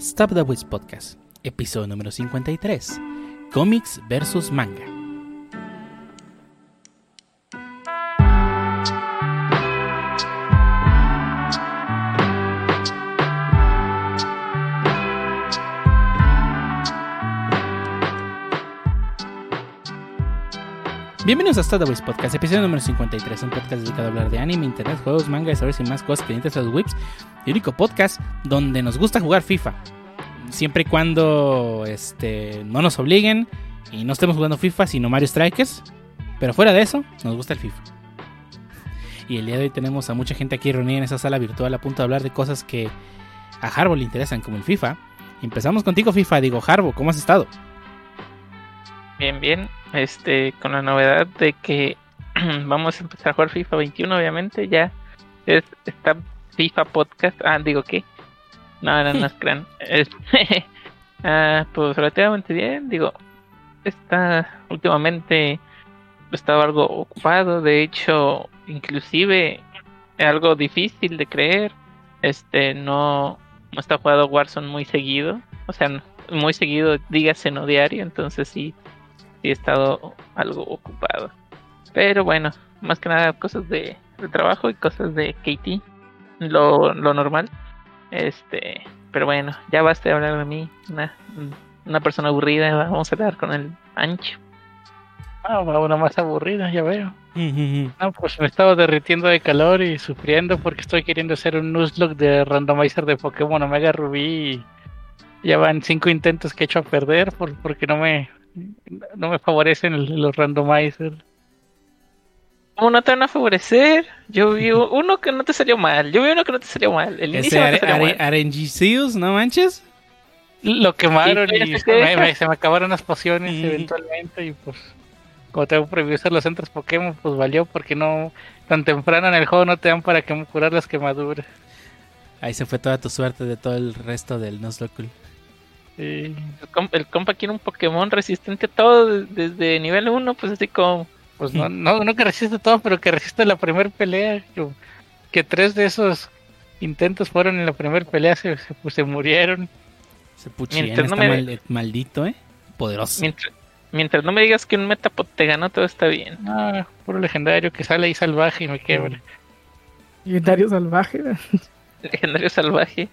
Stop the Wiz Podcast, episodio número 53, Comics versus Manga. Bienvenidos a Stop the Podcast, episodio número 53, un podcast dedicado a hablar de anime, internet, juegos, manga, historias y más cosas que a los whips. Único podcast donde nos gusta jugar FIFA. Siempre y cuando este, no nos obliguen y no estemos jugando FIFA, sino Mario Strikers. Pero fuera de eso, nos gusta el FIFA. Y el día de hoy tenemos a mucha gente aquí reunida en esa sala virtual a punto de hablar de cosas que a Harbo le interesan, como el FIFA. empezamos contigo, FIFA. Digo, Harbo, ¿cómo has estado? Bien, bien. Este, con la novedad de que vamos a empezar a jugar FIFA 21, obviamente. Ya es, está FIFA Podcast. Ah, digo, ¿qué? No, no, no es gran. ah, pues relativamente bien. Digo, está últimamente he estado algo ocupado. De hecho, inclusive algo difícil de creer. Este, no, no está jugando Warzone muy seguido. O sea, muy seguido, dígase no diario. Entonces sí he estado algo ocupado. Pero bueno, más que nada cosas de, trabajo y cosas de KT, lo, lo, normal. Este, pero bueno, ya basta de hablar de mí, una, una persona aburrida, vamos a hablar con el ancho. Ah, una más aburrida, ya veo. no, pues me estaba derritiendo de calor y sufriendo porque estoy queriendo hacer un Nuzlocke de randomizer de Pokémon Omega Rubí. Y ya van cinco intentos que he hecho a perder por, porque no me no me favorecen los randomizers. ¿Cómo no te van a favorecer? Yo vi uno que no te salió mal. Yo vi uno que no te salió mal. El inicio no no manches. Lo quemaron y se me, se me, acabaron las pociones eventualmente y pues como tengo prohibido usar los centros Pokémon pues valió porque no tan temprano en el juego no te dan para que, curar las quemaduras. Ahí se fue toda tu suerte de todo el resto del Nuzlocke. El, compa, quiere un Pokémon resistente a todo desde nivel 1, pues así como... Pues no, no, no que resiste todo, pero que resiste la primera pelea. Que, tres de esos intentos fueron en la primera pelea, se, se, pues, se murieron. Se puchieron, no maldito, ¿eh? Poderoso. Mientras, no me digas que un Metapod te ganó, todo está bien. Ah, puro legendario que sale ahí salvaje y me quebra. Legendario salvaje. legendario salvaje.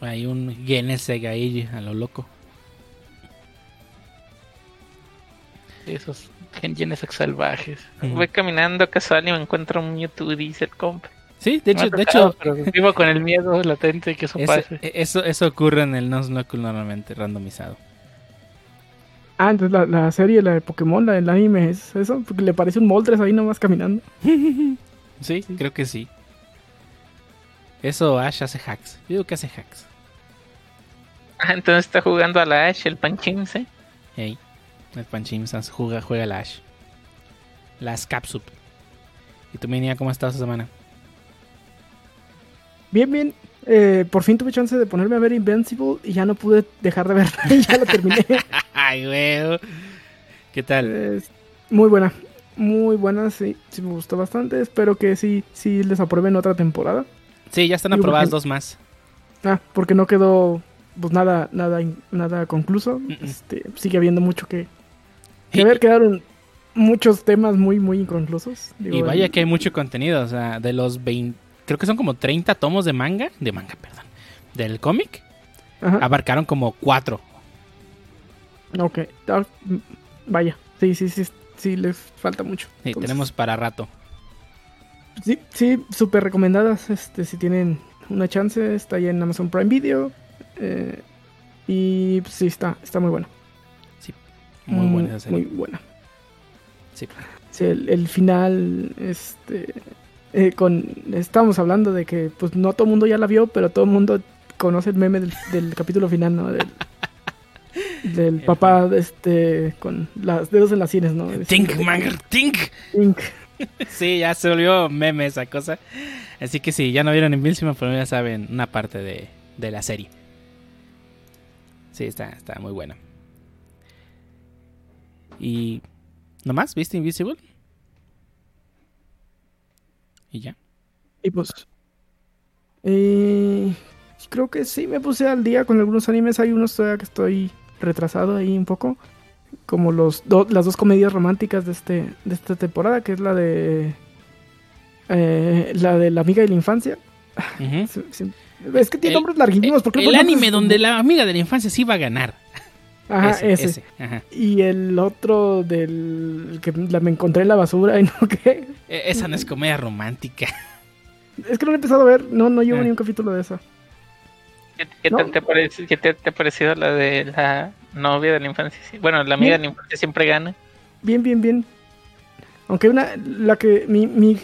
Hay un Geneseg ahí a lo loco. Esos Geneseg salvajes. Voy caminando casual y me encuentro un Mewtwo, dice el comp. Sí, de hecho, de hecho. vivo con el miedo latente que eso, pase. E, eso, eso ocurre en el Nuzlocke normalmente, randomizado. Ah, entonces la, la, serie, la de Pokémon, la del anime, ¿es eso? Porque le parece un Moltres ahí nomás caminando. sí, creo que sí. Eso Ash hace hacks. Yo digo que hace hacks. Ah, entonces está jugando a la Ash, el Panchimse. Hey, el Panchimse juega, juega la Ash. Las Capsup. ¿Y tú, Minia, cómo estás esta semana? Bien, bien. Eh, por fin tuve chance de ponerme a ver Invincible y ya no pude dejar de verla. ya lo terminé. Ay, güey. ¿Qué tal? muy buena. Muy buena, sí. Sí me gustó bastante. Espero que sí, sí les aprueben otra temporada. Sí, ya están aprobadas dos más. Ah, porque no quedó pues nada, nada, nada concluso. Este, sigue habiendo mucho que, que ver. Quedaron muchos temas muy, muy inconclusos. y vaya que hay mucho contenido. O sea, de los 20, creo que son como 30 tomos de manga, de manga, perdón, del cómic, abarcaron como cuatro. Ok, ah, vaya, sí, sí, sí, sí, les falta mucho. Sí, tenemos para rato. Sí, sí, súper recomendadas. Este, si tienen una chance, está ahí en Amazon Prime Video. Eh, y pues, sí, está, está muy buena. Muy buena esa serie. Muy buena. Sí. sí el, final, este. Eh, con, estábamos hablando de que pues no todo el mundo ya la vio, pero todo el mundo conoce el meme del, capítulo final, ¿no? Del, del papá este con las dedos en las sienes, ¿no? Tink, man, tink. Tink. sí, ya se volvió meme esa cosa. Así que sí, ya no vieron Invincible, pero ya saben una parte de, de la serie. Sí, está, está muy buena. Y... ¿Nomás? ¿Viste Invisible? Y ya. Y pues... Eh, creo que sí me puse al día con algunos animes. Hay unos todavía que estoy retrasado ahí un poco. Como los las dos comedias románticas de este de esta temporada, que es la de eh, la de la amiga de la infancia. Es que tiene nombres larguísimos. ¿por el anime donde la amiga de la infancia sí va a ganar. Ajá, ese. Y el otro del que me encontré en la basura y no qué. E, esa no es comedia romántica. Es que no he empezado a ver, no, no llevo ah. ni un capítulo de esa. ¿Qué, tal te, parece, qué te, ha parecido la de la novia de la infancia? Bueno, la amiga de la infancia siempre gana. Bien, bien, bien. Aunque una, la que mi, mi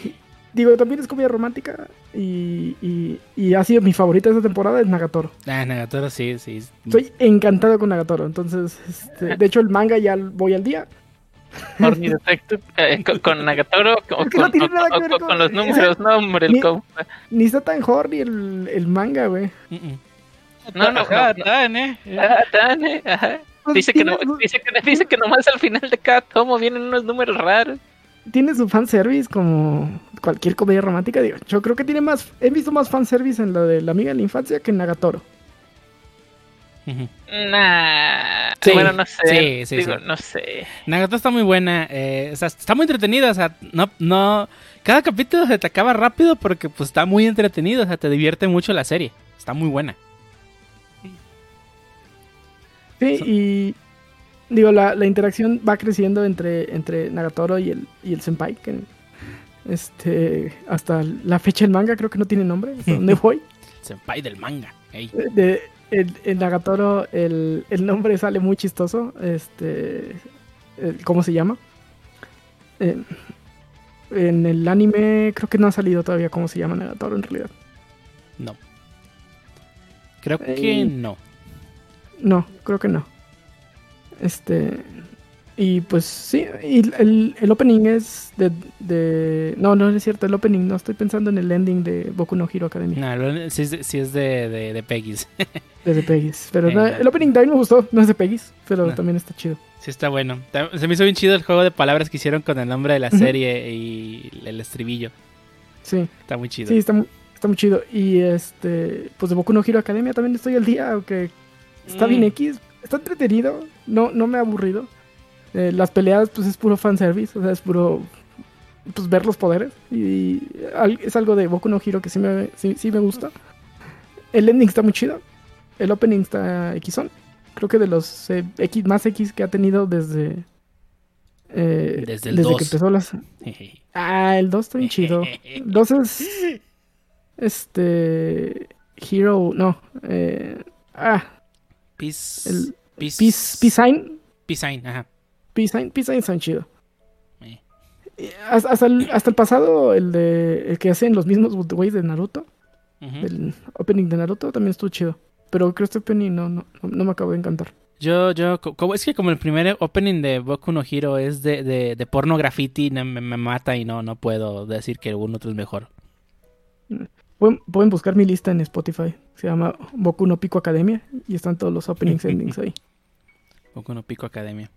Digo, también es comedia romántica y, y, ha sido mi favorita de esta temporada es Nagatoro. Ah, Nagatoro sí, sí. Estoy encantado con Nagatoro, entonces, este, de hecho el manga ya voy al día. Eh, con, Nagatoro o con, con, los números, no hombre, el ni, ni está tan horny el, el manga, güey. No, no, no, tan, eh. Ah, tan, eh. Pues dice que, no, dice, que, dice que nomás al final de cada tomo vienen unos números raros tiene su fanservice como cualquier comedia romántica. Digo, yo creo que tiene más. He visto más fanservice en la de la amiga de la infancia que en Nagatoro. Nah. bueno, no sé. Sí, Digo, no sé. Nagatoro está muy buena. Eh, o sea, está muy entretenida. O sea, no, no. Cada capítulo se te acaba rápido porque pues está muy entretenido. O sea, te divierte mucho la serie. Está muy buena. Sí, y digo, la, la, interacción va creciendo entre, entre Nagatoro y el, y el Senpai, que este, hasta la fecha del manga creo que no tiene nombre. ¿Dónde voy? senpai del manga. De, el, Nagatoro, el, el, nombre sale muy chistoso. Este, ¿Cómo se llama? en el anime creo que no ha salido todavía cómo se llama Nagatoro en realidad. No. Creo que no. No, creo que no. Este. Y pues sí, y el, el opening es de, de, No, no es cierto, el opening, no estoy pensando en el ending de Boku no Hero Academia. No, sí, sí es de, de, de Peggy's. de Peggy's, pero el opening también me gustó, no es de Peggy's, pero también está chido. Sí, está bueno. Se me hizo bien chido el juego de palabras que hicieron con el nombre de la serie y el estribillo. Sí. Está muy chido. Sí, está, está muy chido. Y este, pues de Boku no Hero Academia también estoy al día, aunque está bien mm. X, está entretenido, no, no me ha aburrido. Eh, las peleas, pues es puro fanservice, o sea, es puro pues ver los poderes. Y, es algo de Boku no Hero que sí me, sí, me gusta. El ending está muy chido. El opening está Xon. Creo que de los eh, X, más X que ha tenido desde. Eh, desde el desde que empezó las. ah, el 2 está bien chido. El 2 es. Este. Hero. No. Eh, ah. Peace. El, Peace. Peace. Peace Sign. Peace Sign, ajá. Peace Sign, Peace Sign son chido. Hasta, el, hasta el pasado, el de el que hacen los mismos güeyes de Naruto. El opening de Naruto también estuvo chido. Pero creo que este opening no, no, no me acabó de encantar. Yo, yo, como, es que como el primer opening de Boku no Hero es de, de, de porno graffiti, me, me, mata y no, no puedo decir que uno otro es mejor. Pueden, buscar mi lista en Spotify. Se llama Boku no Pico Academia y están todos los openings endings ahí. Boku no Pico Academia.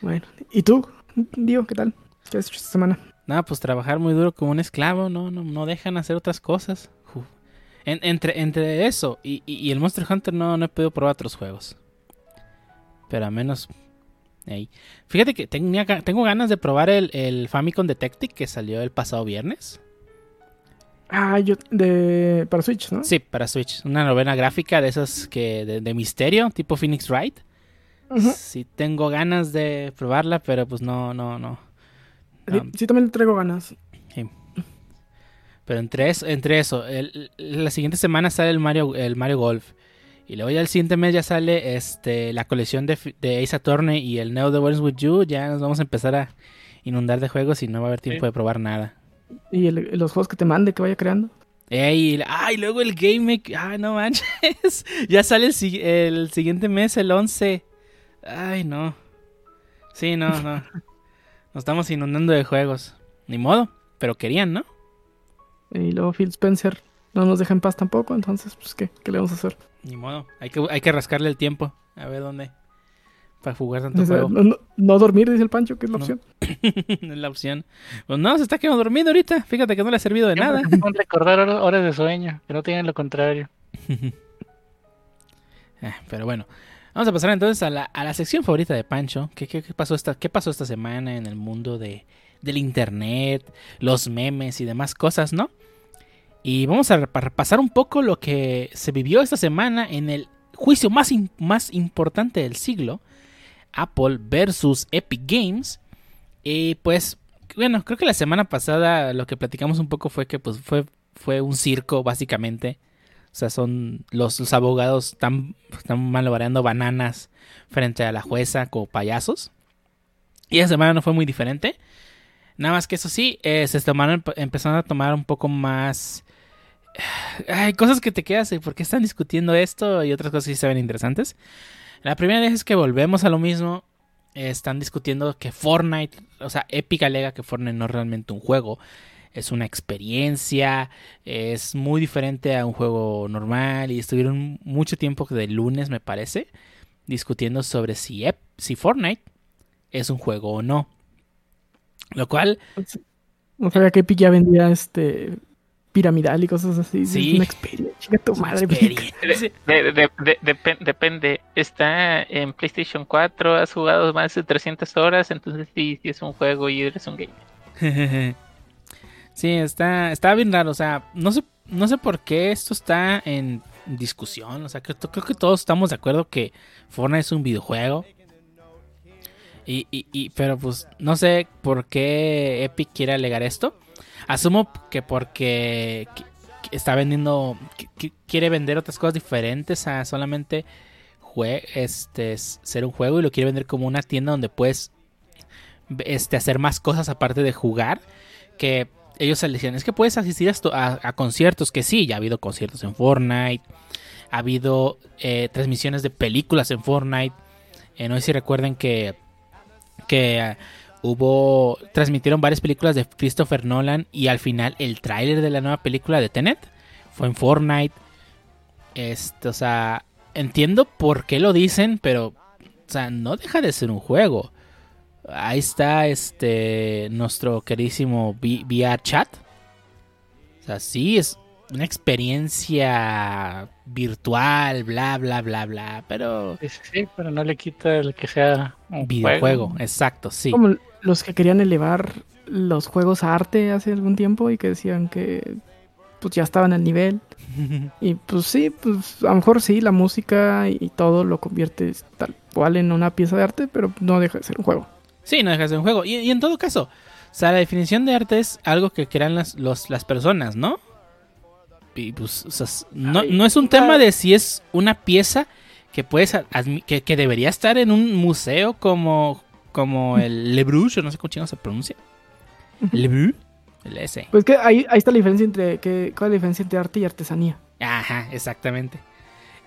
Bueno, ¿y tú, Dio, qué tal? ¿Qué has hecho esta semana? Nada, pues trabajar muy duro como un esclavo, no, no, no dejan hacer otras cosas. entre, entre eso y, el Monster Hunter no, no he podido probar otros juegos. Pero a menos Fíjate que tenía, tengo ganas de probar el, el Famicom Detective que salió el pasado viernes. Ah, yo, de, para Switch, ¿no? Sí, para Switch. Una novela gráfica de esas que de, misterio, tipo Phoenix Wright. Sí, tengo ganas de probarla, pero pues no, no, no. Sí, también traigo ganas. Sí. Pero entre eso, entre eso la siguiente semana sale el Mario, el Mario Golf. Y luego ya el siguiente mes ya sale este la colección de, de Ace Attorney y el Neo The Words With You. Ya nos vamos a empezar a inundar de juegos y no va a haber tiempo de probar nada. Y los juegos que te mande, que vaya creando. Ey, ay, luego el Game Ay, no manches. ya sale el, siguiente mes, el 11. Ay, no. Sí, no, no. Nos estamos inundando de juegos. Ni modo, pero querían, ¿no? Y luego Phil Spencer no nos deja en paz tampoco, entonces, pues, ¿qué, ¿Qué le vamos a hacer? Ni modo, hay que, hay que rascarle el tiempo. A ver dónde para jugar tanto juego. No, dormir, dice el Pancho, que es la opción. es la opción. Pues no, se está quedando dormido ahorita. Fíjate que no le ha servido de nada. recordar horas de sueño, que no tienen lo contrario. Eh, pero bueno, vamos a pasar entonces a la, a la sección favorita de Pancho. ¿Qué, qué, pasó esta, ¿Qué pasó esta semana en el mundo de, del internet, los memes y demás cosas, no? Y vamos a repasar un poco lo que se vivió esta semana en el juicio más, más importante del siglo, Apple versus Epic Games. Y pues, bueno, creo que la semana pasada lo que platicamos un poco fue que pues fue, fue un circo básicamente. O sea, son los, abogados están, están malabareando bananas frente a la jueza como payasos. Y esa semana no fue muy diferente. Nada más que eso sí, eh, se tomaron, empezaron a tomar un poco más hay cosas que te quedas, ¿por qué están discutiendo esto? Y otras cosas que se ven interesantes. La primera vez es que volvemos a lo mismo. Están discutiendo que Fortnite, o sea, Epic alega que Fortnite no es realmente un juego, es una experiencia, es muy diferente a un juego normal y estuvieron mucho tiempo de lunes, me parece, discutiendo sobre si, si Fortnite es un juego o no. Lo cual... No sabía que Epic ya vendía este piramidal y cosas así. Sí. Es una experiencia. tu madre. depende. Está en PlayStation 4, has jugado más de 300 horas, entonces sí, sí es un juego y eres un gamer. sí, está, está bien raro. O sea, no sé, no sé por qué esto está en discusión. O sea, creo, creo que todos estamos de acuerdo que Fortnite es un videojuego. Y, y, y, pero pues no sé por qué Epic quiere alegar esto. Asumo que porque está vendiendo, quiere vender otras cosas diferentes a solamente este, ser un juego y lo quiere vender como una tienda donde puedes este, hacer más cosas aparte de jugar. Que ellos se decían, es que puedes asistir a, conciertos, que sí, ya ha habido conciertos en Fortnite, ha habido eh, transmisiones de películas en Fortnite. Eh, no sé si recuerden que, que hubo transmitieron varias películas de Christopher Nolan y al final el tráiler de la nueva película de Tenet fue en Fortnite. Este, o sea, entiendo por qué lo dicen, pero o sea, no deja de ser un juego. Ahí está este nuestro queridísimo VR chat. O sea, sí es una experiencia virtual, bla, bla, bla, bla, pero... Sí, pero no le quita el que sea un videojuego, exacto, sí. Como los que querían elevar los juegos a arte hace algún tiempo y que decían que pues ya estaban al nivel. y pues sí, pues a lo mejor sí, la música y todo lo convierte tal cual en una pieza de arte, pero no deja de ser un juego. Sí, no deja de ser un juego. Y, en todo caso, o sea, la definición de arte es algo que crean las, las personas, ¿no? Pues, no, es un tema de si es una pieza que puedes que, debería estar en un museo como, como el Le Bruges, no sé cómo se pronuncia. Le Bruges, el S. Pues que ahí, está la diferencia entre que, ¿cuál es la diferencia entre arte y artesanía? Ajá, exactamente.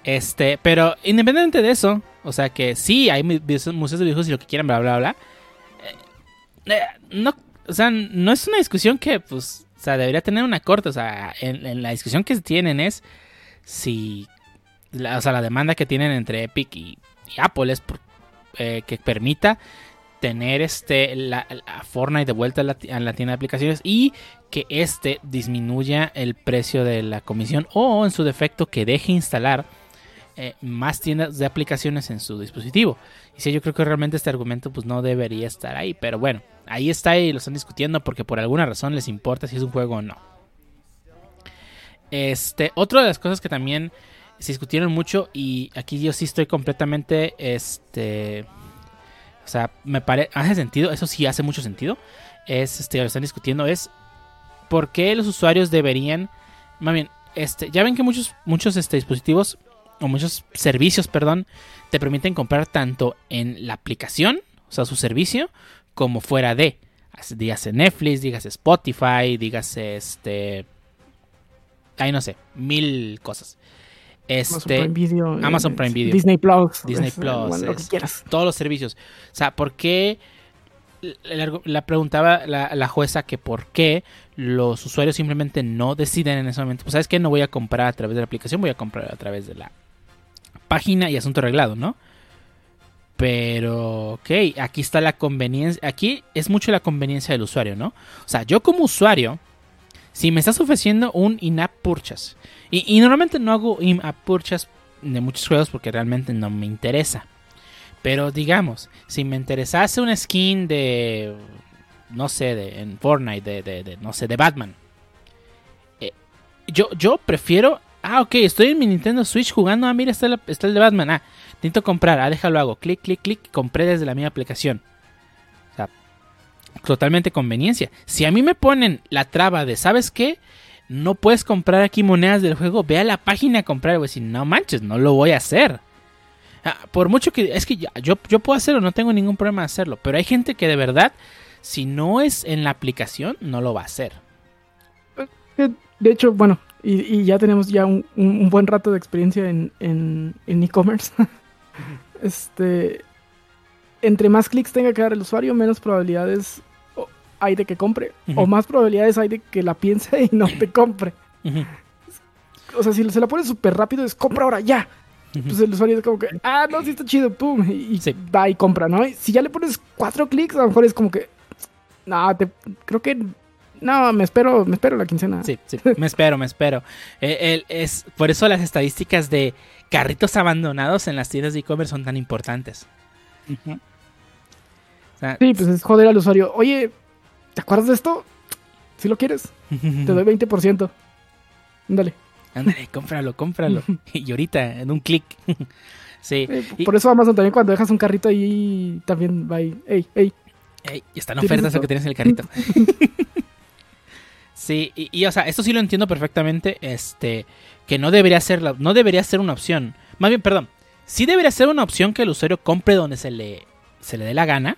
Este, pero independientemente de eso, o sea que sí hay museos de viejos y lo que quieran, bla, bla, bla. Eh, eh, no, o sea, no es una discusión que, pues, o sea, debería tener una corte. O sea, en, la discusión que tienen es si. La, o sea, la demanda que tienen entre Epic y, Apple es eh, que permita tener este la, Fortnite de vuelta a la, tienda de aplicaciones y que este disminuya el precio de la comisión o en su defecto que deje instalar eh, más tiendas de aplicaciones en su dispositivo. Y si yo creo que realmente este argumento pues no debería estar ahí, pero bueno, ahí está y lo están discutiendo porque por alguna razón les importa si es un juego o no. Este, otra de las cosas que también se discutieron mucho y aquí yo sí estoy completamente, este, o sea, me parece, hace sentido, eso sí hace mucho sentido, es, este, lo están discutiendo, es por qué los usuarios deberían, más bien, este, ya ven que muchos, muchos este, dispositivos o muchos servicios, perdón, te permiten comprar tanto en la aplicación, o sea, su servicio, como fuera de. Dígase Netflix, dígase Spotify, dígase este. Ahí no sé, mil cosas. Este, Amazon Prime Video. Amazon Prime Video. Disney Plus. Disney Plus. Todos los servicios. O sea, ¿por qué? La, preguntaba la, la, jueza que por qué los usuarios simplemente no deciden en ese momento. Pues sabes que no voy a comprar a través de la aplicación, voy a comprar a través de la página y asunto arreglado, ¿no? Pero, ok, aquí está la conveniencia. Aquí es mucho la conveniencia del usuario, ¿no? O sea, yo como usuario, Si me estás ofreciendo un in-app purchase, y, normalmente no hago in-app purchase de muchos juegos porque realmente no me interesa. Pero digamos, si me interesase una skin de, no sé, de, en Fortnite, de, no sé, de Batman. Eh, yo, yo prefiero, ah, ok, estoy en mi Nintendo Switch jugando, ah, mira, está, el de Batman, ah, necesito comprar, ah, déjalo hago, clic, clic, clic, compré desde la misma aplicación totalmente conveniencia. Si a mí me ponen la traba de, ¿sabes qué? No puedes comprar aquí monedas del juego, ve a la página a comprar. A decir, no manches, no lo voy a hacer. Ah, por mucho que, es que yo, yo puedo hacerlo, no tengo ningún problema de hacerlo. Pero hay gente que de verdad, si no es en la aplicación, no lo va a hacer. Eh, de hecho, bueno, y, ya tenemos ya un, buen rato de experiencia en e-commerce. este, entre más clics tenga que dar el usuario, menos probabilidades hay de que compre. O más probabilidades hay de que la piense y no te compre. O sea, si se la pones súper rápido, es compra ahora, ya. Pues el usuario es como que, ah, no, sí está chido, pum. Y, va y compra, ¿no? si ya le pones cuatro clics, a lo mejor es como que, no, te, creo que no, me espero, me espero la quincena. Sí, sí, me espero, me espero. Eh, es, por eso las estadísticas de carritos abandonados en las tiendas de e-commerce son tan importantes. sí, pues es joder al usuario. Oye, ¿te acuerdas de esto? Si lo quieres, te doy 20%. Ándale. Ándale, cómpralo, cómpralo. y ahorita, en un clic. sí. por eso Amazon también cuando dejas un carrito ahí, también va ahí. Ey, ey. Ey, están ofertas lo que tienes en el carrito. sí, y, o sea, esto sí lo entiendo perfectamente. Este, que no debería ser no debería ser una opción. Más bien, perdón. Sí debería ser una opción que el usuario compre donde se le, se le dé la gana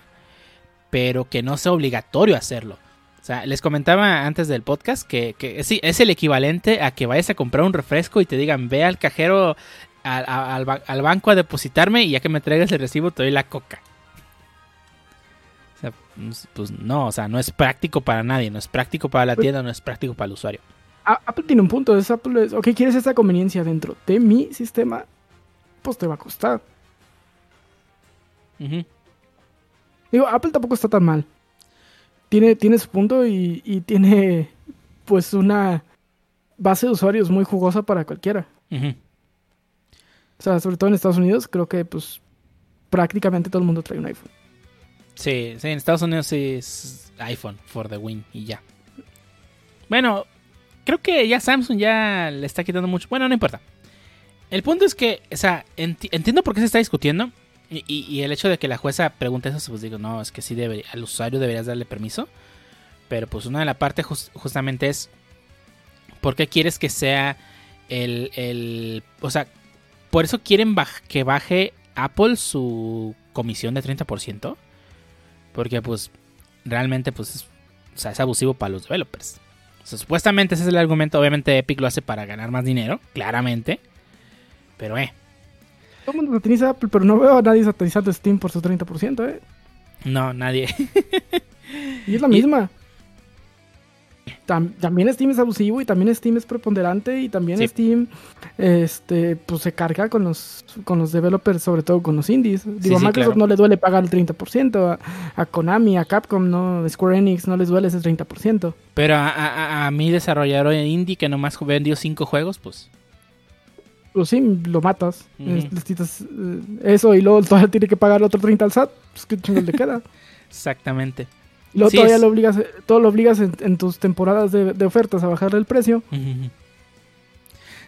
pero que no sea obligatorio hacerlo. O sea, les comentaba antes del podcast que, sí, es el equivalente a que vayas a comprar un refresco y te digan, ve al cajero, al, banco a depositarme y ya que me traigas el recibo te doy la coca. Pues, pues no, o sea, no es práctico para nadie, no es práctico para la pues tienda, no es práctico para el usuario. Apple tiene un punto, es Apple ok, quieres esta conveniencia dentro de mi sistema, pues te va a costar. Digo, Apple tampoco está tan mal. Tiene, tiene su punto y, tiene pues una base de usuarios muy jugosa para cualquiera. O sea, sobre todo en Estados Unidos, creo que pues prácticamente todo el mundo trae un iPhone. Sí, sí, en Estados Unidos es iPhone for the win y ya. Bueno, creo que ya Samsung ya le está quitando mucho. Bueno, no importa. El punto es que, o sea, entiendo por qué se está discutiendo. Y, el hecho de que la jueza pregunte eso, pues digo, no, es que sí, debe, al usuario deberías darle permiso. Pero pues una de las partes justamente es, ¿por qué quieres que sea el, el... O sea, por eso quieren que baje Apple su comisión de 30%. Porque pues realmente pues es, o sea, es abusivo para los developers. supuestamente ese es el argumento. Obviamente Epic lo hace para ganar más dinero, claramente. Pero eh, todo el mundo sataniza Apple, pero no veo a nadie satanizando Steam por su 30%, ¿eh? No, nadie. y es la misma. También Steam es abusivo y también Steam es preponderante y también Steam este pues se carga con los con los developers, sobre todo con los indies. Digo, a Microsoft no le duele pagar el 30%, a, Konami, a Capcom, no, Square Enix no les duele ese 30%. Pero a, a, a mi desarrollador indie que nomás vendió 5 juegos, pues pues sí, lo matas. Eh, eso y luego todavía tiene que pagar otro 30 al SAT. Pues qué chingón le queda. Exactamente. Todavía lo obligas, todo lo obligas en, tus temporadas de, ofertas a bajarle el precio.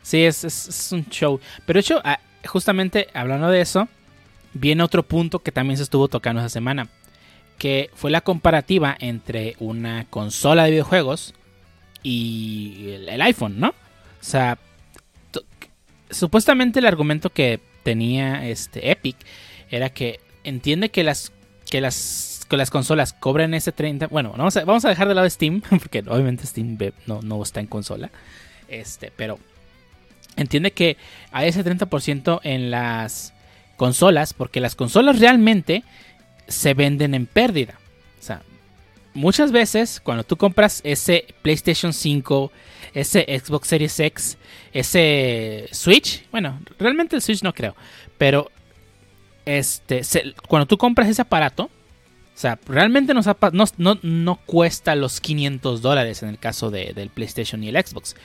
Sí, es, un show. Pero de hecho, ah, justamente hablando de eso, viene otro punto que también se estuvo tocando esa semana. Que fue la comparativa entre una consola de videojuegos y el iPhone, ¿no? O sea, supuestamente el argumento que tenía este Epic era que entiende que las que las que las consolas cobran ese 30, bueno, vamos a, vamos a dejar de lado Steam porque obviamente Steam no, no está en consola. Este, pero entiende que hay ese 30% en las consolas porque las consolas realmente se venden en pérdida. O sea, muchas veces cuando tú compras ese PlayStation 5, ese Xbox Series X, ese Switch, bueno, realmente el Switch no creo, pero este, cuando tú compras ese aparato, O sea, realmente no, no, cuesta los 500 dólares en el caso de, del PlayStation y el Xbox.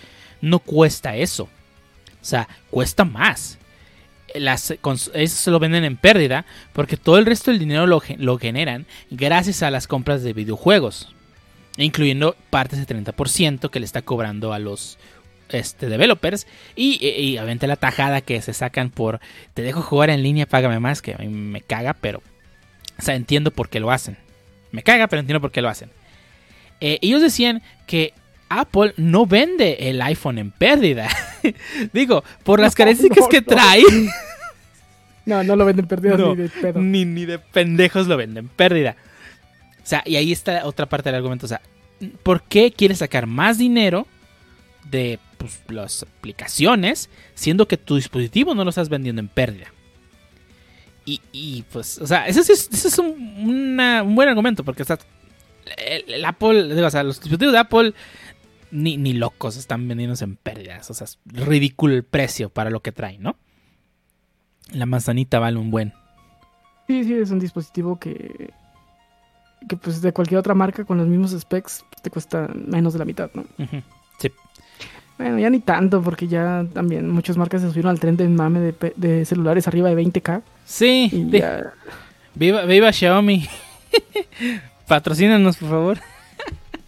No cuesta eso. O sea, cuesta más. Las, eso se lo venden en pérdida porque todo el resto del dinero lo, generan gracias a las compras de videojuegos. Incluyendo partes de 30% que le está cobrando a los este, developers. Y, y, obviamente la tajada que se sacan por te dejo jugar en línea, págame más, que a mí me caga, pero o sea, entiendo por qué lo hacen. Me caga, pero entiendo por qué lo hacen. Eh, ellos decían que Apple no vende el iPhone en pérdida. Digo, por las características que trae. no, no lo venden en pérdida ni de pedo. Ni, ni de pendejos lo venden en pérdida. O sea, y ahí está otra parte del argumento. O sea, ¿por qué quieres sacar más dinero de pues, las aplicaciones siendo que tu dispositivo no lo estás vendiendo en pérdida? Y, pues, o sea, ese, es un, buen argumento, porque o el, Apple, o sea, los dispositivos de Apple ni, ni locos están vendiéndose en pérdidas. O sea, es ridículo el precio para lo que traen, ¿no? La manzanita vale un buen. Sí, sí, es un dispositivo que, que pues de cualquier otra marca con los mismos specs te cuesta menos de la mitad, ¿no? Sí. Bueno, ya ni tanto, porque ya también muchas marcas se subieron al tren de mame de, de celulares arriba de 20k. Sí, viva, viva Xiaomi. Patrocínanos, por favor.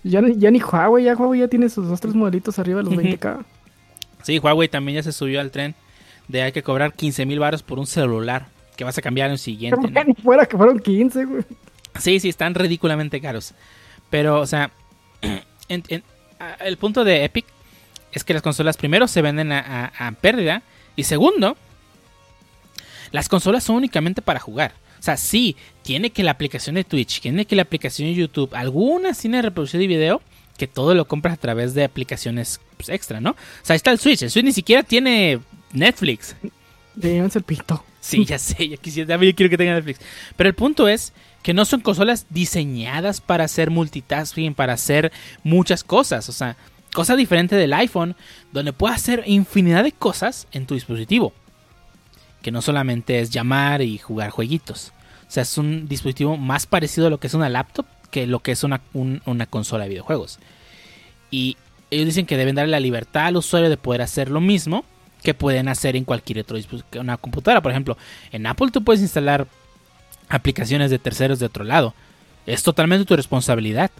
Ya, ya, ni Huawei, ya Huawei ya tiene sus dos, tres modelitos arriba de los 20k. Sí, Huawei también ya se subió al tren de hay que cobrar 15 mil baros por un celular que vas a cambiar en el siguiente. ¿no? Ni fuera que fueron 15, güey. Sí, sí, están ridículamente caros. Pero, o sea, el punto de Epic es que las consolas primero se venden a, pérdida y segundo, las consolas son únicamente para jugar. O sea, sí, tiene que la aplicación de Twitch, tiene que la aplicación de YouTube, algunas tiene reproducción de video, que todo lo compras a través de aplicaciones pues, extra, ¿no? O sea, ahí está el Switch, el Switch ni siquiera tiene Netflix. Llévense el pito. Sí, ya sé, ya quisiera, yo quiero que tenga Netflix. Pero el punto es que no son consolas diseñadas para hacer multitasking, para hacer muchas cosas. O sea, cosa diferente del iPhone, donde puedes hacer infinidad de cosas en tu dispositivo. Que no solamente es llamar y jugar jueguitos. O sea, es un dispositivo más parecido a lo que es una laptop que lo que es una, una consola de videojuegos. Y ellos dicen que deben darle la libertad al usuario de poder hacer lo mismo que pueden hacer en cualquier otro dispositivo. Una computadora, por ejemplo, en Apple tú puedes instalar aplicaciones de terceros de otro lado. Es totalmente tu responsabilidad.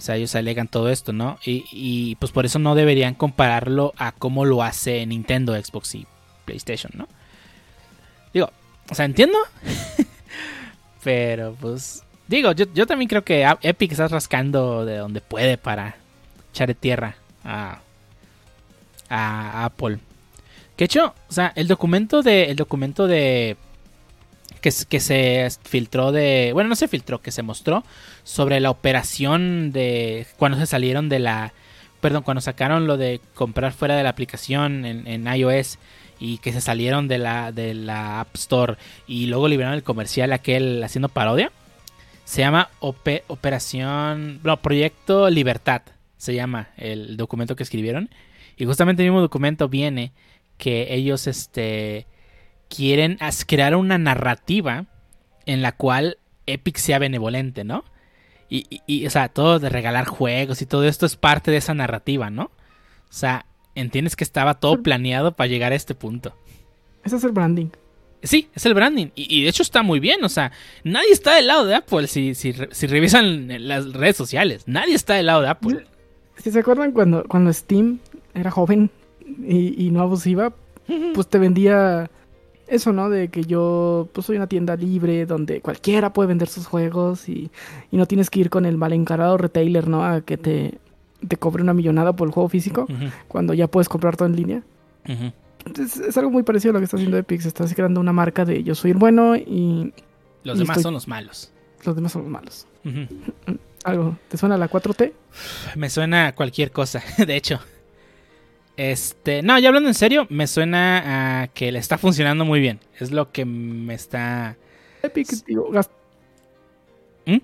O sea, ellos alegan todo esto, ¿no? Y, pues por eso no deberían compararlo a cómo lo hace Nintendo, Xbox y PlayStation, ¿no? Digo, o sea, entiendo. Pero pues, digo, yo, también creo que Epic está rascando de donde puede para echarle tierra a, a Apple. Que hecho, o sea, el documento de, el documento de que, se filtró de. Bueno, no se filtró, que se mostró sobre la operación de. Cuando se salieron de la. Perdón, cuando sacaron lo de comprar fuera de la aplicación en, iOS y que se salieron de la, de la App Store y luego liberaron el comercial aquel haciendo parodia. Se llama Operación. No, Proyecto Libertad. Se llama el documento que escribieron. Y justamente el mismo documento viene que ellos este quieren crear una narrativa en la cual Epic sea benevolente, ¿no? Y, o sea, todo de regalar juegos y todo esto es parte de esa narrativa, ¿no? O sea, entiendes que estaba todo planeado para llegar a este punto. Ese es el branding. Sí, es el branding. Y, de hecho está muy bien. O sea, nadie está del lado de Apple si, si, revisan las redes sociales. Nadie está del lado de Apple. Si se acuerdan cuando, cuando Steam era joven y, y no abusiva, pues te vendía eso, ¿no? De que yo pues soy una tienda libre donde cualquiera puede vender sus juegos y, no tienes que ir con el mal encarado retailer, ¿no? A que te, te cobre una millonada por el juego físico cuando ya puedes comprar todo en línea. es, algo muy parecido a lo que está haciendo Epic. Se está creando una marca de yo soy el bueno y... Los demás son los malos. Los demás son los malos. ¿Algo? ¿Te suena la 4T? Me suena cualquier cosa, de hecho. Este, no, ya hablando en serio, me suena a que le está funcionando muy bien. Es lo que me está. Epic, digo, ¿Mm?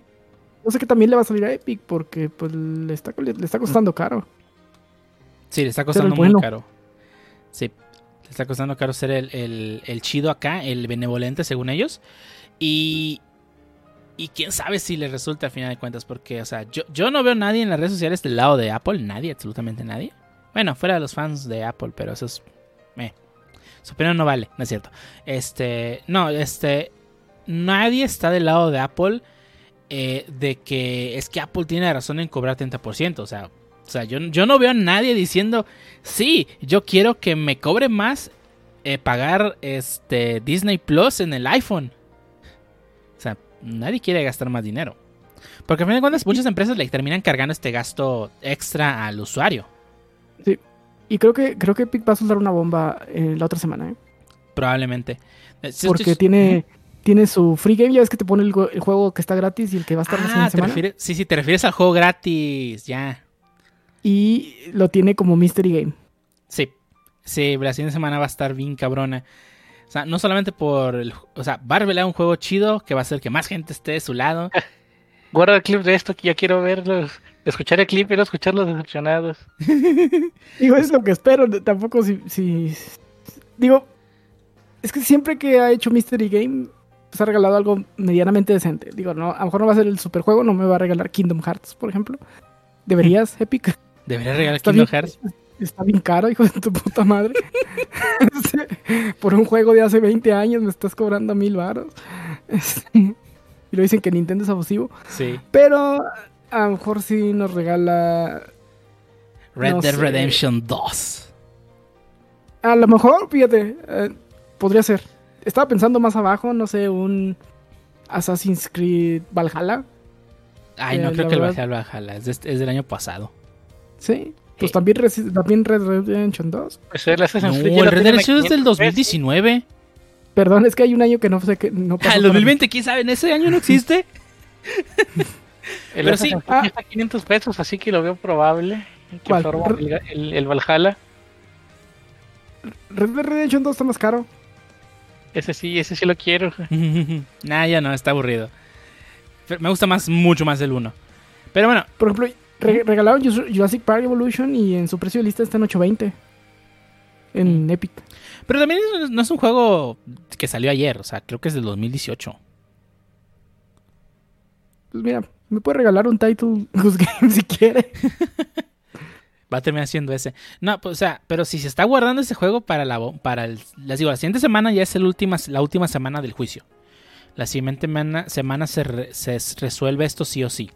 Yo sé que también le va a salir a Epic porque pues le está, le, está costando caro. Sí, le está costando muy caro. Sí, le está costando caro ser el, el, chido acá, el benevolente según ellos. Y, Y quién sabe si le resulta al final de cuentas, porque, o sea, yo, yo no veo nadie en las redes sociales del lado de Apple, nadie, absolutamente nadie. Bueno, fuera de los fans de Apple, pero eso es. Eh, su opinión no vale, no es cierto. Este, no, este, nadie está del lado de Apple eh, de que es que Apple tiene razón en cobrar 30%. O sea, o sea yo, yo no veo a nadie diciendo, sí, yo quiero que me cobre más eh, pagar este Disney Plus en el iPhone. O sea, nadie quiere gastar más dinero. Porque a fin de cuentas muchas empresas le terminan cargando este gasto extra al usuario. Sí. Y creo que creo que Epic va a soltar una bomba eh, la otra semana, ¿eh? Probablemente. Porque tiene tiene su free game, ya ves que te pone el, juego que está gratis y el que va a estar la ah, semana. sí, sí, te refieres al juego gratis, ya. Y lo tiene como mystery game. Sí, sí, la siguiente semana va a estar bien cabrona. O sea, no solamente por el, o sea, va a revelar un juego chido que va a hacer que más gente esté de su lado. Guarda el clip de esto que ya quiero verlos. Escuchar el clip y no escuchar los decepcionados. digo, es lo que espero. Tampoco si, si. Digo, es que siempre que ha hecho Mystery Game ha regalado algo medianamente decente. Digo, no, a lo mejor no va a ser el super juego, no me va a regalar Kingdom Hearts, por ejemplo. ¿Deberías, Epic? ¿Deberías regalar Kingdom Hearts? Está bien caro, hijo de tu puta madre. por un juego de hace 20 años me estás cobrando mil baros. y lo dicen que Nintendo es abusivo. Sí. Pero a lo mejor sí nos regala. Red Dead Redemption 2. A lo mejor, fíjate, eh, podría ser estaba pensando más abajo, no sé, un Assassin's Creed Valhalla. Ay, no creo que el Valhalla, es, del año pasado. Sí, pues también, también Red Redemption 2. Pues el Assassin's Creed. No, el Red Redemption es del 2019. Perdón, es que hay un año que no sé que no. Ah, el 2020, ¿quién sabe? ¿En ese año no existe? el Pero sí. Ah, está 500 pesos, así que lo veo probable. ¿Cuál? El, el, el, Valhalla. Red Redemption 2 está más caro. Ese sí, ese sí lo quiero. nah, ya no, está aburrido. Me gusta más, mucho más el 1. Pero bueno. Por ejemplo, regalaron Jurassic Park Evolution y en su precio de lista está en 820. En Epic. Pero también no es un juego que salió ayer, o sea, creo que es del 2018. Pues mira, me puede regalar un Title Goose Game si quiere. va a terminar siendo ese. No, pues, o sea, pero si se está guardando ese juego para la para el, les digo, la siguiente semana ya es el última, la última semana del juicio. La siguiente semana, se, resuelve esto sí o sí.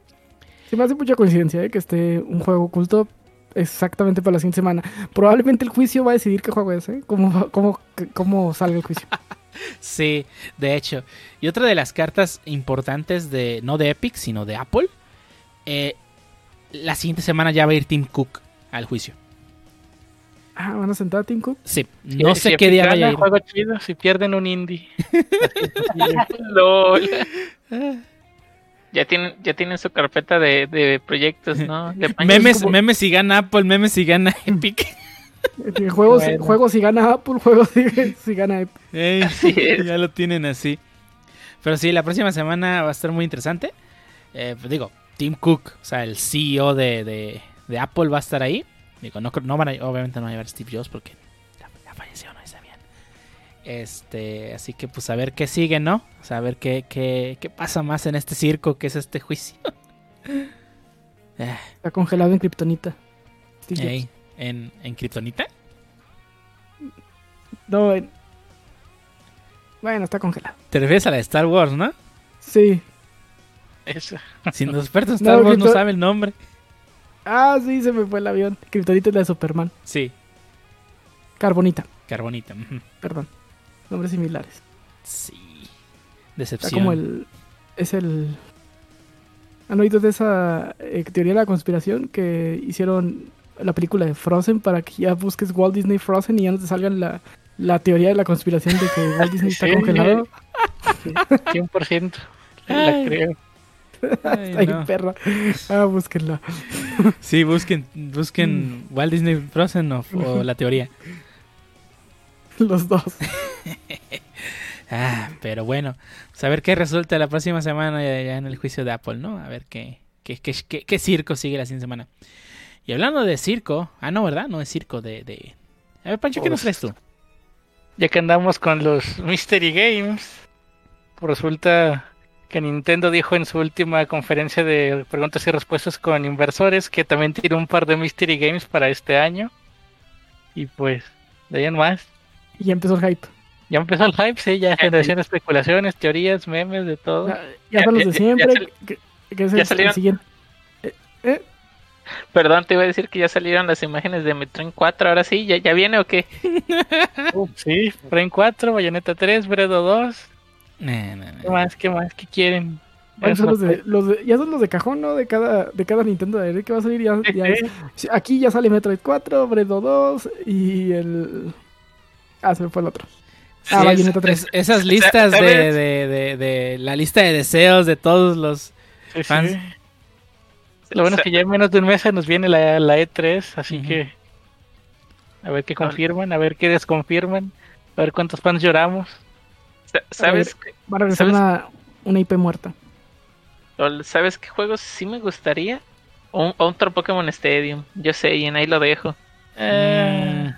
Sí, me hace mucha coincidencia ¿eh? que esté un juego oculto exactamente para la siguiente semana. Probablemente el juicio va a decidir qué juego es, ¿eh? Cómo, cómo, cómo salga el juicio. sí, de hecho. Y otra de las cartas importantes de, no de Epic, sino de Apple, eh, la siguiente semana ya va a ir Tim Cook al juicio. Ah, ¿van a sentar a Tim Cook? Sí, no sé qué día vaya a ir. juego chido si pierden un indie. Ya tienen, ya tienen su carpeta de, de proyectos, ¿no? memes, memes si gana Apple, memes si gana Epic. Juegos, juegos si gana Apple, juegos si, gana Epic. ya lo tienen así. Pero sí, la próxima semana va a estar muy interesante. Eh, pues digo, Tim Cook, o sea, el CEO de, de Apple va a estar ahí. Digo, no, no van a, obviamente no va a llevar Steve Jobs porque ya, falleció, no está bien. Este, así que pues a ver qué sigue, ¿no? O sea, a ver qué, qué, qué pasa más en este circo que es este juicio. está congelado en Kryptonita. ¿En, ¿En Kryptonita? No, Bueno, está congelado. Te refieres a la de Star Wars, ¿no? Sí. Eso. Si los expertos Star Wars no saben el nombre. Ah, sí, se me fue el avión. Kryptonita es la de Superman. Sí. Carbonita. Carbonita. Perdón. Nombres similares. Sí. Decepción. Está como el. Es el. ¿Han oído de esa eh, teoría de la conspiración que hicieron la película de Frozen para que ya busques Walt Disney Frozen y ya no te salgan la, la teoría de la conspiración de que Walt Disney está congelado? 100%. La creo. Ay, perra. Ah, búsquenla. Sí, busquen, busquen mm. Walt Disney Frozen o, la teoría. Los dos. ah, pero bueno, pues a ver qué resulta la próxima semana ya, en el juicio de Apple, ¿no? A ver qué, qué, qué, qué, circo sigue la siguiente semana. Y hablando de circo, ah, no, ¿verdad? No de circo, de... de... A ver, Pancho, ¿qué nos traes tú? Ya que andamos con los Mystery Games, pues resulta que Nintendo dijo en su última conferencia de preguntas y respuestas con inversores que también tiene un par de Mystery Games para este año. Y pues, de ahí en más. Y ya empezó el hype. Ya empezó el hype, sí, ya generación especulaciones, teorías, memes, de todo. Ya, son los de siempre. que, es el, siguiente. Eh, eh. Perdón, te iba a decir que ya salieron las imágenes de Metroid 4, ahora sí, ¿ya, ya viene o qué? sí, Metroid 4, Bayonetta 3, Bredo 2. ¿Qué más? ¿Qué más? ¿Qué quieren? ya son los de cajón, ¿no? De cada, de cada Nintendo de que va a salir. Ya, aquí ya sale Metroid 4, Bredo 2 y el. Ah, se me fue el otro. Ah, Bayonetta 3. esas listas de, de, de, la lista de deseos de todos los fans. Lo bueno es que ya en menos de un mes nos viene la, la E3, así que a ver qué confirman, a ver qué desconfirman, a ver cuántos fans lloramos. ¿Sabes? Va a regresar una, una, IP muerta. ¿Sabes qué juegos sí me gustaría? Un, otro Pokémon Stadium. Yo sé, y en ahí lo dejo. Eh,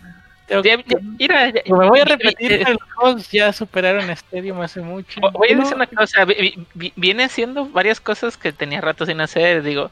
me voy a repetir que los juegos ya superaron Stadium hace mucho. Voy a decir una cosa. Viene haciendo varias cosas que tenía rato sin hacer. Digo,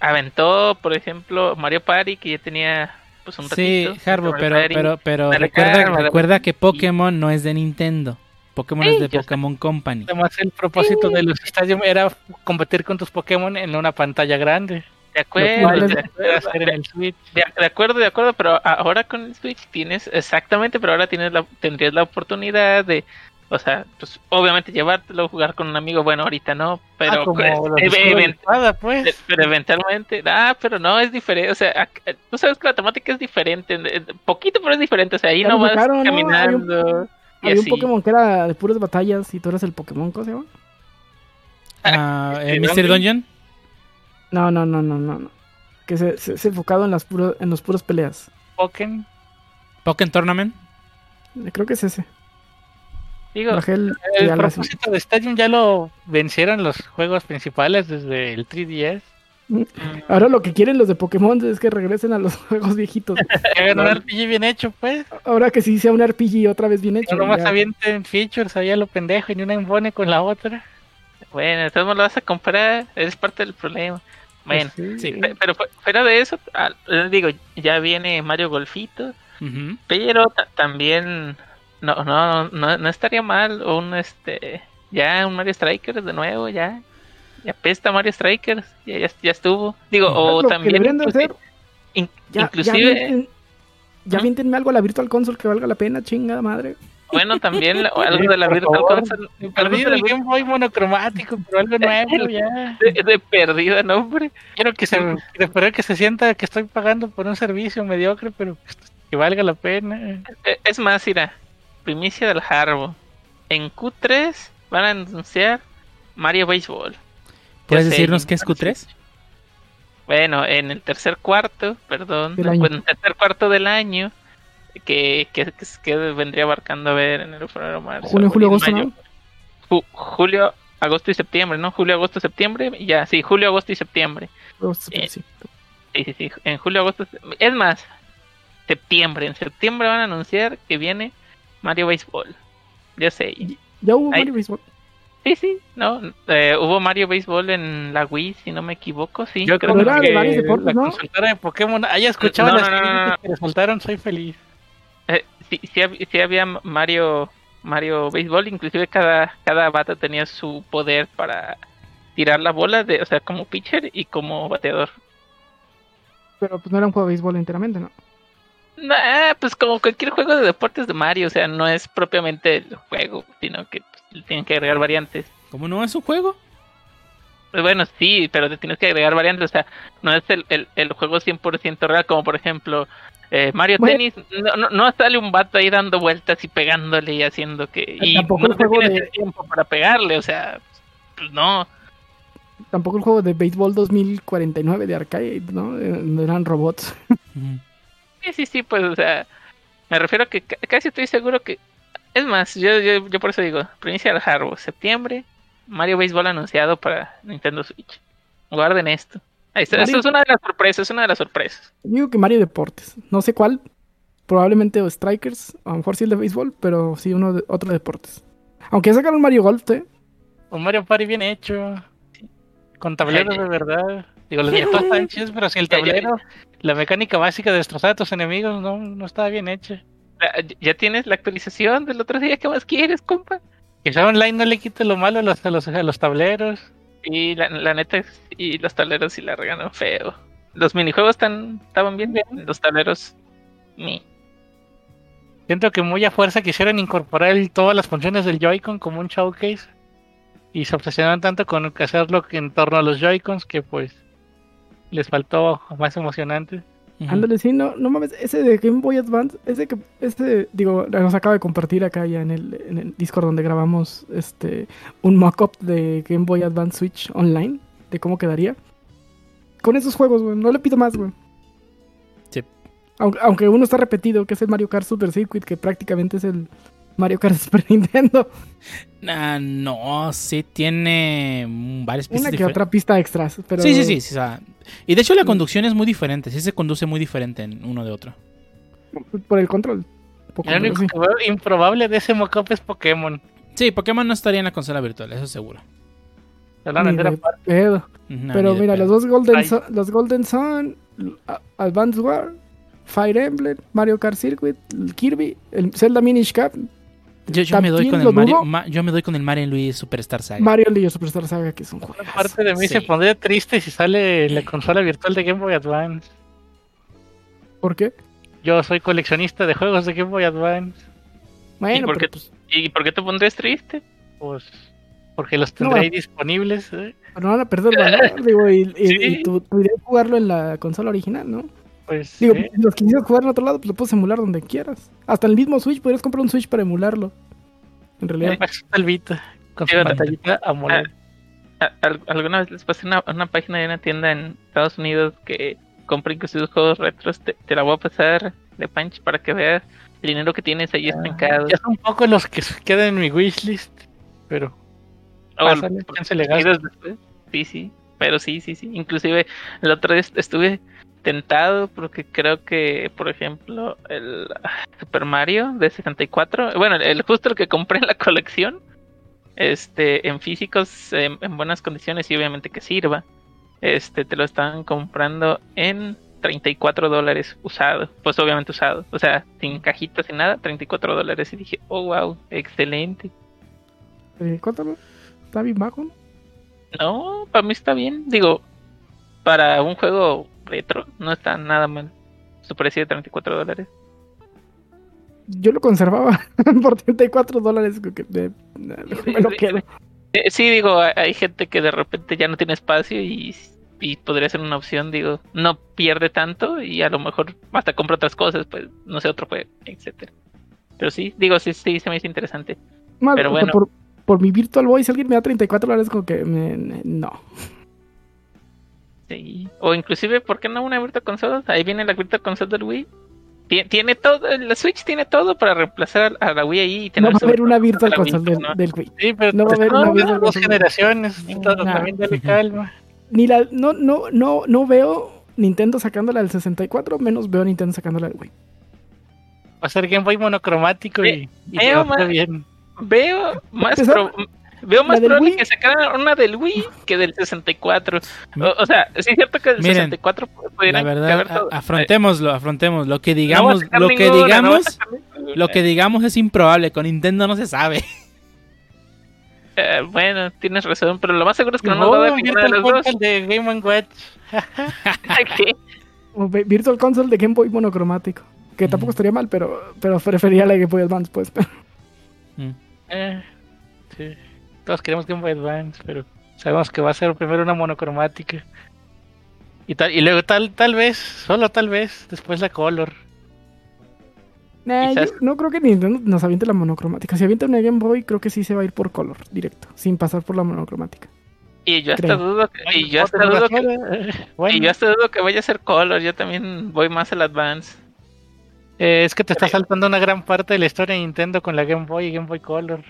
aventó, por ejemplo, Mario Party, que ya tenía pues un ratito. Sí, Harbo, pero, pero, pero recuerda, recuerda que Pokémon no es de Nintendo. Pokémon es de Pokémon Company. Además, el propósito de los estadios era competir con tus Pokémon en una pantalla grande. De acuerdo, de, acuerdo, de acuerdo, pero ahora con el Switch tienes exactamente, pero ahora tienes la, tendrías la oportunidad de, o sea, pues obviamente llevártelo, jugar con un amigo, bueno, ahorita no, pero, ah, pues, pues. pero eventualmente, ah, pero no, es diferente, o sea, tú sabes que la temática es diferente, poquito, pero es diferente, o sea, ahí no vas caminando. Había un Pokémon que era de puras batallas y tú eras el Pokémon, ¿cómo se llama? Ah, ¿El Mystery Dungeon? No, no, no, no, no. Que se, se, enfocado en las puras, en los puros peleas. Pokémon. Pokémon Tournament. Eh, creo que es ese. Digo, el propósito de Stadium ya lo vencieron los juegos principales desde el 3DS. Ahora lo que quieren los de Pokémon es que regresen a los juegos viejitos. un RPG bien hecho, pues. Ahora que sí sea un RPG otra vez bien hecho. No más avienten features allá lo pendejo y ni una embone con la otra. Bueno, entonces lo vas a comprar, es parte del problema. Bueno, pues sí. pero fuera de eso, digo, ya viene Mario Golfito, pero también no, no, no, no estaría mal un este ya un Mario Strikers de nuevo, ya ya pesta Mario Strikers, ya, ya, estuvo. Digo, o también. Inclusive, ya, inclusive ya, ya algo a la Virtual Console que valga la pena, chingada madre. Bueno, también algo de la Virtual Console. Perdido el Game Boy monocromático, pero algo nuevo ya. De, de perdida, no, hombre. Quiero que se, espero que se sienta que estoy pagando por un servicio mediocre, pero que valga la pena. E, es más, mira, primicia del Harbo. En Q3 van a anunciar Mario Baseball. ¿Puedes decirnos qué es Q3? Bueno, en el tercer cuarto, perdón, en el tercer cuarto del año, que, que, que, vendría abarcando a ver en el febrero, marzo. Julio, julio, agosto, ¿no? julio, agosto y septiembre, ¿no? Julio, agosto, septiembre, ya, sí, julio, agosto y septiembre. Eh, sí. sí, sí, en julio, agosto, es más, septiembre, en septiembre van a anunciar que viene Mario Baseball. Ya sé. Ya hubo Mario Baseball. Sí, sí, no, eh, hubo Mario Baseball en la Wii, si no me equivoco, sí. Yo creo que la consultora de Pokémon haya escuchado las que resultaron, soy feliz. Eh, sí, sí, había Mario Mario Baseball, inclusive cada, cada bata tenía su poder para tirar la bola, de, o sea, como pitcher y como bateador. Pero pues no era un juego de béisbol enteramente, ¿no? Nah, pues como cualquier juego de deportes de Mario, o sea, no es propiamente el juego, sino que tienen que agregar variantes. ¿Cómo no es un juego? Pues bueno, sí, pero te tienes que agregar variantes, o sea, no es el, el, el juego 100% real, como por ejemplo eh, Mario Tennis, no, no, sale un vato ahí dando vueltas y pegándole y haciendo que... Y tampoco no el juego de... tiempo para pegarle, o sea, pues no. Tampoco el juego de Béisbol 2049 de arcade, ¿no? Eh, eran robots. Sí, sí, sí, pues, o sea, me refiero a que casi estoy seguro que es más, yo, yo, por eso digo, primicia del hardware, septiembre, Mario Baseball anunciado para Nintendo Switch. Guarden esto. Ahí está, es una de las sorpresas, es una de las sorpresas. Digo que Mario Deportes, no sé cuál, probablemente o Strikers, a lo mejor sí el de béisbol, pero sí uno de, otro de deportes. Aunque sacaron Mario Golf, ¿eh? Un Mario Party bien hecho. Con tableros de verdad. Digo, los directores están chidos, pero si el tablero, la mecánica básica de destrozar a tus enemigos no, no estaba bien hecha. Ya tienes la actualización del otro día, ¿qué más quieres, compa? Que sea online no le quite lo malo a los, a los, a los tableros. Y la, la neta, y los tableros sí la regalan feo. Los minijuegos están, estaban bien, bien, los tableros, ni. Siento que muy a fuerza quisieron incorporar todas las funciones del Joy-Con como un showcase. Y se obsesionaron tanto con hacerlo en torno a los Joy-Cons que pues les faltó más emocionante. Ándale, sí, no, no mames, ese de Game Boy Advance, ese que, ese, digo, nos acaba de compartir acá ya en el, en el Discord donde grabamos este un mock-up de Game Boy Advance Switch online, de cómo quedaría. Con esos juegos, güey, no le pido más, güey. Sí. Aunque, aunque uno está repetido, que es el Mario Kart Super Circuit, que prácticamente es el Mario Kart Super Nintendo. Ah, no, sí tiene varias pistas. Una que otra pista extras, pero... Sí, sí, sí. sí o sea, y de hecho la conducción es muy diferente, sí se conduce muy diferente en uno de otro. Por el control. Lo único improbable de ese mockup es Pokémon. Sí, Pokémon no estaría en la consola virtual, eso seguro. Pero mira, los dos Golden Sun, los Golden Sun, Advance War, Fire Emblem, Mario Kart Circuit, Kirby, el Zelda Minish Cap, yo, me doy con el Mario, yo me doy con el Mario Luigi Superstar Saga. Mario Luigi Superstar Saga, que es un juego. Parte de mí se pondría triste si sale la consola virtual de Game Boy Advance. ¿Por qué? Yo soy coleccionista de juegos de Game Boy Advance. Bueno, ¿Y por, qué, pues, ¿y por qué te pondrías triste? Pues porque los tendré ahí disponibles. ¿eh? No van a perder valor, digo, y, y, tú podrías jugarlo en la consola original, ¿no? Pues, Digo, si los quisieras jugar en otro lado, pues lo puedes emular donde quieras. Hasta el mismo Switch, podrías comprar un Switch para emularlo. En realidad. con su pantallita a ¿Alguna vez les pasé una, una, página de una tienda en Estados Unidos que compra inclusive juegos retros? Te, la voy a pasar de punch para que veas el dinero que tienes ahí ah, estancado. Ya son un poco los que quedan en mi wishlist, pero... Oh, Sí, sí, pero sí, sí, sí. Inclusive el otro día estuve tentado porque creo que, por ejemplo, el Super Mario de 64, bueno, el justo el que compré en la colección, este, en físicos, en, buenas condiciones y obviamente que sirva, este, te lo estaban comprando en 34 dólares usado, pues obviamente usado, o sea, sin cajitas, sin nada, 34 dólares y dije, oh wow, excelente. ¿Cuánto? ¿Está bien bajo? No, para mí está bien, digo, para un juego retro, no está nada mal. Su precio de 34 dólares. Yo lo conservaba por 34 dólares. Que me, lo quedo. Eh, sí, digo, hay gente que de repente ya no tiene espacio y, podría ser una opción, digo, no pierde tanto y a lo mejor hasta compra otras cosas, pues no sé, otro juego, etcétera. Pero sí, digo, sí, sí, se me hizo interesante. Pero bueno. Por, por, mi Virtual Boy, si alguien me da 34 dólares, como que no. O inclusive, ¿por qué no una Virtual Console? Ahí viene la Virtual Console del Wii. Tiene, todo, la Switch tiene todo para reemplazar a la Wii ahí y tener No va a haber una Virtual Console del, Wii. Sí, pero no va a haber una Virtual Dos generaciones, también dale calma. Ni la, no, no, no, no veo Nintendo sacándola del 64, menos veo Nintendo sacándola del Wii. Va a ser Game Boy monocromático y, veo, más, bien. veo más Veo más probable que sacaran una del Wii que del 64. O, sea, sí es cierto que del 64 pudiera la verdad, afrontémoslo, afrontémoslo. Lo que digamos, lo que digamos, lo que digamos es improbable. Con Nintendo no se sabe. Eh, bueno, tienes razón, pero lo más seguro es que no, nos va a dar ninguna de las dos. de Game Watch. ¿Qué? Virtual Console de Game Boy monocromático. Que tampoco estaría mal, pero, pero prefería la Game Boy Advance, pues. Mm. Eh, sí. Todos queremos Game Boy Advance, pero sabemos que va a ser primero una monocromática. Y, tal, y luego tal, tal vez, solo tal vez, después la Color. no creo que Nintendo nos aviente la monocromática. Si avienta una Game Boy, creo que sí se va a ir por Color directo, sin pasar por la monocromática. Y yo hasta dudo que, y yo hasta dudo que, y yo hasta dudo que vaya a ser Color. Yo también voy más al Advance. Eh, es que te está saltando una gran parte de la historia de Nintendo con la Game Boy y Game Boy Color.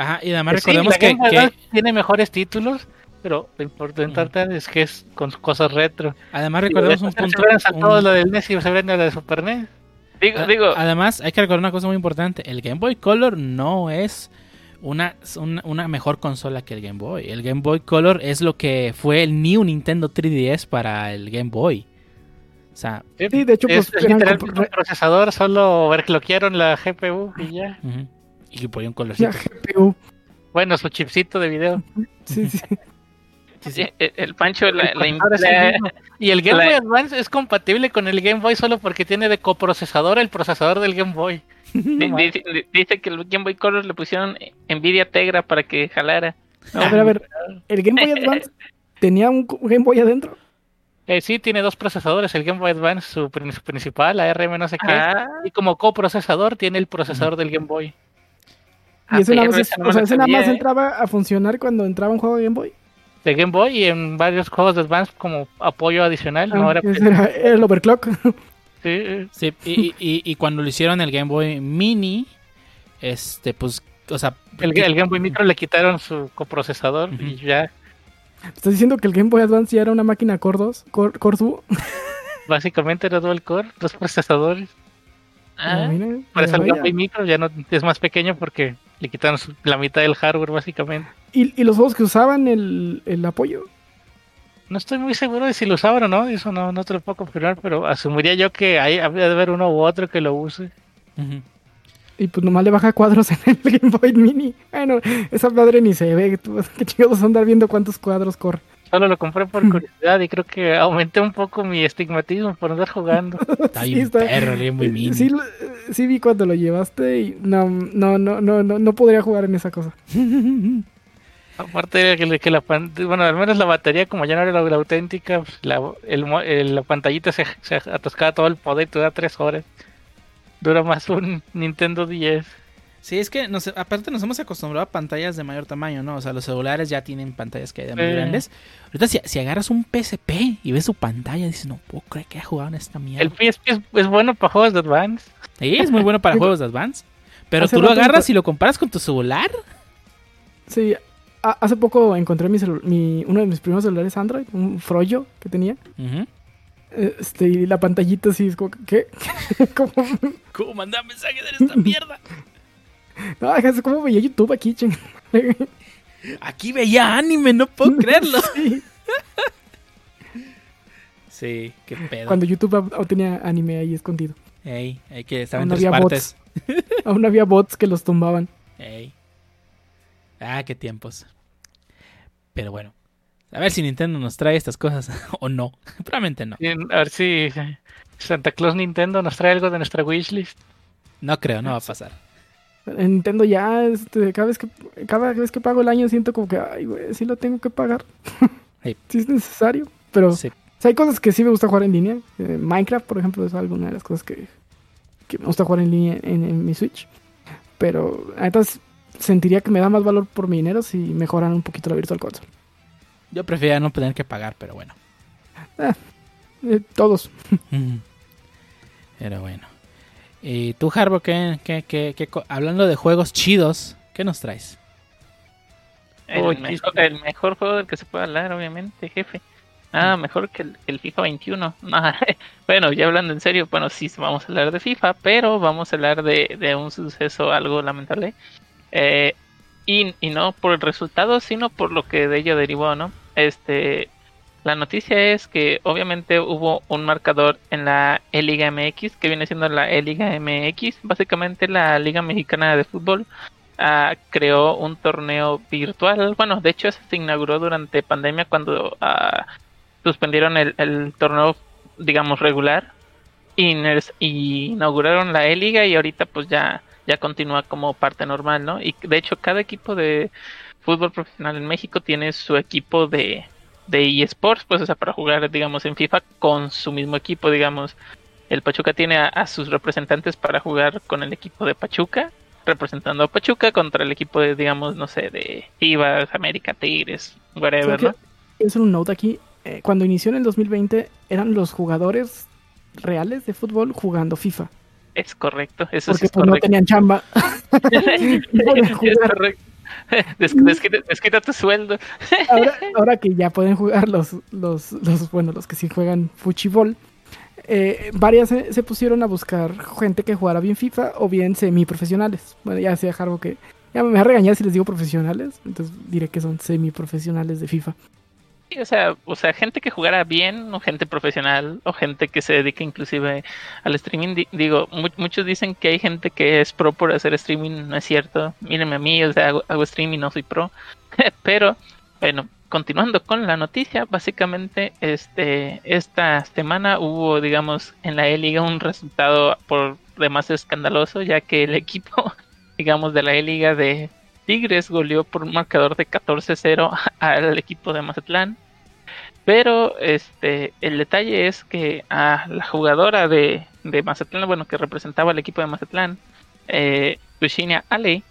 Ajá, y además pues recordemos que, tiene mejores títulos, pero lo importante es que es con cosas retro. Además recordemos un punto... todo lo del NES y se vende lo de Super NES. Digo, digo. Además, hay que recordar una cosa muy importante. El Game Boy Color no es una, una, mejor consola que el Game Boy. El Game Boy Color es lo que fue el New Nintendo 3DS para el Game Boy. O sea, sí, de hecho, pues, el procesador, solo overclockearon la GPU y ya. Y que ponía un colorcito. La GPU. Bueno, su chipcito de video. Sí, sí. sí, el Pancho la, Y el Game Boy Advance es compatible con el Game Boy solo porque tiene de coprocesador el procesador del Game Boy. Dice, que el Game Boy Color le pusieron Nvidia Tegra para que jalara. a ver, a ver. ¿El Game Boy Advance tenía un Game Boy adentro? Eh, sí, tiene dos procesadores. El Game Boy Advance, su, principal, la RM no sé qué. Ah. Y como coprocesador tiene el procesador del Game Boy. ¿Y eso, nada más, o sea, nada más entraba a funcionar cuando entraba un juego de Game Boy? De Game Boy y en varios juegos de Advance como apoyo adicional. Ah, era, el overclock. Sí, sí y, y, cuando lo hicieron el Game Boy Mini, este, pues, o sea... El, Game Boy Micro le quitaron su coprocesador y ya... ¿Estás diciendo que el Game Boy Advance ya era una máquina Core 2? Core, core Básicamente era dual core, dos procesadores. Ah, por eso el Game Boy Micro ya no es más pequeño porque le quitaron la mitad del hardware básicamente. ¿Y, los juegos que usaban el, el apoyo? No estoy muy seguro de si lo usaban o no, eso no, no te lo puedo confirmar, pero asumiría yo que hay, habría de haber uno u otro que lo use. Y pues nomás le baja cuadros en el Game Boy Mini. Bueno, esa madre ni se ve. Qué chingados andar viendo cuántos cuadros corre. Solo lo compré por curiosidad y creo que aumenté un poco mi estigmatismo por andar jugando. Está bien perro, muy mini. Sí, sí, vi cuando lo llevaste y no, no, no, no, no, no podría jugar en esa cosa. Aparte de que, la bueno, al menos la batería, como ya no era la, auténtica, pues, la, la pantallita se, se, atascaba todo el poder y te da tres horas. Dura más un Nintendo 10. Sí, es que nos, aparte nos hemos acostumbrado a pantallas de mayor tamaño, ¿no? O sea, los celulares ya tienen pantallas que hay de muy grandes. Ahorita si, agarras un PSP y ves su pantalla, dices, no puedo creer que ha jugado en esta mierda. El PSP es, bueno para juegos de Advance. Sí, es muy bueno para juegos de Advance. Pero tú lo agarras y lo comparas con tu celular. Sí, hace poco encontré mi, uno de mis primeros celulares Android, un Froyo que tenía. Este, y la pantallita así es como, ¿qué? ¿Cómo? ¿Cómo mandar mensajes de esta mierda? no, es como veía YouTube aquí, ching. Aquí veía anime, no puedo creerlo. sí. sí, qué pedo. Cuando YouTube aún tenía anime ahí escondido. Ey, hay que estar en tres partes. Bots. aún había bots que los tumbaban. Ey. Ah, qué tiempos. Pero bueno. A ver si Nintendo nos trae estas cosas o no. Probablemente no. A ver si Santa Claus Nintendo nos trae algo de nuestra wishlist. No creo, no va a pasar. Nintendo ya, este, cada vez que cada vez que pago el año siento como que, ay, güey, sí lo tengo que pagar. Sí. es necesario. Pero hay cosas que sí me gusta jugar en línea. Eh, Minecraft, por ejemplo, es alguna de las cosas que, que me gusta jugar en línea en, en mi Switch. Pero entonces sentiría que me da más valor por mi dinero si mejoran un poquito la Virtual Console. Yo prefería no tener que pagar, pero bueno. Eh, eh, todos. pero bueno. ¿Y tú, Harbo, qué, qué, qué, hablando de juegos chidos, qué nos traes? El, mejor, juego del que se puede hablar, obviamente, jefe. Ah, mejor que el, FIFA 21. bueno, ya hablando en serio, bueno, sí vamos a hablar de FIFA, pero vamos a hablar de, de un suceso algo lamentable eh, y, no por el resultado, sino por lo que de ello derivó, ¿no? Este, la noticia es que obviamente hubo un marcador en la E-Liga MX, que viene siendo la E-Liga MX, básicamente la Liga Mexicana de Fútbol. Ah, creó un torneo virtual. Bueno, de hecho se inauguró durante pandemia cuando ah, suspendieron el, torneo, digamos, regular. Y, y inauguraron la E-Liga y ahorita pues ya ya continúa como parte normal, ¿no? Y de hecho cada equipo de fútbol profesional en México tiene su equipo de, de eSports, pues o sea, para jugar, digamos, en FIFA con su mismo equipo, digamos. El Pachuca tiene a, sus representantes para jugar con el equipo de Pachuca, representando a Pachuca contra el equipo de, digamos, no sé, de Chivas, América, Tigres, whatever, ¿no? Es un note aquí. Eh, cuando inició en el 2020 eran los jugadores reales de fútbol jugando FIFA. Es correcto, eso Porque es pues, correcto. no tenían chamba. es correcto. desquita tu sueldo. ahora, ahora, que ya pueden jugar los, los, los, bueno, los que sí juegan fuchibol, eh, varias se, pusieron a buscar gente que jugara bien FIFA o bien semiprofesionales. Bueno, ya sea algo que Ya me va a regañar si les digo profesionales, entonces diré que son semiprofesionales de FIFA. O sea, o sea, gente que jugara bien, o gente profesional, o gente que se dedique inclusive al streaming. digo, muchos dicen que hay gente que es pro por hacer streaming, no es cierto. Mírenme a mí, o sea, hago, hago streaming, no soy pro. Pero, bueno, continuando con la noticia, básicamente este esta semana hubo, digamos, en la E-Liga un resultado por demás escandaloso, ya que el equipo, digamos, de la E-Liga de Tigres goleó por un marcador de 14-0 al equipo de Mazatlán. Pero este el detalle es que a la jugadora de, de Mazatlán, bueno, que representaba al equipo de Mazatlán, eh, Ale,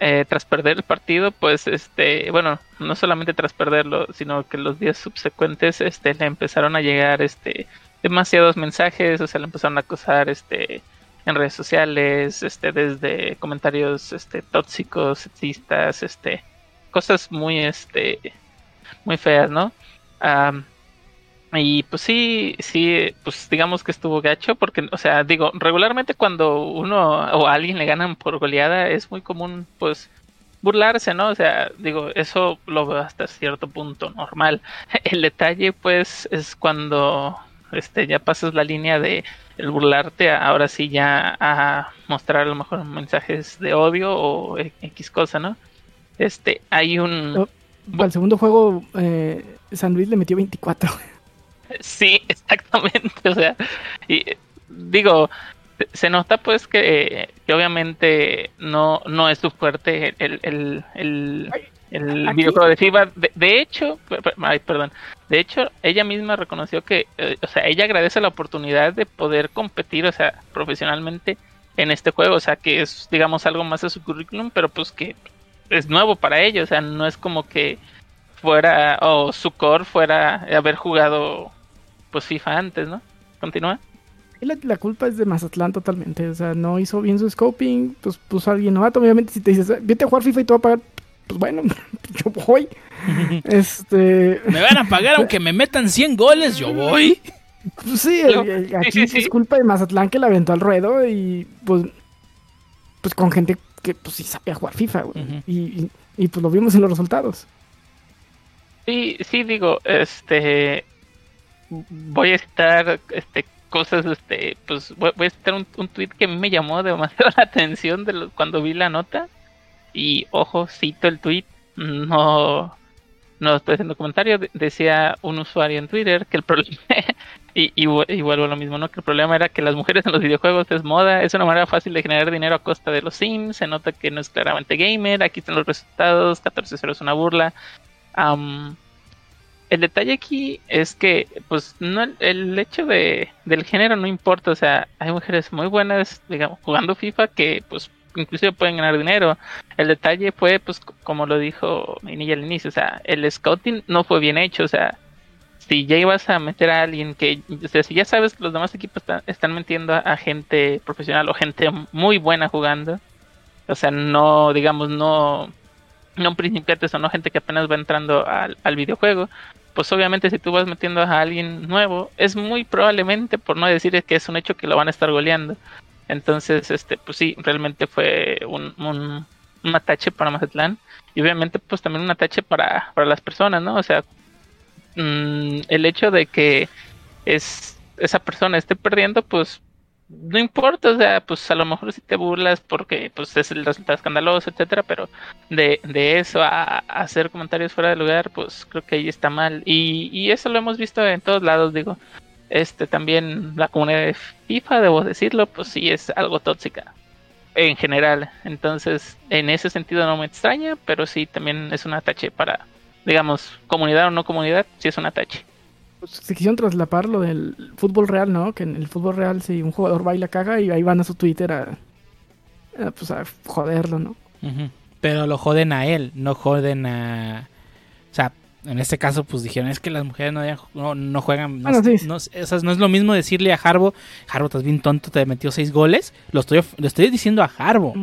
eh, tras perder el partido, pues este, bueno, no solamente tras perderlo, sino que los días subsecuentes, este, le empezaron a llegar, este, demasiados mensajes, o sea, le empezaron a acosar, este, en redes sociales, este, desde comentarios, este, tóxicos, sexistas, este, cosas muy, este, muy feas, ¿no? y pues sí, sí, pues digamos que estuvo gacho, porque, o sea, digo, regularmente cuando uno o alguien le ganan por goleada es muy común, pues, burlarse, ¿no? O sea, digo, eso lo veo hasta cierto punto normal. El detalle, pues, es cuando este ya pasas la línea de el burlarte, ahora sí ya a mostrar a lo mejor mensajes de odio o X cosa, ¿no? Este, hay un... Oh, al segundo juego, eh, San Luis le metió 24. Sí, exactamente. O sea, y digo, se nota pues que, que obviamente no, no es su fuerte el, el, el, el videojuego de FIFA. De, hecho, ay, perdón, de hecho, ella misma reconoció que, eh, o sea, ella agradece la oportunidad de poder competir, o sea, profesionalmente en este juego, o sea, que es, digamos, algo más de su currículum, pero pues que es nuevo para ella, o sea, no es como que fuera, o su core fuera haber jugado pues FIFA antes, ¿no? Continúa. La, la, culpa es de Mazatlán totalmente. O sea, no hizo bien su scoping, pues puso a alguien novato. Obviamente, si te dices, vete a jugar FIFA y te va a pagar, pues bueno, yo voy. este. Me van a pagar aunque me metan 100 goles, yo voy. Pues sí, aquí es culpa de Mazatlán que la aventó al ruedo y pues. Pues con gente que pues sí sabía jugar FIFA, güey. y, y pues lo vimos en los resultados. Sí, sí, digo, este voy a estar este cosas este pues voy, a estar un, un tweet que me llamó demasiado la atención de cuando vi la nota y ojo cito el tweet no no estoy haciendo comentario decía un usuario en Twitter que el problema y, vuelvo a lo mismo no que el problema era que las mujeres en los videojuegos es moda es una manera fácil de generar dinero a costa de los sims se nota que no es claramente gamer aquí están los resultados 14-0 es una burla el detalle aquí es que, pues, no el hecho de, del género no importa. O sea, hay mujeres muy buenas, digamos, jugando FIFA que, pues, inclusive pueden ganar dinero. El detalle fue, pues, como lo dijo Minilla al inicio, o sea, el scouting no fue bien hecho. O sea, si ya ibas a meter a alguien que, o sea, si ya sabes que los demás equipos están metiendo a, gente profesional o gente muy buena jugando, o sea, no, digamos, no no principiantes o no gente que apenas va entrando al, al, videojuego, pues obviamente si tú vas metiendo a alguien nuevo, es muy probablemente, por no decir que es un hecho que lo van a estar goleando. Entonces, este, pues sí, realmente fue un, un, un atache para Mazatlán y obviamente pues también un atache para, para las personas, ¿no? O sea, mmm, el hecho de que es esa persona esté perdiendo, pues no importa, o sea, pues a lo mejor si te burlas porque pues es el resultado escandaloso, etcétera, pero de, de eso a, hacer comentarios fuera de lugar, pues creo que ahí está mal. Y, y eso lo hemos visto en todos lados, digo. Este también la comunidad de FIFA, debo decirlo, pues sí es algo tóxica en general. Entonces, en ese sentido no me extraña, pero sí también es un atache para, digamos, comunidad o no comunidad, sí es un atache pues, se quisieron traslapar lo del fútbol real, ¿no? Que en el fútbol real si un jugador baila caga y ahí van a su Twitter a, pues a joderlo, ¿no? Pero lo joden a él, no joden a... En este caso pues dijeron, es que las mujeres no, no, juegan... No, no, es lo mismo decirle a Harbo, Harbo, estás bien tonto, te metió seis goles. Lo estoy, lo estoy diciendo a Harbo.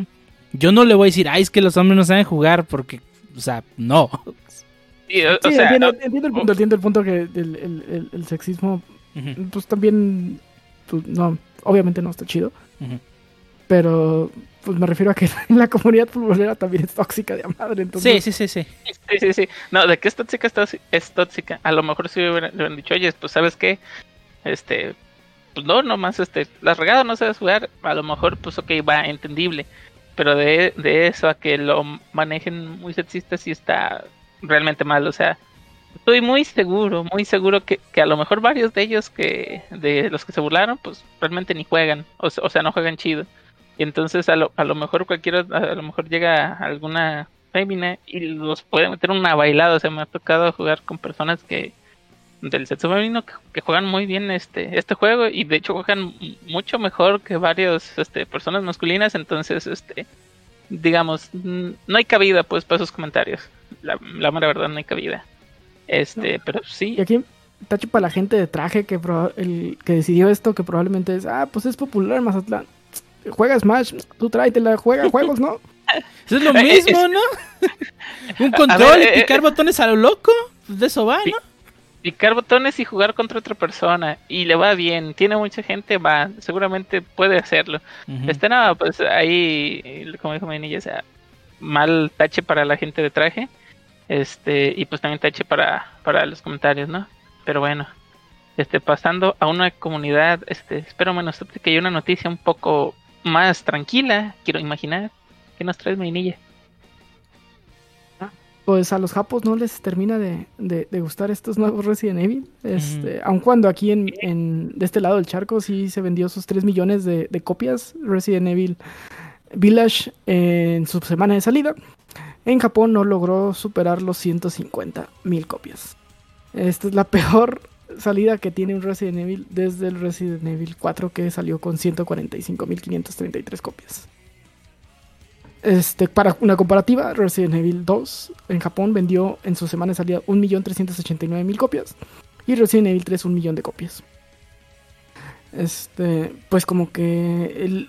Yo no le voy a decir, ay, es que los hombres no saben jugar porque... O sea, no. Sí, entiendo, el punto, entiendo el punto que el, sexismo, pues también, pues, no, obviamente no está chido. Pero, pues me refiero a que la comunidad futbolera también es tóxica de madre. Entonces... Sí, sí, sí, sí. Sí, sí, sí. No, de que es tóxica, es tóxica. A lo mejor si le hubieran dicho, oye, pues sabes qué, este, pues no, nomás, este, las regadas no sabes jugar, a lo mejor, pues ok, va, entendible. Pero de, de eso a que lo manejen muy sexista sí está realmente mal, o sea, estoy muy seguro, muy seguro que, que, a lo mejor varios de ellos que de los que se burlaron, pues realmente ni juegan, o, o sea, no juegan chido. Y entonces a lo, a lo mejor cualquiera, a lo mejor llega alguna fémina y los puede meter una bailada. O sea, me ha tocado jugar con personas que del sexo femenino que, juegan muy bien este este juego y de hecho juegan mucho mejor que varios este personas masculinas. Entonces, este digamos, no hay cabida pues para esos comentarios. La, la mera verdad no hay cabida. Este, pero sí. Y aquí tacho para la gente de traje que el que decidió esto que probablemente es, ah, pues es popular en Mazatlán juega Smash, tú tráetela, juega juegos, ¿no? Eso es lo mismo, ¿no? Un control y eh, picar eh, botones a lo loco, de eso va, ¿no? Picar botones y jugar contra otra persona y le va bien, tiene mucha gente, va, seguramente puede hacerlo. Este nada, pues ahí, como dijo mi niña, sea, mal tache para la gente de traje, este, y pues también tache para, para los comentarios, ¿no? Pero bueno, este, pasando a una comunidad, este, espero menos que haya una noticia un poco más tranquila, quiero imaginar. ¿Qué nos traes, Mainilla? Pues a los japos no les termina de, gustar estos nuevos Resident Evil. Este, Aun cuando aquí en, de este lado del charco sí se vendió sus 3 millones de, copias Resident Evil Village en su semana de salida. En Japón no logró superar los 150 mil copias. Esta es la peor salida que tiene un Resident Evil desde el Resident Evil 4 que salió con 145.533 copias. Este, para una comparativa, Resident Evil 2 en Japón vendió en su semana de salida 1.389.000 copias y Resident Evil 3 un millón de copias. Este, pues como que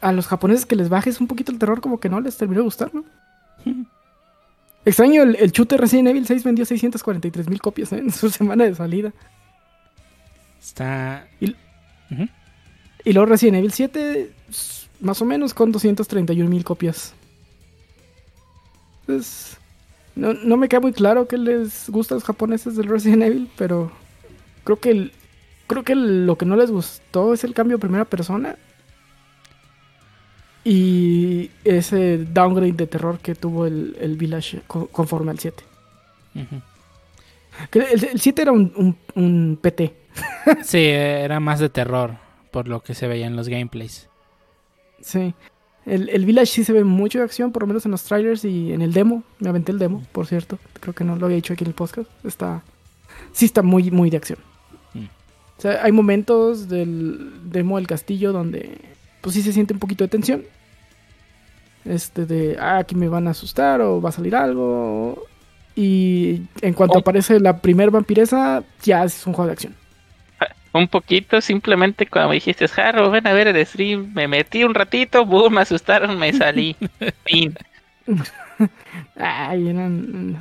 a los japoneses que les bajes un poquito el terror como que no les terminó de gustar, ¿no? Extraño, el, el chute Resident Evil 6 vendió 643 mil copias ¿eh? en su semana de salida. Está. Y, luego Resident Evil 7, más o menos con 231 mil copias. Pues, no, no, me queda muy claro que les gusta a los japoneses del Resident Evil, pero creo que creo que lo que no les gustó es el cambio de primera persona y ese downgrade de terror que tuvo el, el Village conforme al 7. el, 7 era un, un, PT. sí, era más de terror, por lo que se veía en los gameplays. Sí. El, el, Village sí se ve mucho de acción, por lo menos en los trailers y en el demo. Me aventé el demo, por cierto. Creo que no lo había dicho aquí en el podcast. Está. Sí está muy, muy de acción. Mm. O sea, hay momentos del demo del castillo donde pues sí se siente un poquito de tensión. Este de, ah, aquí me van a asustar o va a salir algo. Y en cuanto aparece la primer vampiresa, ya es un juego de acción. Un poquito, simplemente cuando me dijiste, Harrow, ven a ver el stream, me metí un ratito, boom, me asustaron, me salí. fin. Ay, eran.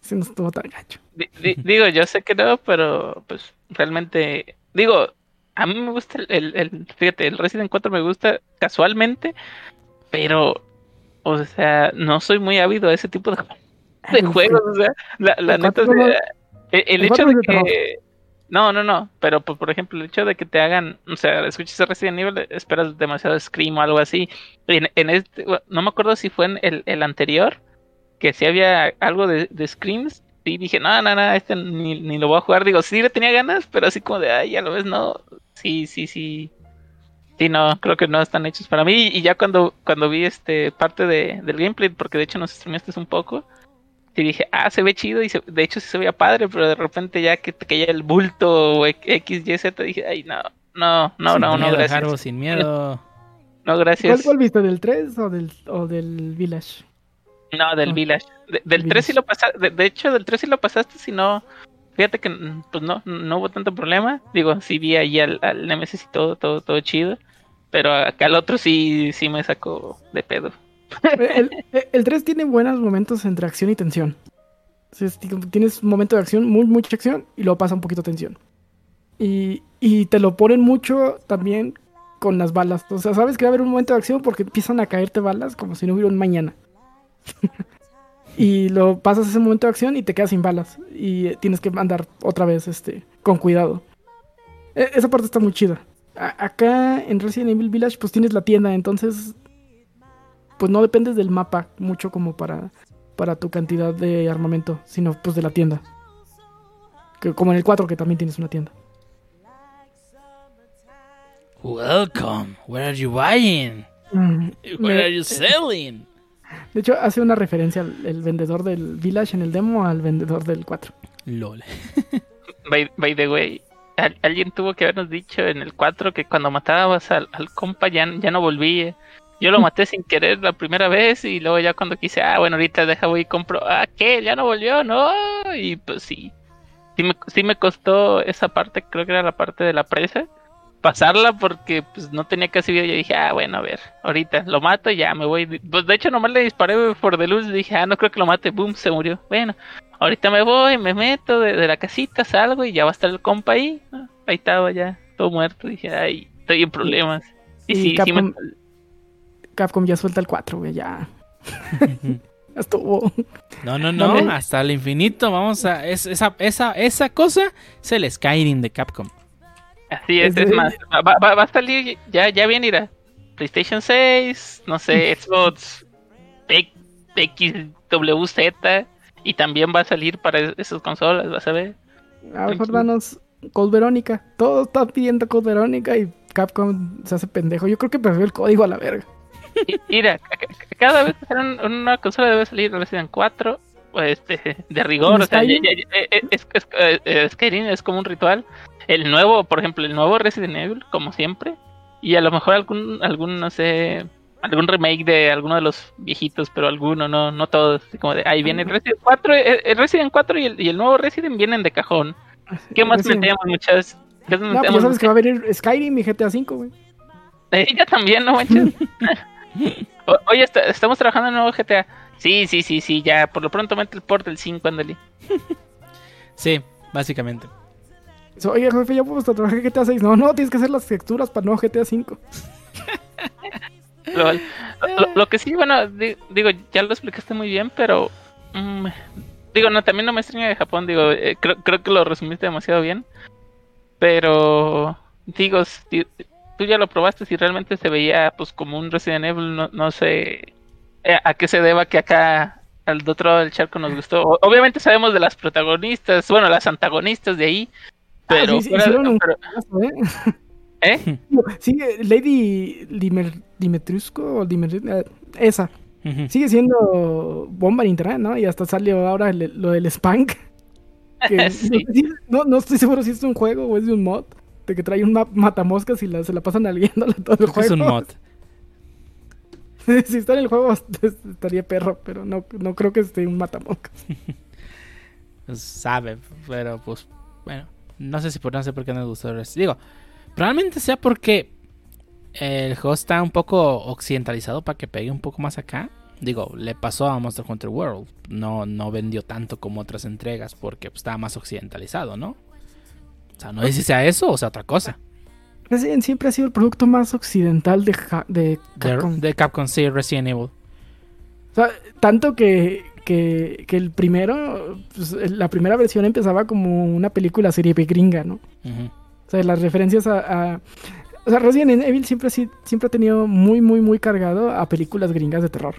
Se nos estuvo tan gacho. digo, yo sé que no, pero pues realmente. Digo, a mí me gusta el, el, fíjate, el Resident 4 me gusta casualmente, pero, o sea, no soy muy ávido a ese tipo de, de juegos, o sea, la, la neta, el, hecho de que... No, no, no, pero pues, por ejemplo, el hecho de que te hagan, o sea, escuches Resident Evil, esperas demasiado Scream o algo así. En, en este, no me acuerdo si fue en el, el anterior, que si había algo de, de Screams, y dije, no, no, no, este ni, ni, lo voy a jugar. Digo, sí le tenía ganas, pero así como de, ay, ya lo ves, no. Sí, sí, sí. Sí, no, creo que no están hechos para mí. Y ya cuando, cuando vi este parte de, del gameplay, porque de hecho nos streameaste un poco, y dije, ah, se ve chido. Y de hecho sí se veía padre, pero de repente ya que te caía el bulto o X, Y, Z, dije, ay, no, no, no, no, no, gracias. sin miedo. No, gracias. ¿Cuál, viste, del 3 o del, o del Village? No, del Village. del 3 sí lo pasaste, de, hecho del 3 sí lo pasaste, si no, fíjate que pues no, no hubo tanto problema. Digo, sí vi ahí al, al Nemesis y todo, todo, todo chido. Pero acá el otro sí, sí me sacó de pedo. El, el 3 tiene buenos momentos entre acción y tensión. tienes un momento de acción, muy, mucha acción, y luego pasa un poquito de tensión. Y, y te lo ponen mucho también con las balas. O sea, sabes que va a haber un momento de acción porque empiezan a caerte balas como si no hubiera un mañana. y lo pasas ese momento de acción y te quedas sin balas. Y tienes que andar otra vez este, con cuidado. E, esa parte está muy chida. acá en Resident Evil Village pues tienes la tienda, entonces pues no dependes del mapa mucho como para, para tu cantidad de armamento, sino pues de la tienda. Que, como en el 4 que también tienes una tienda. Welcome. Where are you buying? Mm, Where are you selling? De hecho, hace una referencia el vendedor del Village en el demo al vendedor del 4. LOL. by, the way, alguien tuvo que habernos dicho en el 4 que cuando matabas al, compa ya, ya, no volvía. Yo lo maté sin querer la primera vez y luego ya cuando quise, ah, bueno, ahorita deja voy y compro, ah, ¿qué? Ya no volvió, no. Y pues sí. Sí me, sí me costó esa parte, creo que era la parte de la presa pasarla porque pues no tenía casi vida. Yo dije, ah, bueno, a ver, ahorita lo mato y ya me voy. Pues de hecho nomás le disparé por de luz y dije, ah, no creo que lo mate, boom, se murió. Bueno, ahorita me voy, me meto de, la casita, salgo y ya va a estar el compa ahí. ahí estaba ya, todo muerto. Dije, ay, estoy en problemas. Y, sí, Capcom, Capcom ya suelta el 4, güey, ya. Estuvo. No, no, no, hasta el infinito. Vamos a. esa, esa, esa cosa es el Skyrim de Capcom. Así es, es, más, va, a salir, ya, ya viene ir a PlayStation 6, no sé, Xbox XWZ y también va a salir para esas consolas, vas a ver. A ver, danos Code Verónica. Todos están pidiendo Code Verónica y Capcom se hace pendejo. Yo creo que perdió el código a la verga. Mira, cada vez que una consola debe salir Resident 4 este, de rigor. O sea, es, Skyrim es como un ritual el nuevo, por ejemplo, el nuevo Resident Evil, como siempre, y a lo mejor algún, algún, no sé, algún remake de alguno de los viejitos, pero alguno, no, no todos. Como de, ahí viene el Resident 4, eh, el, Resident 4 y el, y el, nuevo Resident vienen de cajón. ¿Qué más metemos, muchas? ¿Qué no, pues ya sabes que va a venir Skyrim y GTA 5, güey. Ella también, ¿no manches? Oye, estamos trabajando en el nuevo GTA. Sí, sí, sí, sí, ya, por lo pronto mete el port del 5, ándale. sí, básicamente. Oye, jefe, ya podemos trabajar GTA 6. No, no, tienes que hacer las texturas para no GTA 5. lo, que sí, bueno, digo, ya lo explicaste muy bien, pero. Mm, digo, no, también no me extraña de Japón, digo, eh, creo, creo que lo resumiste demasiado bien. Pero. Digo, tú ya lo probaste, si realmente se veía pues como un Resident Evil, no, no sé a qué se deba que acá al otro lado del charco nos gustó. obviamente sabemos de las protagonistas, bueno, las antagonistas de ahí, pero, ¿eh? ¿Eh? Sí, Lady Dimetrusco o eh, esa. Sigue siendo bomba en internet, ¿no? Y hasta salió ahora lo del Spank. no, no, estoy seguro si es un juego o es de un mod. De que trae un matamoscas y la, se la pasan alguiéndola todo el juego. Es un mod. si está en el juego estaría perro, pero no, no creo que esté un matamoscas. Pues sabe, pero pues bueno. No sé si por no sé por qué no me gustó Digo, probablemente sea porque el juego está un poco occidentalizado para que pegue un poco más acá. Digo, le pasó a Monster Hunter World. No, no vendió tanto como otras entregas porque estaba más occidentalizado, ¿no? O sea, no sé si sea eso o sea otra cosa. Resident siempre ha sido el producto más occidental de, de Capcom. De, Capcom, sí, Resident Evil. O sea, tanto que, que, el primero, pues, la primera versión empezaba como una película serie gringa, ¿no? O sea, las referencias a, O sea, Resident Evil siempre, siempre ha tenido muy, muy, muy cargado a películas gringas de terror.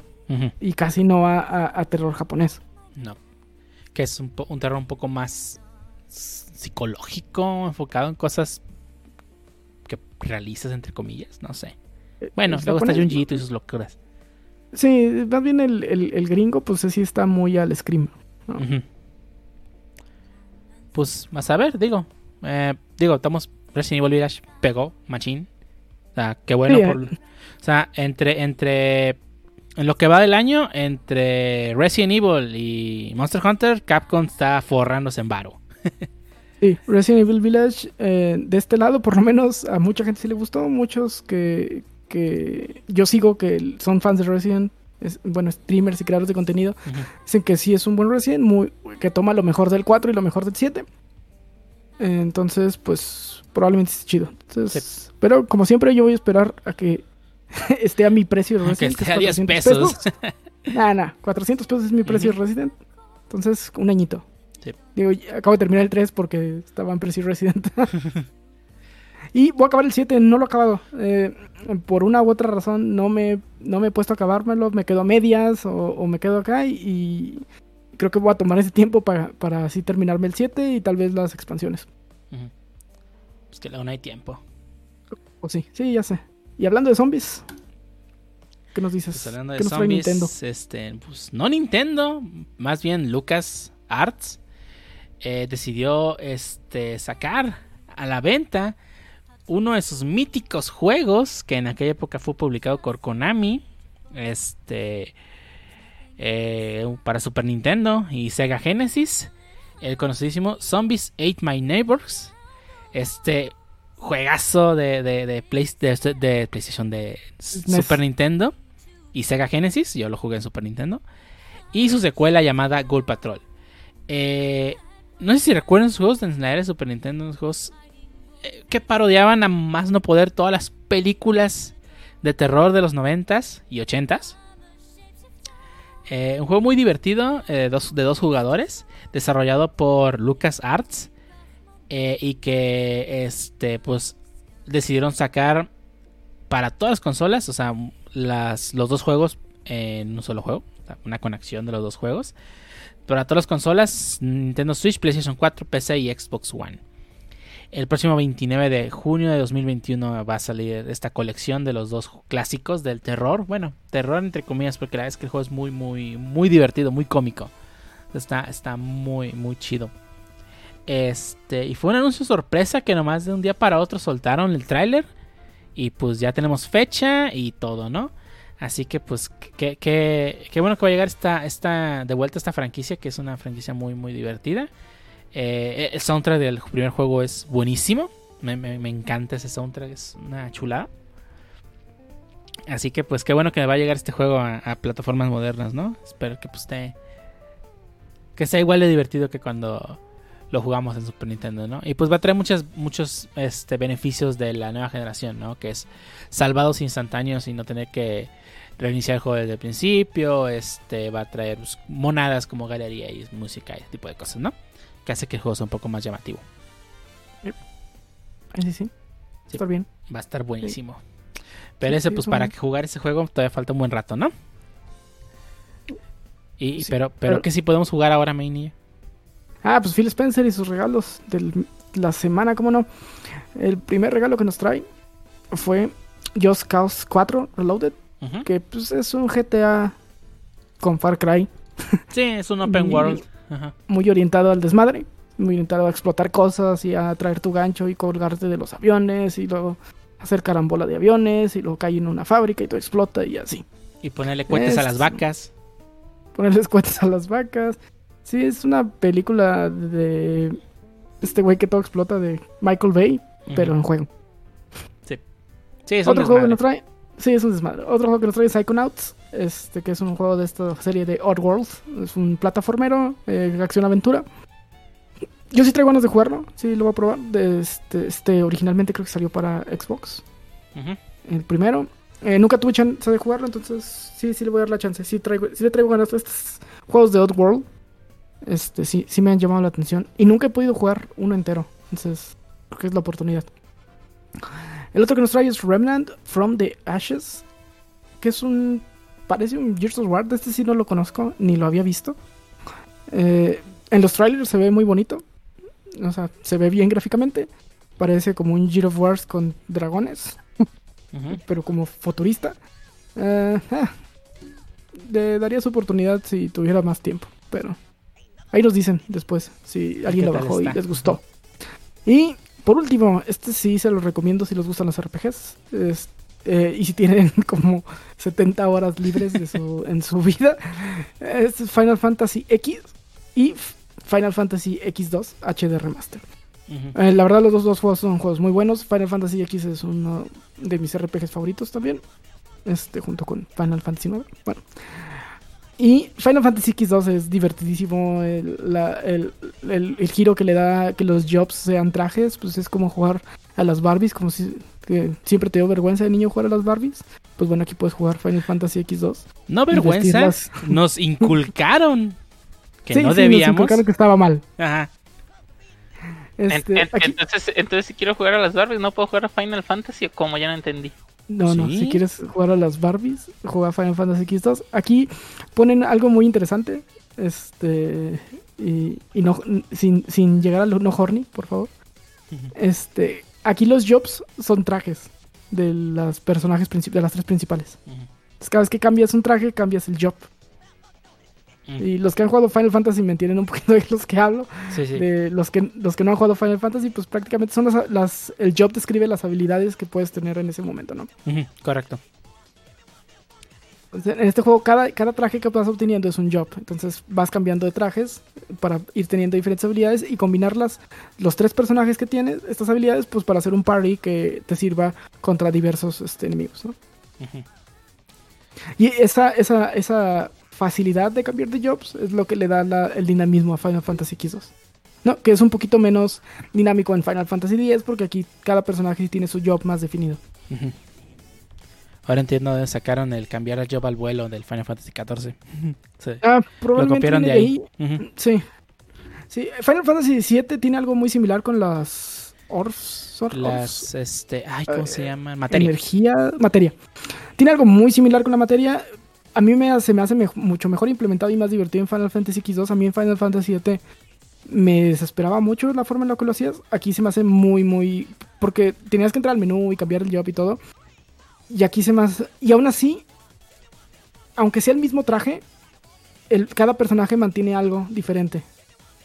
Y casi no a, terror japonés. No. Que es un, un terror un poco más psicológico, enfocado en cosas que realizas, entre comillas, no sé. Eh, bueno, luego está Junjito y sus locuras. Sí, más bien el, el, gringo, pues sí está muy al scream. Pues, más a ver, digo. Eh, digo, estamos. Resident Evil Village pegó, machín. O sea, qué bueno. por, o sea, entre, entre. En lo que va del año, entre Resident Evil y Monster Hunter, Capcom está forrándose en varo. sí, Resident Evil Village, eh, de este lado, por lo menos a mucha gente sí le gustó. Muchos que, que yo sigo que son fans de Resident, bueno, streamers y creadores de contenido, dicen que sí es un buen Resident, muy, que toma lo mejor del 4 y lo mejor del 7. entonces, pues probablemente es chido. Entonces, Pero como siempre, yo voy a esperar a que esté a mi precio de Resident. Que esté a 10 pesos. Nah, nah, 400 pesos es mi precio de Resident. Entonces, un añito. Digo, acabo de terminar el 3 porque estaba en precio Resident. y voy a acabar el 7, no lo he acabado. Eh, por una u otra razón no me, no me he puesto a acabármelo, me quedo a medias o, me quedo acá y, creo que voy a tomar ese tiempo para, para así terminarme el 7 y tal vez las expansiones. Pues que aún hay tiempo. O sí, sí, ya sé. Y hablando de zombies, ¿qué nos dices? Pues hablando de zombies, Nintendo? Este, pues no Nintendo, más bien Lucas Arts eh, decidió este, sacar a la venta uno de sus míticos juegos que en aquella época fue publicado por Konami. Este. Eh, para Super Nintendo y Sega Genesis. El conocidísimo Zombies Ate My Neighbors. Este juegazo de, de, de, PlayStation de Super Nintendo y Sega Genesis. Yo lo jugué en Super Nintendo. Y su secuela llamada Gold Patrol. Eh, no sé si recuerdan sus juegos en la de Super Nintendo. Los juegos eh, que parodiaban a más no poder todas las películas de terror de los 90s y 80s. Eh, un juego muy divertido de dos jugadores, desarrollado por Lucas Arts eh, y que este pues decidieron sacar para todas las consolas, o sea, las, los dos juegos en un solo juego, una conexión de los dos juegos. Para todas las consolas, Nintendo Switch, PlayStation 4, PC y Xbox One. El próximo 29 de junio de 2021 va a salir esta colección de los dos clásicos del terror. Bueno, terror entre comillas, porque la verdad es que el juego es muy, muy, muy divertido, muy cómico. Está, está muy, muy chido. Este, y fue un anuncio sorpresa que nomás de un día para otro soltaron el tráiler. Y pues ya tenemos fecha y todo, ¿no? Así que pues qué que, bueno que va a llegar esta, esta, de vuelta esta franquicia, que es una franquicia muy, muy divertida. Eh, el soundtrack del primer juego es buenísimo. Me, encanta ese soundtrack, es una chulada. Así que pues qué bueno que va a llegar este juego a, plataformas modernas, ¿no? Espero que pues esté... Que sea igual de divertido que cuando lo jugamos en Super Nintendo, ¿no? Y pues va a traer muchos, muchos este, beneficios de la nueva generación, ¿no? Que es salvados instantáneos y no tener que reiniciar el juego desde el principio. Este va a traer pues, monadas como galería y música y ese tipo de cosas, ¿no? Que hace que el juego sea un poco más llamativo. Sí, sí. sí. Está bien. Va a estar buenísimo. Pero ese, pues para que jugar ese juego todavía falta un buen rato, ¿no? Y, pero, pero, que si podemos jugar ahora, Mania. Ah, pues Phil Spencer y sus regalos de la semana, ¿cómo no? El primer regalo que nos trae fue Just Cause 4 Reloaded, que pues es un GTA con Far Cry. Sí, es un open world. Muy orientado al desmadre, muy orientado a explotar cosas y a traer tu gancho y colgarte de los aviones y luego hacer carambola de aviones y luego cae en una fábrica y todo explota y así. Y ponerle cuentas a las vacas. Ponerles cuentas a las vacas. Sí, es una película de este güey que todo explota de Michael Bay, pero en juego. Sí. Sí, es Otro juego que nos trae. Sí, es un desmadre. Otro juego que nos trae es Psychonauts, este que es un juego de esta serie de Odd Worlds. Es un plataformero, eh, acción-aventura. Yo sí traigo ganas de jugarlo, sí lo voy a probar. Este, este originalmente creo que salió para Xbox. El primero. Eh, nunca tuve chance de jugarlo, entonces sí, sí le voy a dar la chance. Sí, traigo, sí le traigo ganas a estos juegos de Odd World este, sí, sí me han llamado la atención. Y nunca he podido jugar uno entero. Entonces, creo que es la oportunidad. El otro que nos trae es Remnant from the Ashes. Que es un. Parece un Gears of War. Este sí no lo conozco, ni lo había visto. Eh, en los trailers se ve muy bonito. O sea, se ve bien gráficamente. Parece como un Gears of War con dragones. Pero como futurista. Eh, le daría su oportunidad si tuviera más tiempo. Pero Ahí nos dicen después si alguien lo bajó y les gustó. Y por último, este sí se los recomiendo si les gustan los RPGs. Eh, y si tienen como 70 horas libres de su, en su vida. Es Final Fantasy X y Final Fantasy X2 HD Remaster. Eh, la verdad, los dos, dos, juegos son juegos muy buenos. Final Fantasy X es uno de mis RPGs favoritos también. Este, junto con Final Fantasy 9. Bueno. Y Final Fantasy X2 es divertidísimo. El, la- el- el- el giro que le da que los jobs sean trajes, pues es como jugar a las Barbies, como si que siempre te dio vergüenza de niño jugar a las Barbies. Pues bueno, aquí puedes jugar Final Fantasy X2. No vergüenza, nos inculcaron que Sí, no sí, nos debíamos. inculcaron que estaba mal. Ajá. Este, en- aquí- entonces, entonces, si quiero jugar a las Barbies, ¿no puedo jugar a Final Fantasy o como ya no entendí? No, no, si quieres jugar a las Barbies, juega Final Fantasy X2. Aquí ponen algo muy interesante. Este. Y, y no, sin, sin llegar al no horny, por favor. Este. Aquí los jobs son trajes de las personajes de las tres principales. Entonces, cada vez que cambias un traje, cambias el job. Mm. Y los que han jugado Final Fantasy me entienden un poquito de los que hablo. Sí, sí. De los que, los que no han jugado Final Fantasy, pues prácticamente son las, las. El job describe las habilidades que puedes tener en ese momento, ¿no? Correcto. En este juego, cada, cada traje que vas obteniendo es un job. Entonces vas cambiando de trajes para ir teniendo diferentes habilidades y combinarlas, los tres personajes que tienes, estas habilidades, pues para hacer un party que te sirva contra diversos este, enemigos. ¿no? Y esa, esa, esa facilidad de cambiar de jobs es lo que le da la- el dinamismo a Final Fantasy X2. No, que es un poquito menos dinámico en Final Fantasy X porque aquí cada personaje tiene su job más definido. Ahora entiendo dónde sacaron el cambiar el job al vuelo del Final Fantasy XIV. Sí. Ah, Lo probablemente copiaron de ahí. Sí. Sí, Final Fantasy VII tiene algo muy similar con las Orfs. Orfs, Las, este, ay, ¿cómo Eh, se llama? Materia. Energía, materia. Tiene algo muy similar con la materia. A mí me, se me hace mucho mejor implementado y más divertido en Final Fantasy X2. A mí en Final Fantasy VII me desesperaba mucho la forma en la que lo hacías. Aquí se me hace muy, muy... Porque tenías que entrar al menú y cambiar el job y todo. Y aquí se me hace... Y aún así, aunque sea el mismo traje, el, cada personaje mantiene algo diferente.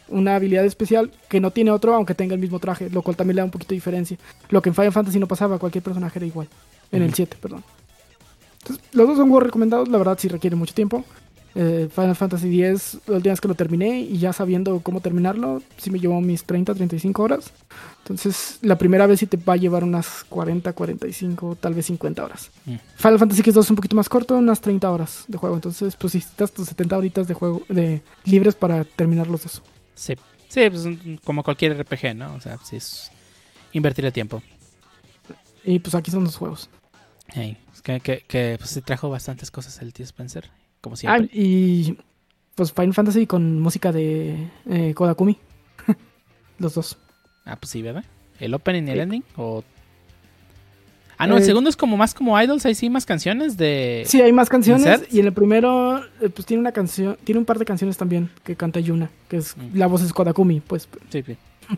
Una habilidad especial que no tiene otro aunque tenga el mismo traje, lo cual también le da un poquito de diferencia. Lo que en Final Fantasy no pasaba, cualquier personaje era igual. En el Ujú. 7, perdón. Entonces, los dos son juegos recomendados, la verdad sí requiere mucho tiempo. Eh, Final Fantasy X, última vez que lo terminé y ya sabiendo cómo terminarlo, sí me llevó mis 30, 35 horas. Entonces, la primera vez sí te va a llevar unas 40, 45, tal vez 50 horas. Mm. Final Fantasy X2 es un poquito más corto, unas 30 horas de juego. Entonces, pues sí, necesitas tus 70 horitas de juego de libres para terminar los dos. Sí, sí pues, como cualquier RPG, ¿no? O sea, sí es invertir el tiempo. Y pues aquí son los juegos. Ey, es que, que, que, pues, sí trajo bastantes cosas el tío Spencer, como Ah, siempre. y pues Final Fantasy con música de eh, Kodakumi. los dos. Ah, pues sí, ¿verdad? ¿El opening y el Sí. ending? O... Ah, no, el Eh, segundo es como más como Idols, ahí sí más canciones de... Sí, hay más canciones. ¿Insert? Y en el primero, eh, pues tiene una canción, tiene un par de canciones también que canta Yuna, que es Mm. la voz es Kodakumi, pues. Sí, sí.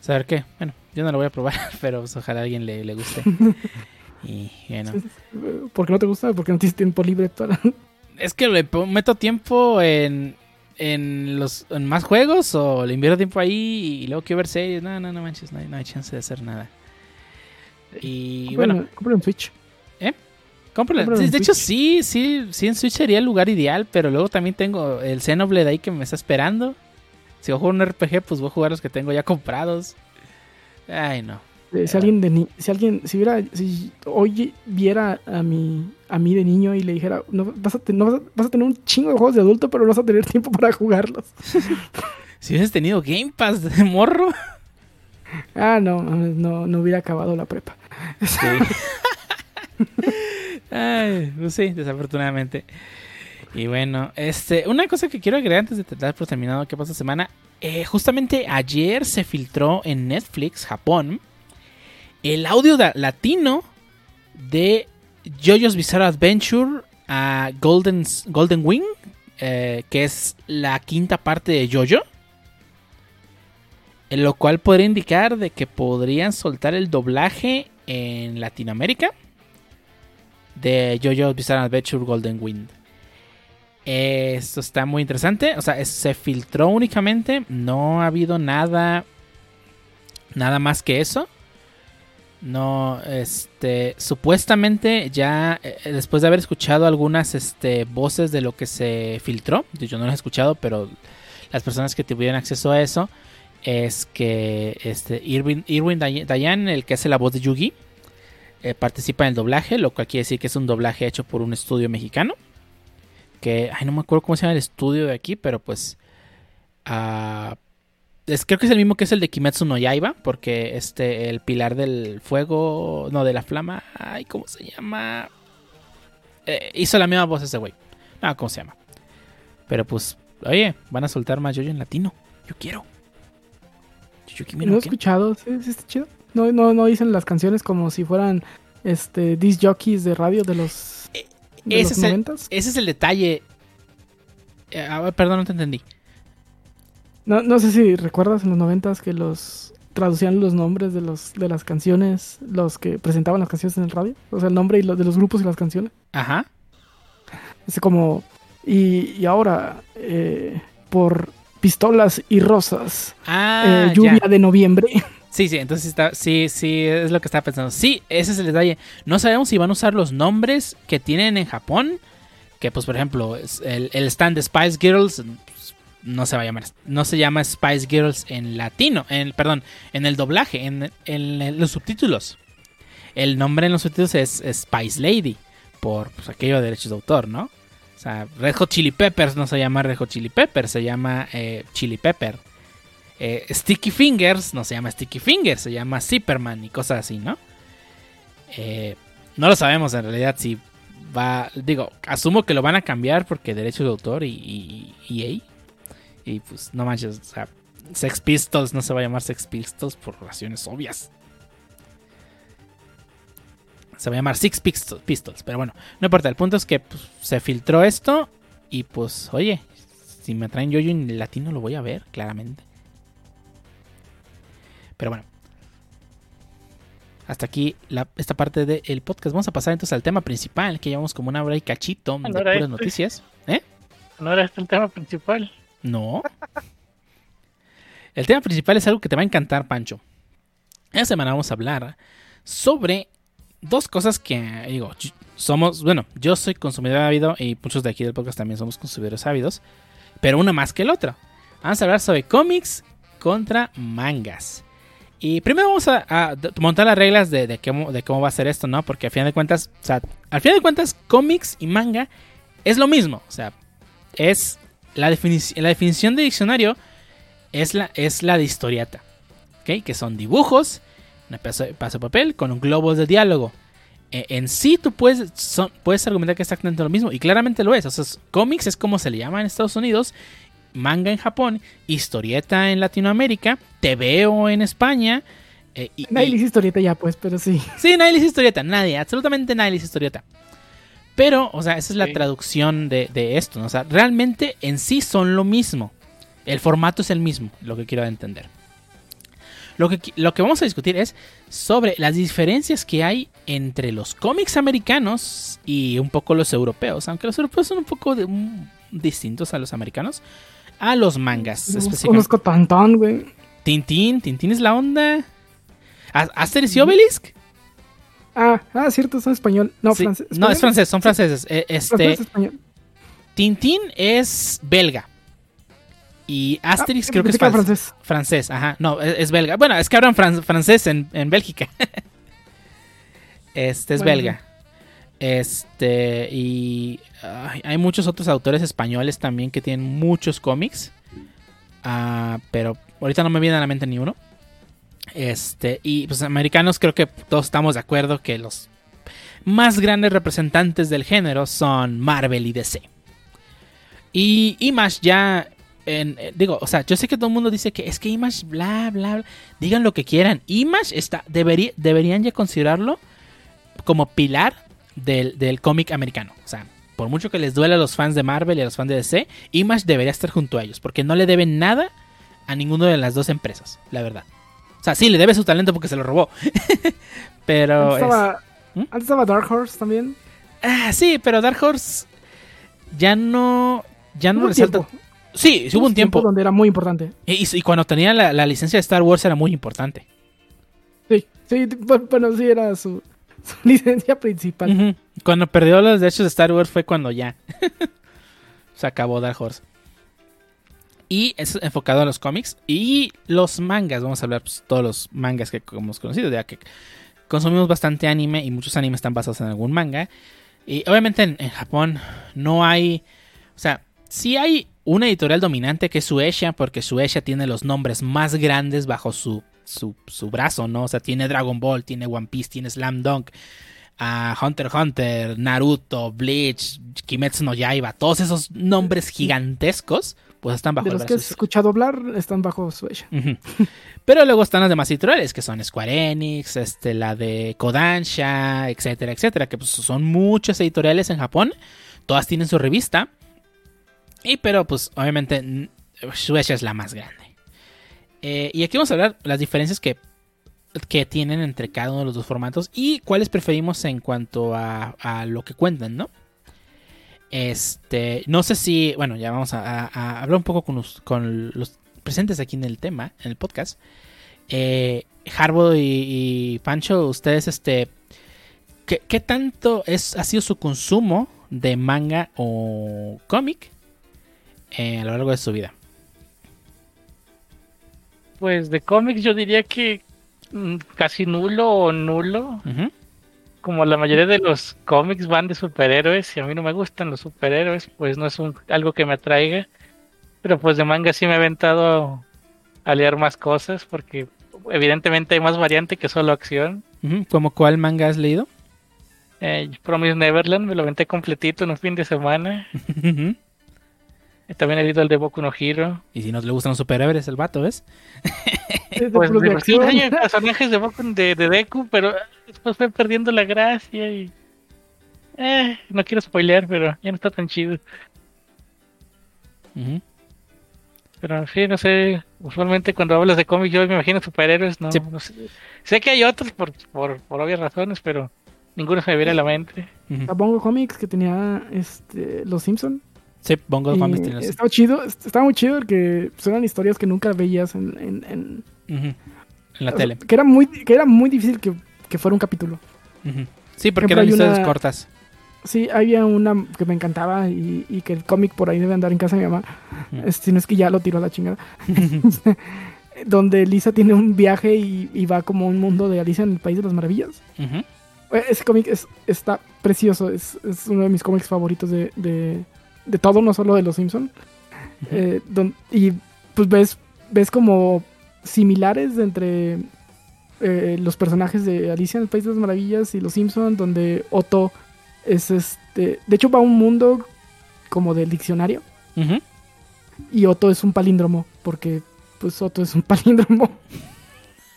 ¿Saber qué? Bueno, yo no lo voy a probar, pero pues, ojalá a alguien le, le guste. Y bueno, eh, ¿Por qué no te gusta? Porque no tienes tiempo libre para. es que le meto tiempo en, en los en más juegos o le invierto tiempo ahí y luego quiero ver series. No, no, no manches, no hay, no hay chance de hacer nada. Y bueno, Compra un Switch. en de hecho, sí, sí, sí, en Switch sería el lugar ideal, pero luego también tengo el Xenoblade ahí que me está esperando. Si voy a jugar un RPG, pues voy a jugar los que tengo ya comprados. Ay, no. Si alguien de ni- si alguien si hubiera si hoy viera a mi a mí de niño y le dijera no vas a, te- no vas a, vas a tener un chingo de juegos de adulto pero no vas a tener tiempo para jugarlos Si hubieses tenido Game Pass de morro. ah no no no hubiera acabado la prepa Ay, pues sí, desafortunadamente. Y bueno, este, una cosa que quiero agregar antes de dar por terminado qué pasó semana. eh, justamente ayer se filtró en Netflix, Japón, el audio latino de JoJo's Bizarre Adventure a Golden, Golden Wing, eh, que es la quinta parte de JoJo. En lo cual podría indicar de que podrían soltar el doblaje en Latinoamérica de JoJo's Bizarre Adventure Golden Wind. Esto está muy interesante. O sea, se filtró únicamente. No ha habido nada. Nada más que eso. No, este. Supuestamente ya. eh, después de haber escuchado algunas este, voces de lo que se filtró. Yo no las he escuchado, pero las personas que tuvieron acceso a eso. Es que este Irwin, Irwin Day- Dayan, el que hace la voz de Yugi, eh, participa en el doblaje, lo cual quiere decir que es un doblaje hecho por un estudio mexicano. Que, ay, no me acuerdo cómo se llama el estudio de aquí, pero pues... Uh, es, creo que es el mismo que es el de Kimetsu no Yaiba, porque este, el pilar del fuego, no, de la flama, ay, ¿cómo se llama? Eh, hizo la misma voz ese güey. No, ¿cómo se llama? Pero pues, oye, van a soltar más yoyo en latino. Yo quiero. no he escuchado, ¿sí, está chido. No, no, no dicen las canciones como si fueran este disc jockeys de radio de los, eh, ese, es el, ese es el detalle. Eh, perdón, no te entendí. No, no sé si recuerdas en los noventas que los traducían los nombres de los de las canciones, los que presentaban las canciones en el radio, o sea, el nombre y lo, de los grupos y las canciones. Ajá. Es como y, ahora eh, por pistolas y rosas, ah, eh, lluvia de noviembre. Sí, sí, entonces está, sí, sí, es lo que estaba pensando. Sí, ese es el detalle. No sabemos si van a usar los nombres que tienen en Japón. Que pues, por ejemplo, el, el stand de Spice Girls no se va a llamar, no se llama Spice Girls en latino, en, perdón, en el doblaje, en, los subtítulos. El nombre en los subtítulos es, Spice Lady, por pues, aquello de derechos de autor, ¿no? O sea, Red Hot Chili Peppers no se llama Red Hot Chili Peppers, se llama eh, Chili Pepper. Eh, Sticky Fingers no se llama Sticky Fingers, se llama Zipperman y cosas así, ¿no? Eh, no lo sabemos en realidad si va, digo, asumo que lo van a cambiar porque derechos de autor y, y y pues no manches, o sea, Sex Pistols no se va a llamar Sex Pistols por razones obvias. Se va a llamar Six Pistols, pero bueno, no importa. El punto es que pues, se filtró esto y pues, oye, si me traen yo en latino lo voy a ver, claramente. Pero bueno, hasta aquí esta parte del podcast. Vamos a pasar entonces al tema principal, que llevamos como una hora y cachito de puras este. noticias. ¿Eh? No era este el tema principal. No. El tema principal es algo que te va a encantar, Pancho. Esta semana vamos a hablar sobre dos cosas que, digo, somos, bueno, yo soy consumidor ávido y muchos de aquí del podcast también somos consumidores ávidos, pero una más que el otro. Vamos a hablar sobre cómics contra mangas. Y primero vamos a, montar las reglas de, cómo, de, cómo, va a ser esto, ¿no? Porque al final de cuentas, o sea, al final de cuentas, cómics y manga es lo mismo. O sea, es la, definición de diccionario es la, es la de historieta. Que son dibujos, un paso de papel con un globo de diálogo. E, en sí tú puedes, puedes argumentar que es exactamente lo mismo. Y claramente lo es. O sea, cómics es como se le llama en Estados Unidos. Manga en Japón. Historieta en Latinoamérica. TVO en España. Eh, nadie dice historieta ya, pues, pero sí. Sí, nadie historieta. Nadie, absolutamente nadie historieta. Pero, o sea, esa es la traducción de, esto. ¿no? O sea, realmente en sí son lo mismo. El formato es el mismo, lo que quiero entender. Lo que, lo que vamos a discutir es sobre las diferencias que hay entre los cómics americanos y un poco los europeos. Aunque los europeos son un poco distintos a los americanos. A los mangas. No conozco Tantán, güey. Tintín, Tintín es la onda. ¿Asterix y Obelisk? Ah, ah, cierto, son español. No, francés. No, es francés, son franceses. Eh, este, español. Tintín es belga. Y Asterix ah, creo que es francés. Francés, ajá. No, es, belga. Bueno, es que hablan francés en, en Bélgica. este es belga. Este, y hay muchos otros autores españoles también que tienen muchos cómics. Ah, pero ahorita no me viene a la mente ni uno. Este, y pues americanos creo que todos estamos de acuerdo que los más grandes representantes del género son Marvel y DC. Y Image ya en, eh, digo, o sea, yo sé que todo el mundo dice que es que Image, bla, bla, bla. Digan lo que quieran. Image está, debería, deberían ya considerarlo como pilar del, del cómic americano. O sea, por mucho que les duele a los fans de Marvel y a los fans de DC, Image debería estar junto a ellos. Porque no le deben nada a ninguna de las dos empresas, la verdad. O sea, sí, le debe su talento porque se lo robó. pero. ¿Mm? Antes estaba, Dark Horse también. Ah, sí, pero Dark Horse ya no. Ya no resalta. Sí, sí hubo un tiempo. Donde era muy importante. Y, cuando tenía la, licencia de Star Wars era muy importante. Sí, sí, bueno, sí era su, licencia principal. Cuando perdió los derechos de Star Wars fue cuando ya se acabó Dark Horse. Y es enfocado a los cómics y los mangas. Vamos a hablar pues, todos los mangas que hemos conocido, ya que consumimos bastante anime y muchos animes están basados en algún manga. Y obviamente en, Japón no hay O sea, sí hay una editorial dominante que es Suecia, porque Suecia tiene los nombres más grandes bajo su, su, su brazo, ¿no? O sea, tiene Dragon Ball, tiene One Piece, tiene Slam Dunk, a Hunter x Hunter, Naruto, Bleach, Kimetsu no Yaiba, todos esos nombres gigantescos, pues están bajo de los que has escuchado hablar, están bajo Suecia. Pero luego están las demás editoriales, que son Square Enix, este, la de Kodansha, etcétera, etcétera, que pues son muchas editoriales en Japón, todas tienen su revista, y pero pues obviamente Suecia es la más grande. Eh, y aquí vamos a hablar las diferencias que que tienen entre cada uno de los dos formatos y cuáles preferimos en cuanto a, lo que cuentan, ¿no? Este, no sé si, bueno, ya vamos a, hablar un poco con los, presentes aquí en el tema, en el podcast. Eh, Harbo y, Pancho, ustedes, este, ¿qué, tanto es, ha sido su consumo de manga o cómic eh, a lo largo de su vida? Pues de cómics yo diría que Mm, casi nulo o nulo. Como la mayoría de los cómics van de superhéroes y a mí no me gustan los superhéroes, pues no es algo que me atraiga. Pero pues de manga sí me he aventado a leer más cosas porque evidentemente hay más variante que solo acción. ¿Como cuál manga has leído? Eh, Promise Neverland, me lo aventé completito en un fin de semana. También he leído el de Boku no Hero. Y si no le gustan los superhéroes, el vato, ¿ves? pues sí, hay personajes de Boku de, de Deku, pero después fue perdiendo la gracia y. Eh, no quiero spoilear, pero ya no está tan chido. Pero sí, no sé. Usualmente cuando hablas de cómics, yo me imagino superhéroes, no, no sé. sé. que hay otros por, por, por obvias razones, pero ninguno se me viene a la mente. Uh Comics que tenía este, Los Simpson Sí, Bongo Estaba chido, estaba muy chido porque eran historias que nunca veías en, en, en... la tele. Que era muy, que era muy difícil que, que fuera un capítulo. Sí, porque eran historias cortas. Sí, había una que me encantaba y, y que el cómic por ahí debe andar en casa de mi mamá. Si no es que ya lo tiró a la chingada. Donde Lisa tiene un viaje y, va como un mundo de Alicia en el País de las Maravillas. Ese cómic es, está precioso. Es, es, uno de mis cómics favoritos de, de todo, no solo de los Simpson. Eh, y pues ves, ves como similares entre eh, los personajes de Alicia en el País de las Maravillas y los Simpson, donde Otto es este. De hecho, va a un mundo como del diccionario. Y Otto es un palíndromo, porque pues Otto es un palíndromo.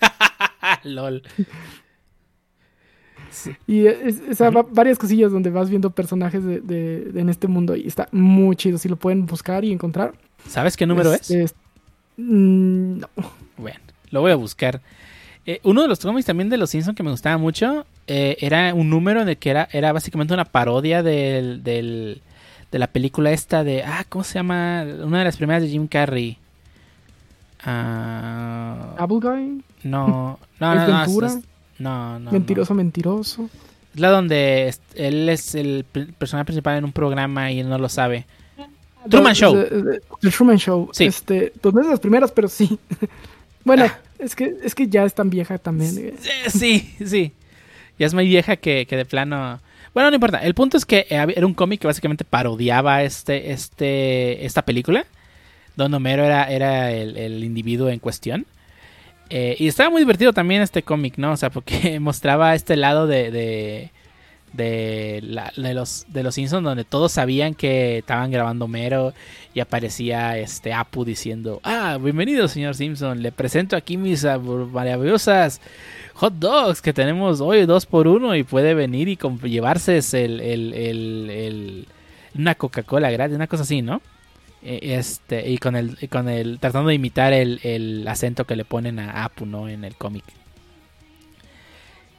LOL. Y es, varias cosillas donde vas viendo personajes de, en este mundo y está muy chido. Si lo pueden buscar y encontrar. ¿Sabes qué número es? Mm, no. Bueno, lo voy a buscar. Eh, uno de los cómics también de los Simpsons que me gustaba mucho eh, era un número de que era, era básicamente una parodia del, de la película esta de. Ah, ¿cómo se llama? Una de las primeras de Jim Carrey. Uh, ¿Apple Guy? No, no, no, no, no, no. Mentiroso, mentiroso. Es la donde él es el personaje principal en un programa y él no lo sabe. Truman Show. El Truman Show. Sí. Este, pues no es de las primeras, pero sí. bueno, ah. es que es que ya es tan vieja también. Sí, sí. Ya es muy vieja que, que de plano. Bueno, no importa. El punto es que era un cómic que básicamente parodiaba este, este, esta película. Don Homero era, era el, el individuo en cuestión. Eh, y estaba muy divertido también este cómic, ¿no? O sea, porque mostraba este lado de, de, de, los, de los Simpsons donde todos sabían que estaban grabando Mero y aparecía este Apu diciendo, ah, bienvenido señor Simpson, le presento aquí mis maravillosas hot dogs que tenemos hoy dos por uno y puede venir y llevarse el, el, una Coca-Cola gratis, una cosa así, ¿no? E, este, y con el, con el, tratando de imitar el, acento que le ponen a Apu, ¿no? En el cómic.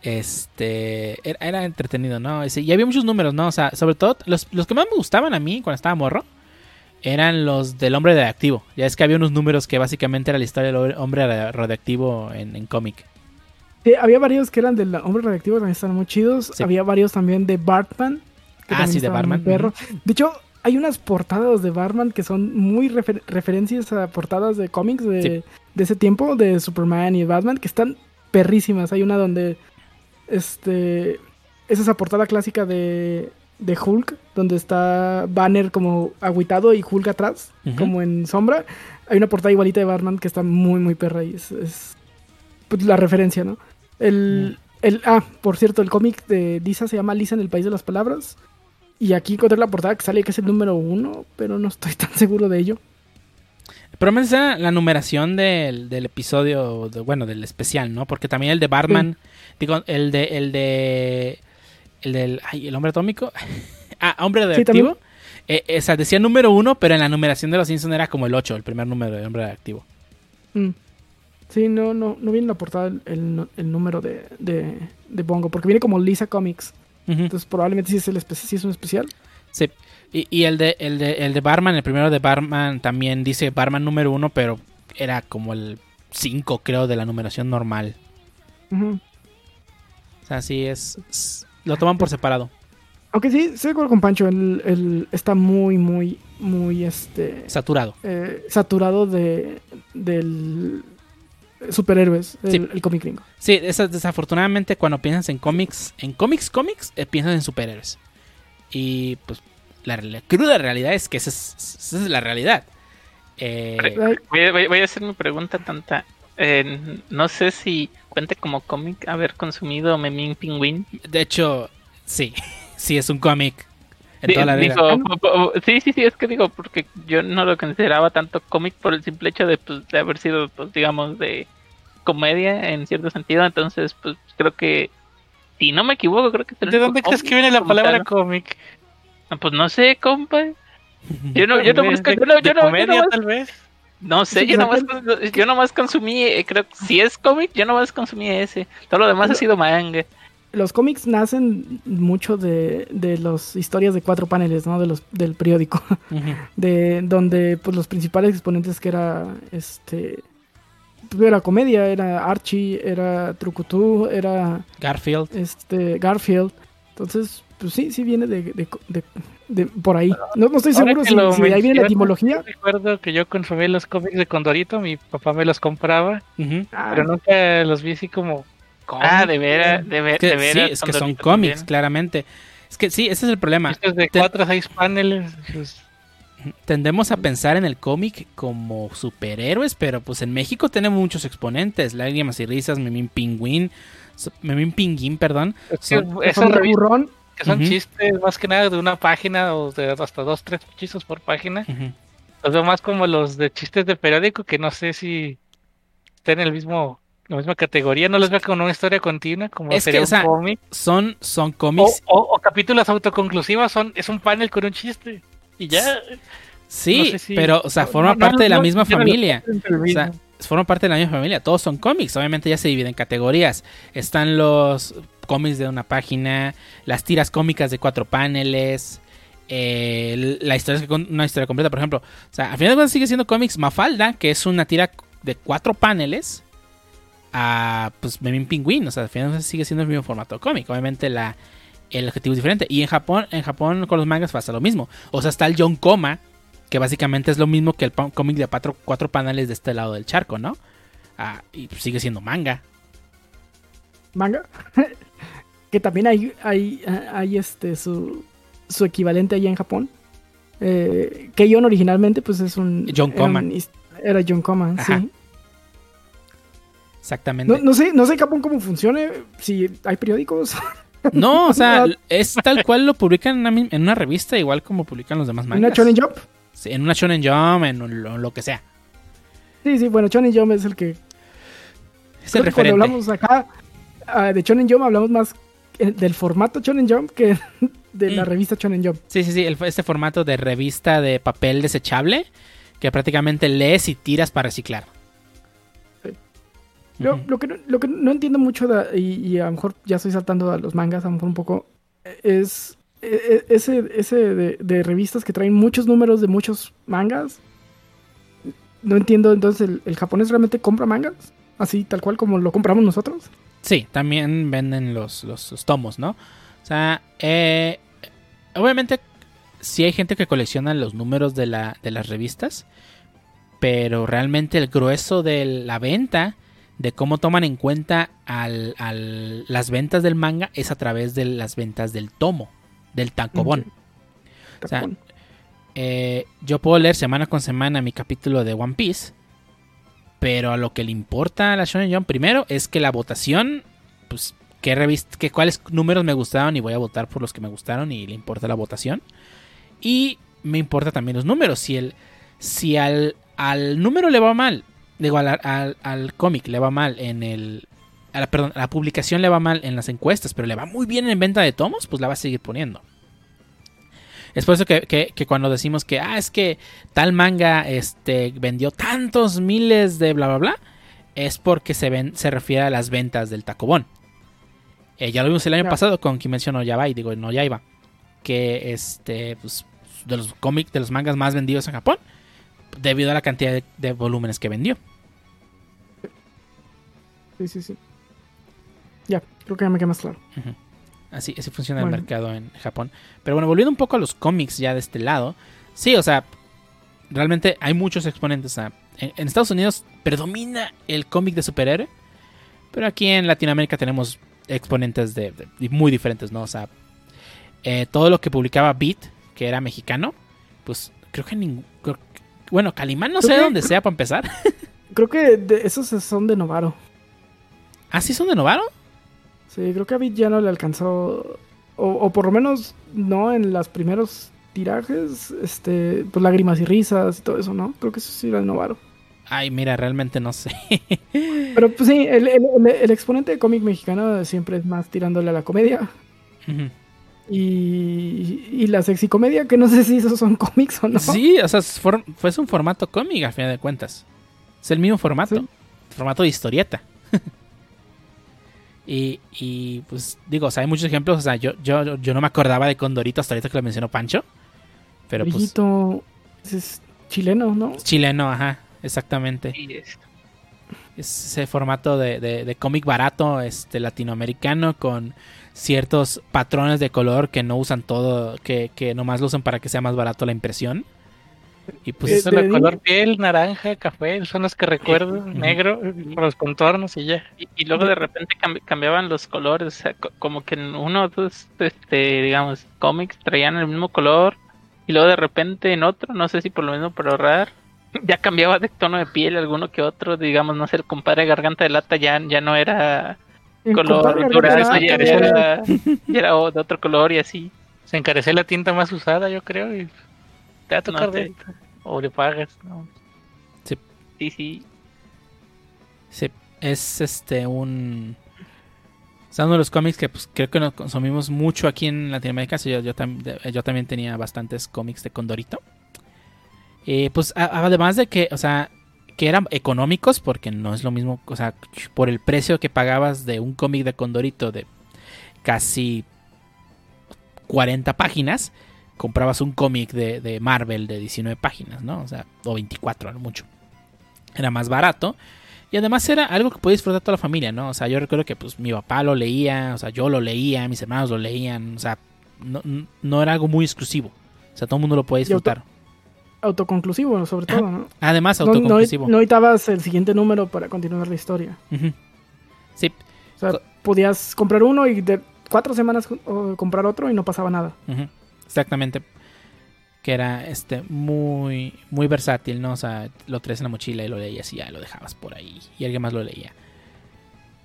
Este, era, entretenido, ¿no? Y había muchos números, ¿no? O sea, sobre todo, los, que más me gustaban a mí cuando estaba morro eran los del hombre radioactivo. Ya es que había unos números que básicamente era la historia del hombre radioactivo en, cómic. había varios que eran del hombre radioactivo, también estaban muy chidos. Había varios también de Bartman. ah, sí, de Bartman. Perro. De hecho, hay unas portadas de Batman que son muy referencias a portadas de cómics de, ese tiempo, de Superman y Batman, que están perrísimas. Hay una donde este es esa portada clásica de de Hulk, donde está Banner como agüitado y Hulk atrás, como en sombra. Hay una portada igualita de Batman que está muy, muy perra y es, pues, la referencia, ¿no? El, el, ah, por cierto, el cómic de Lisa se llama Lisa en el País de las Palabras. Y aquí encontré la portada que sale que es el número uno, pero no estoy tan seguro de ello. Pero me la numeración del, episodio, bueno, del especial, ¿no? Porque también el de Batman, digo, el de, el de, el del, ay, el hombre atómico, ah, hombre reactivo, eh, eh, o sea, decía número uno, pero en la numeración de los Simpsons era como el 8, el primer número de hombre reactivo. Mm. Sí, no, no, no viene en la portada el, número de, de, Bongo, porque viene como Lisa Comics. Entonces probablemente sí es, el sí es un especial. Sí. Y, el, de, el, de, el de Barman, el primero de Barman también dice Barman número uno, pero era como el 5 creo de la numeración normal. O sea, sí es, Lo toman por separado. Aunque sí, estoy de con Pancho. El, está muy, muy, muy este. Saturado. Eh, saturado de. del superhéroes, el, el cómic gringo. Sí, desafortunadamente cuando piensas en cómics, en cómics, cómics, eh, piensas en superhéroes. Y pues la, cruda realidad es que esa es, la realidad. Eh, voy, a, hacer mi pregunta tanta. Eh, no sé si cuente como cómic haber consumido Memín Pingüín. De hecho, sí, sí es un cómic. En toda la sí, sí, sí, es que digo, porque yo no lo consideraba tanto cómic por el simple hecho de, pues, de haber sido, pues, digamos, de comedia en cierto sentido. Entonces, pues creo que, si no me equivoco, creo que... ¿De dónde crees que viene la palabra cómic? Ah, pues no sé, compa. Yo no, yo no busco, yo no, yo no, comedia, tal vez. No sé, yo nomás, yo nomás consumí, eh, creo que si es cómic, yo nomás consumí ese. Todo lo demás ha sido manga. Los cómics nacen mucho de, de las historias de cuatro paneles, ¿no? De los, del periódico. De donde pues los principales exponentes que era este era comedia, era Archie, era Trucutú, era Garfield. Este, Garfield. Entonces, pues sí, sí viene de, de, por ahí. No, no estoy seguro si, de ahí viene la etimología. Recuerdo que yo consumí los cómics de Condorito, mi papá me los compraba, ah. pero nunca los vi así como... Ah, de veras, de, ver, de Sí, es que son cómics, claramente. Es que sí, ese es el problema. Es de cuatro a seis paneles. Pues. Tendemos a pensar en el cómic como superhéroes, pero pues en México tenemos muchos exponentes. Lágrimas y risas, Memín Pingüín, Memín Pinguín, perdón. Es, un que son chistes más que nada de una página o de hasta dos, tres chistes por página. Los veo más como los de chistes de periódico que no sé si estén en el mismo la misma categoría, no les veo como una historia continua, como es sería un cómic. Son, son cómics. O, capítulos autoconclusivos, son, es un panel con un chiste. Y ya. Sí, pero, o sea, forma parte de la misma familia. O sea, forma parte de la misma familia. Todos son cómics. Obviamente ya se dividen en categorías. Están los cómics de una página, las tiras cómicas de cuatro paneles, eh, la historia una historia completa, por ejemplo. O sea, al final de cuentas sigue siendo cómics Mafalda, que es una tira de cuatro paneles, a pues Memín Pingüín. O sea, al final de cuentas sigue siendo el mismo formato cómic. Obviamente la, el objetivo es diferente. Y en Japón, en Japón con los mangas pasa lo mismo. O sea, está el John Koma, que básicamente es lo mismo que el cómic de cuatro, cuatro paneles de este lado del charco, ¿no? Ah, y sigue siendo manga. ¿Manga? que también hay, hay, hay este su, su equivalente allá en Japón. Eh, que John originalmente pues es un... John Coman. Era, John Coman, sí. Exactamente. No, sé, no sé Japón cómo funcione, si hay periódicos. No, o sea, es tal cual lo publican en una, en una, revista, igual como publican los demás mangas. ¿En una Shonen Jump? Sí, en una Shonen Jump, en lo, que sea. Sí, sí, bueno, Shonen Jump es el que... Es el referente. Cuando hablamos acá uh, de Shonen Jump hablamos más eh, del formato Shonen Jump que de la mm. revista Shonen Jump. Sí, sí, sí, este formato de revista de papel desechable que prácticamente lees y tiras para reciclar. Lo, que no, lo, que no, entiendo mucho, y, a lo mejor ya estoy saltando a los mangas, a lo mejor un poco, es e, e, ese, ese de, revistas que traen muchos números de muchos mangas. No entiendo, entonces, ¿el, ¿el japonés realmente compra mangas? Así, tal cual como lo compramos nosotros. Sí, también venden los, los, tomos, ¿no? O sea, eh, obviamente sí hay gente que colecciona los números de, la, de las revistas, pero realmente el grueso de la venta, de cómo toman en cuenta al, las ventas del manga, es a través de las ventas del tomo del tacobón. O sea, eh, yo puedo leer semana con semana mi capítulo de One Piece, pero a lo que le importa a la Shonen Jump primero es que la votación, pues, qué revista, que cuáles números me gustaron y voy a votar por los que me gustaron y le importa la votación. Y me importa también los números. Si el, si al, al número le va mal, digo, al, al, cómic le va mal en el, a la, perdón, a la publicación le va mal en las encuestas, pero le va muy bien en venta de tomos, pues la va a seguir poniendo. Es por eso que, cuando decimos que, ah, es que tal manga este, vendió tantos miles de bla, bla, bla, es porque se, ven, se refiere a las ventas del Tacobón. Eh, ya lo vimos el año pasado con Kimetsu no Yaiba, digo, no Yaiba, que este, pues, de los cómics, de los mangas más vendidos en Japón, debido a la cantidad de, volúmenes que vendió. Sí, sí, sí. Ya, creo que ya me queda más claro. Así, así funciona el mercado en Japón. Pero bueno, volviendo un poco a los cómics ya de este lado. Sí, o sea, realmente hay muchos exponentes. en, Estados Unidos predomina el cómic de superhéroe. Pero aquí en Latinoamérica tenemos exponentes de, muy diferentes, ¿no? O sea, eh, todo lo que publicaba Beat, que era mexicano, pues creo que ningún... Bueno, Calimán no sé de dónde sea para empezar. Creo que esos son de Novaro. ¿Ah, sí son de Novaro? Sí, creo que a Bit ya no le alcanzó, o, por lo menos no en los primeros tirajes, este, pues lágrimas y risas y todo eso, ¿no? Creo que eso sí era el Novaro. Ay, mira, realmente no sé. Pero pues sí, el, exponente de cómic mexicano siempre es más tirándole a la comedia. Y, y, la sexicomedia, que no sé si esos son cómics o no. Sí, o sea, fue un formato cómic a final de cuentas. Es el mismo formato. Formato de historieta. Y, pues digo, o sea, hay muchos ejemplos. O sea, yo, yo, yo no me acordaba de Condorito hasta ahorita que lo mencionó Pancho. Pero pues. es chileno, ¿no? chileno, ajá, exactamente. es. ese formato de, de, cómic barato, este latinoamericano, con ciertos patrones de color que no usan todo, que, que nomás lo usan para que sea más barato la impresión. Y pues son de color piel, naranja, café, son los que recuerdo, negro, los contornos y ya. Y, luego de repente cambiaban los colores, o sea, como que en uno o dos, este, digamos, cómics traían el mismo color y luego de repente en otro, no sé si por lo mismo para ahorrar, ya cambiaba de tono de piel alguno que otro, digamos, no sé, el compadre Garganta de Lata ya, ya no era color dorado, ya, era, de otro color y así. Se encareció la tinta más usada, yo creo, y te va a tocar de... O le pagas, ¿no? Sí. Sí, sí. Sí, es este un... Es uno de los cómics que pues, creo que nos consumimos mucho aquí en Latinoamérica. Yo, yo, yo también tenía bastantes cómics de Condorito. Y pues además de que, o sea, que eran económicos, porque no es lo mismo, o sea, por el precio que pagabas de un cómic de Condorito de casi 40 páginas, comprabas un cómic de, Marvel de 19 páginas, ¿no? O sea, o 24 a lo mucho. Era más barato. Y además era algo que podía disfrutar toda la familia, ¿no? O sea, yo recuerdo que pues mi papá lo leía, o sea, yo lo leía, mis hermanos lo leían, o sea, no, era algo muy exclusivo. O sea, todo el mundo lo podía disfrutar. Autoconclusivo, sobre todo, ¿no? Además, autoconclusivo. No, necesitabas el siguiente número para continuar la historia. Sí. O sea, podías comprar uno y de cuatro semanas comprar otro y no pasaba nada. Exactamente. Que era este muy muy versátil, ¿no? O sea, lo traes en la mochila y lo leías y ya lo dejabas por ahí. Y alguien más lo leía.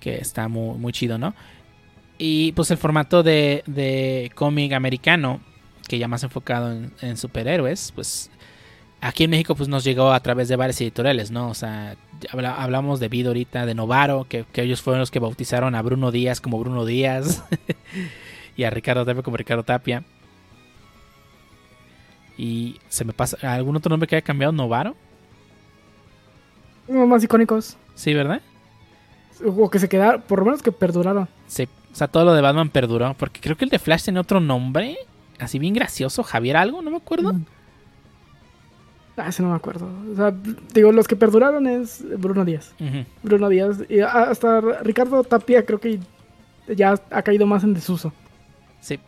Que está muy, muy chido, ¿no? Y pues el formato de, de cómic americano, que ya más enfocado en, superhéroes, pues aquí en México pues nos llegó a través de varias editoriales, ¿no? O sea, hablamos de Vida ahorita, de Novaro, que, que, ellos fueron los que bautizaron a Bruno Díaz como Bruno Díaz y a Ricardo Tapia como Ricardo Tapia. Y se me pasa. ¿Algún otro nombre que haya cambiado? ¿Novaro? Unos más icónicos. Sí, ¿verdad? O que se quedaron, por lo menos que perduraron. Sí, o sea, todo lo de Batman perduró. Porque creo que el de Flash tiene otro nombre. Así bien gracioso. Javier algo, no me acuerdo. Mm. Ah, ese no me acuerdo. O sea, digo, los que perduraron es Bruno Díaz. Bruno Díaz. Y hasta Ricardo Tapia creo que ya ha caído más en desuso. Sí,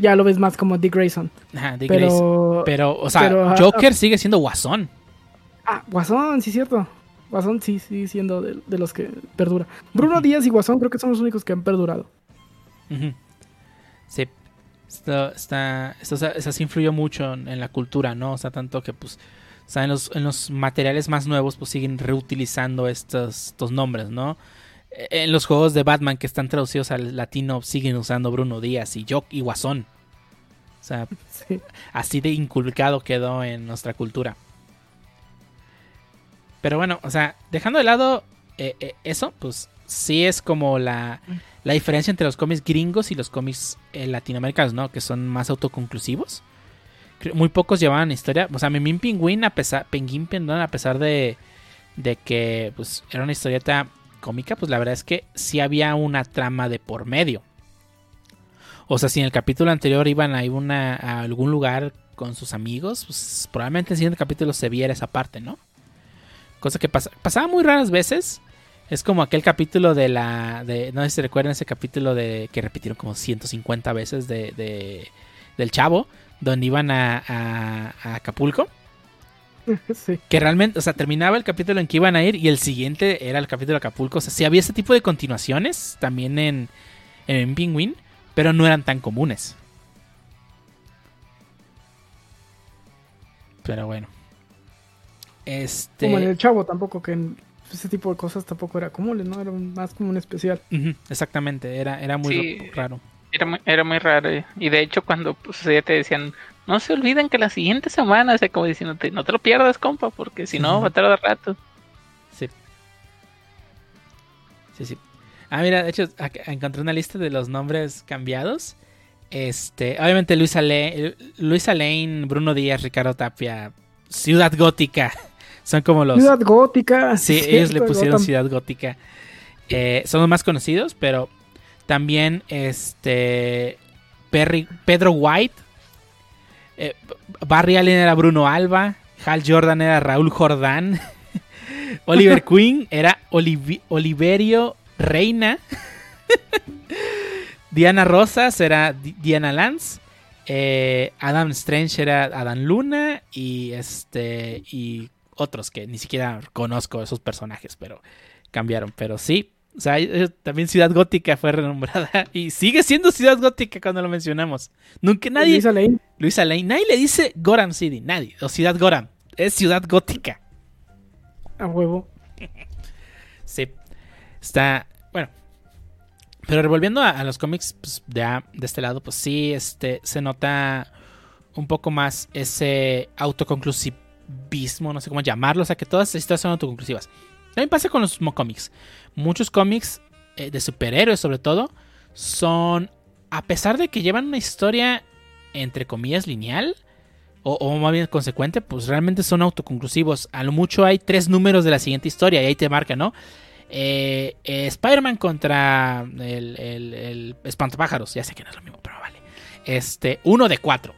ya lo ves más como Dick Grayson. Ajá, Dick pero, Grayson. Pero, o sea, Joker sigue siendo Guasón. Ah, Guasón, sí, cierto. Guasón sí sigue siendo de, los que perdura. Bruno Díaz y Guasón creo que son los únicos que han perdurado. Sí. Esto, está, esto, se influyó mucho en la cultura, ¿no? O sea, tanto que pues o sea, en los, en los materiales más nuevos pues siguen reutilizando estos, estos nombres, ¿no? E, en los juegos de Batman que están traducidos al latino siguen usando Bruno Díaz y Jock y Guasón. O sea, así de inculcado quedó en nuestra cultura. Pero bueno, o sea, dejando de lado eh, eh, eso, pues sí es como la, la, diferencia entre los cómics gringos y los cómics eh, latinoamericanos, ¿no? Que son más autoconclusivos muy pocos llevaban historia. O sea, Memín Pingüín, a pesar, Penguin perdón, a pesar de, de que pues, era una historieta cómica, pues la verdad es que sí había una trama de por medio. O sea, si en el capítulo anterior iban a, una, a algún lugar con sus amigos, pues probablemente en el siguiente capítulo se viera esa parte, ¿no? Cosa que pasaba muy raras veces. Es como aquel capítulo de la. De, no sé si se recuerdan ese capítulo de que repitieron como 150 veces de, de del chavo donde iban a, Acapulco. Sí. Que realmente, o sea, terminaba el capítulo en que iban a ir y el siguiente era el capítulo de Acapulco. O sea, sí había ese tipo de continuaciones también en, en Penguin, pero no eran tan comunes. Pero bueno. Este... Como en el Chavo tampoco, que ese tipo de cosas tampoco era común, ¿no? Era más como un especial. exactamente, era, era muy raro. Era muy, era muy raro. Y de hecho, cuando pues, ya te decían, no se olviden que la siguiente semana, o sea, como diciéndote, no te lo pierdas, compa, porque si no, va a tardar rato. Sí. Sí, sí. Ah, mira, de hecho, encontré una lista de los nombres cambiados. Este, obviamente Luisa, Le Luisa Lane, Bruno Díaz, Ricardo Tapia, Ciudad Gótica. Son como los. Ciudad Gótica. Sí, ellos le pusieron Ciudad Gótica. Eh, son los más conocidos, pero también este Pedro White. Eh, Barry Allen era Bruno Alba. Hal Jordan era Raúl Jordán. Oliver Queen era Oliverio Reina. Diana Rosas era Diana Lance. Eh, Adam Strange era Adam Luna. Y este. Y otros que ni siquiera conozco esos personajes, pero cambiaron. Pero sí, o sea, también Ciudad Gótica fue renombrada y sigue siendo Ciudad Gótica cuando lo mencionamos. Nunca nadie. Luisa Lane. Luisa Lane. Nadie le dice Goram City, nadie. O Ciudad Goram. Es Ciudad Gótica. A huevo. sí. Está. Bueno. Pero revolviendo a, los cómics pues, de, de este lado, pues sí, este, se nota un poco más ese autoconclusivismo, no sé cómo llamarlo. O sea, que todas estas son autoconclusivas. También pasa con los cómics. Muchos cómics eh, de superhéroes, sobre todo, son. A pesar de que llevan una historia, entre comillas, lineal, o, más bien consecuente, pues realmente son autoconclusivos. A lo mucho hay tres números de la siguiente historia y ahí te marca, ¿no? Eh, eh, Spider-Man contra el, el, espantapájaros. Ya sé que no es lo mismo, pero vale. Este, uno de cuatro.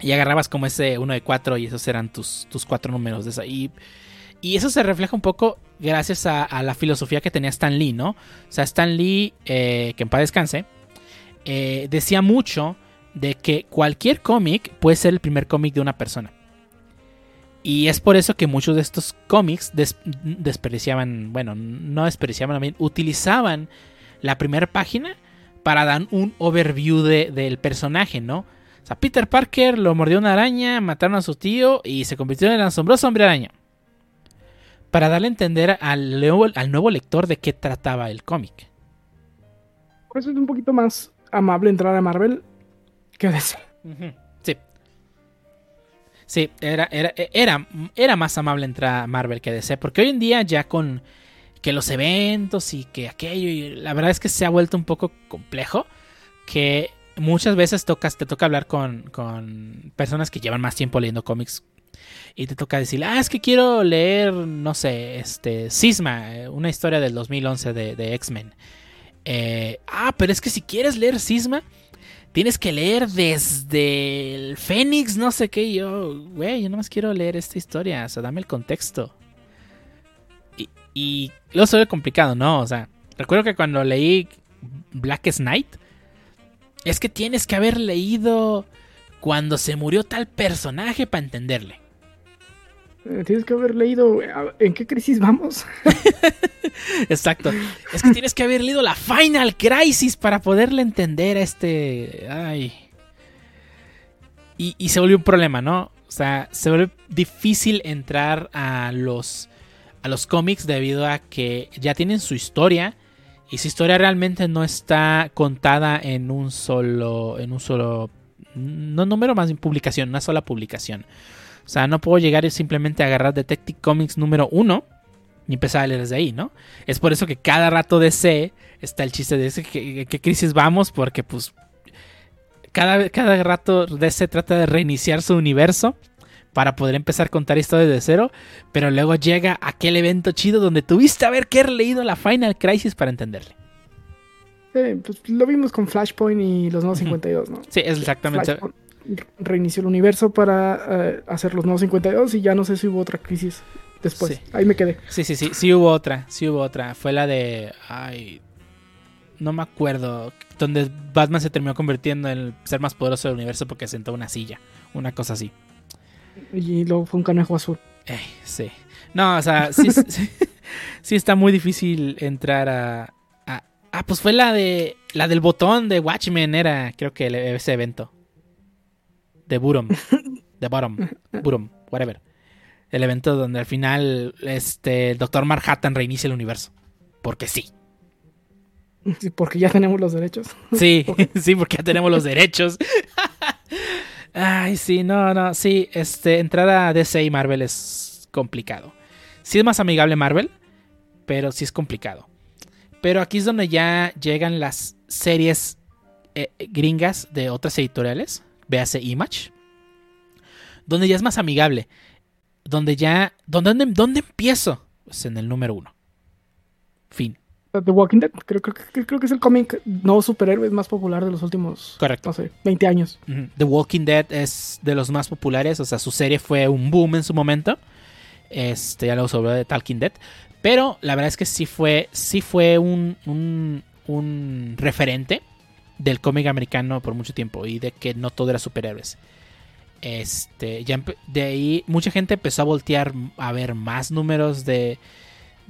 Y agarrabas como ese uno de cuatro y esos eran tus, tus cuatro números de esa. Y y eso se refleja un poco gracias a, la filosofía que tenía Stan Lee, ¿no? O sea, Stan Lee, eh, que en paz descanse, eh, decía mucho de que cualquier cómic puede ser el primer cómic de una persona. Y es por eso que muchos de estos cómics desperdiciaban, bueno, no desperdiciaban, también utilizaban la primera página para dar un overview del personaje, ¿no? Sea, Peter Parker lo mordió una araña, mataron a su tío y se convirtió en el asombroso hombre araña para darle a entender al nuevo, al nuevo lector de qué trataba el cómic. Por eso es un poquito más amable entrar a Marvel que DC. Sí. Sí, era, era, era, era más amable entrar a Marvel que DC, porque hoy en día ya con que los eventos y que aquello, y la verdad es que se ha vuelto un poco complejo, que muchas veces te toca hablar con, con personas que llevan más tiempo leyendo cómics y te toca decir, ah, es que quiero leer, no sé, este, Sisma, eh, una historia del 2011 de, X-Men. Eh, ah, pero es que si quieres leer Sisma, tienes que leer desde el Fénix, no sé qué. yo, güey, yo más quiero leer esta historia, o sea, dame el contexto. Y, y luego se complicado, ¿no? O sea, recuerdo que cuando leí Blackest Night, es que tienes que haber leído cuando se murió tal personaje para entenderle. Eh, tienes que haber leído en qué crisis vamos. Exacto. Es que tienes que haber leído la Final Crisis para poderle entender a este. Ay. Y, y se volvió un problema, ¿no? O sea, se vuelve difícil entrar a los, a los cómics debido a que ya tienen su historia y su historia realmente no está contada en un solo, en un solo, no número más en publicación, una sola publicación. O sea, no puedo llegar y simplemente agarrar Detective Comics número uno y empezar a leer desde ahí, ¿no? Es por eso que cada rato DC está el chiste de ese, ¿qué, qué crisis vamos? Porque pues cada, cada rato DC trata de reiniciar su universo para poder empezar a contar historias de cero, pero luego llega aquel evento chido donde tuviste a ver que haber leído la Final Crisis para entenderle. Sí, pues lo vimos con Flashpoint y los nuevos 52, ¿no? Sí, es exactamente. reinició el universo para eh, hacer los nuevos 52 y ya no sé si hubo otra crisis después. Ahí me quedé. Sí, sí, sí, sí hubo otra, sí hubo otra. Fue la de... Ay, no me acuerdo, donde Batman se terminó convirtiendo en el ser más poderoso del universo porque sentó una silla, una cosa así. Y luego fue un conejo azul. Eh, sí. No, o sea, sí, sí, está muy difícil entrar a, Ah, pues fue la de. La del botón de Watchmen, era, creo que ese evento. De Burum. De Bottom. Burum, whatever. El evento donde al final este, el Doctor Manhattan reinicia el universo. Porque sí. Sí, porque ya tenemos los derechos. Sí, sí, porque ya tenemos los derechos. Ay, sí, no, no, sí, este, entrar a DC y Marvel es complicado. Sí es más amigable Marvel, pero sí es complicado. Pero aquí es donde ya llegan las series eh, gringas de otras editoriales, véase Image, donde ya es más amigable, donde ya, ¿dónde, dónde empiezo? Pues en el número uno. Fin. The Walking Dead, creo, creo, que es el cómic no superhéroe más popular de los últimos Correcto. No sé, 20 años. The Walking Dead es de los más populares, o sea, su serie fue un boom en su momento. Este, ya luego sobre de Talking Dead. Pero la verdad es que sí fue, sí fue un, un, un referente del cómic americano por mucho tiempo y de que no todo era superhéroes. Este, ya de ahí mucha gente empezó a voltear a ver más números de,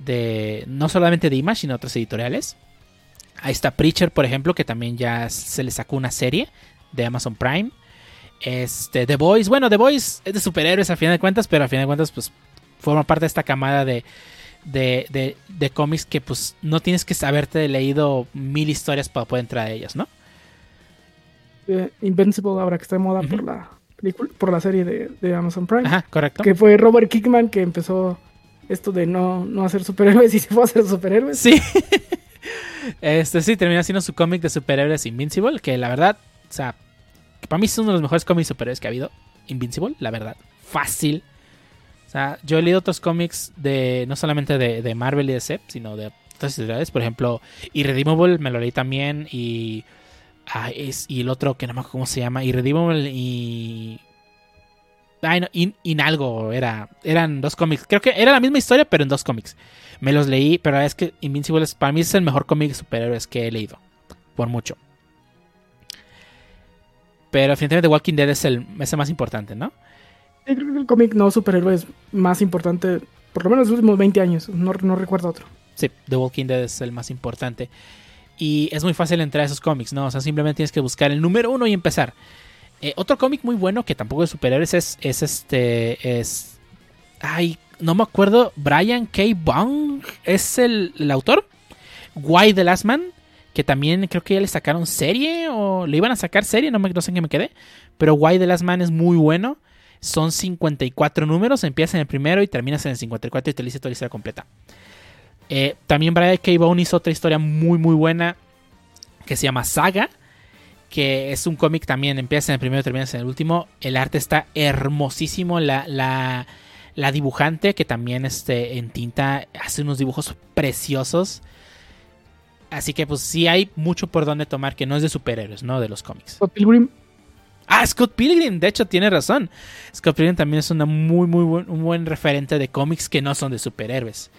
de no solamente de Image, sino otras editoriales. Ahí está Preacher, por ejemplo, que también ya se le sacó una serie de Amazon Prime. Este, The Boys, bueno, The Boys es de superhéroes a final de cuentas, pero a final de cuentas, pues forma parte de esta camada de, de, de, cómics que pues no tienes que haberte leído mil historias para poder entrar a ellas, ¿no? Eh, Invincible ahora que está de moda por la por la serie de, de, Amazon Prime. Ajá, correcto. Que fue Robert Kickman que empezó esto de no, no hacer superhéroes y se fue a hacer superhéroes. Sí. este sí, terminó haciendo su cómic de superhéroes Invincible, que la verdad, o sea, para mí es uno de los mejores cómics superhéroes que ha habido. Invincible, la verdad. Fácil. O sea, yo he leído otros cómics de no solamente de, Marvel y de Sep, sino de otras editoriales. Por ejemplo, Irredeemable me lo leí también. Y. Ah, es, y el otro que no me acuerdo cómo se llama. Irredeemable y Ay, no, in, algo era. Eran dos cómics. Creo que era la misma historia, pero en dos cómics. Me los leí, pero es que Invincible para mí es el mejor cómic de superhéroes que he leído. Por mucho. Pero definitivamente Walking Dead es el, es más importante, ¿no? Yo creo que el cómic no superhéroes más importante, por lo menos los últimos 20 años. No, no recuerdo otro. Sí, The Walking Dead es el más importante. Y es muy fácil entrar a esos cómics, ¿no? O sea, simplemente tienes que buscar el número uno y empezar. Eh, otro cómic muy bueno que tampoco es superhéroes es, es este. Es. Ay, no me acuerdo. Brian K. Bong es el, autor. Why the Last Man. Que también creo que ya le sacaron serie. O le iban a sacar serie. No, me, no sé en qué me quedé. Pero Why the Last Man es muy bueno. Son 54 números. Empiezas en el primero y terminas en el 54 y te dice toda la historia completa. Eh, también Brian K. Bong hizo otra historia muy, muy buena. Que se llama Saga que es un cómic también, empieza en el primero y termina en el último. El arte está hermosísimo. La, la, dibujante, que también este, en tinta hace unos dibujos preciosos. Así que pues sí hay mucho por donde tomar que no es de superhéroes, ¿no? De los cómics. Scott Pilgrim. Ah, Scott Pilgrim, de hecho tiene razón. Scott Pilgrim también es una muy, muy buen, un buen referente de cómics que no son de superhéroes.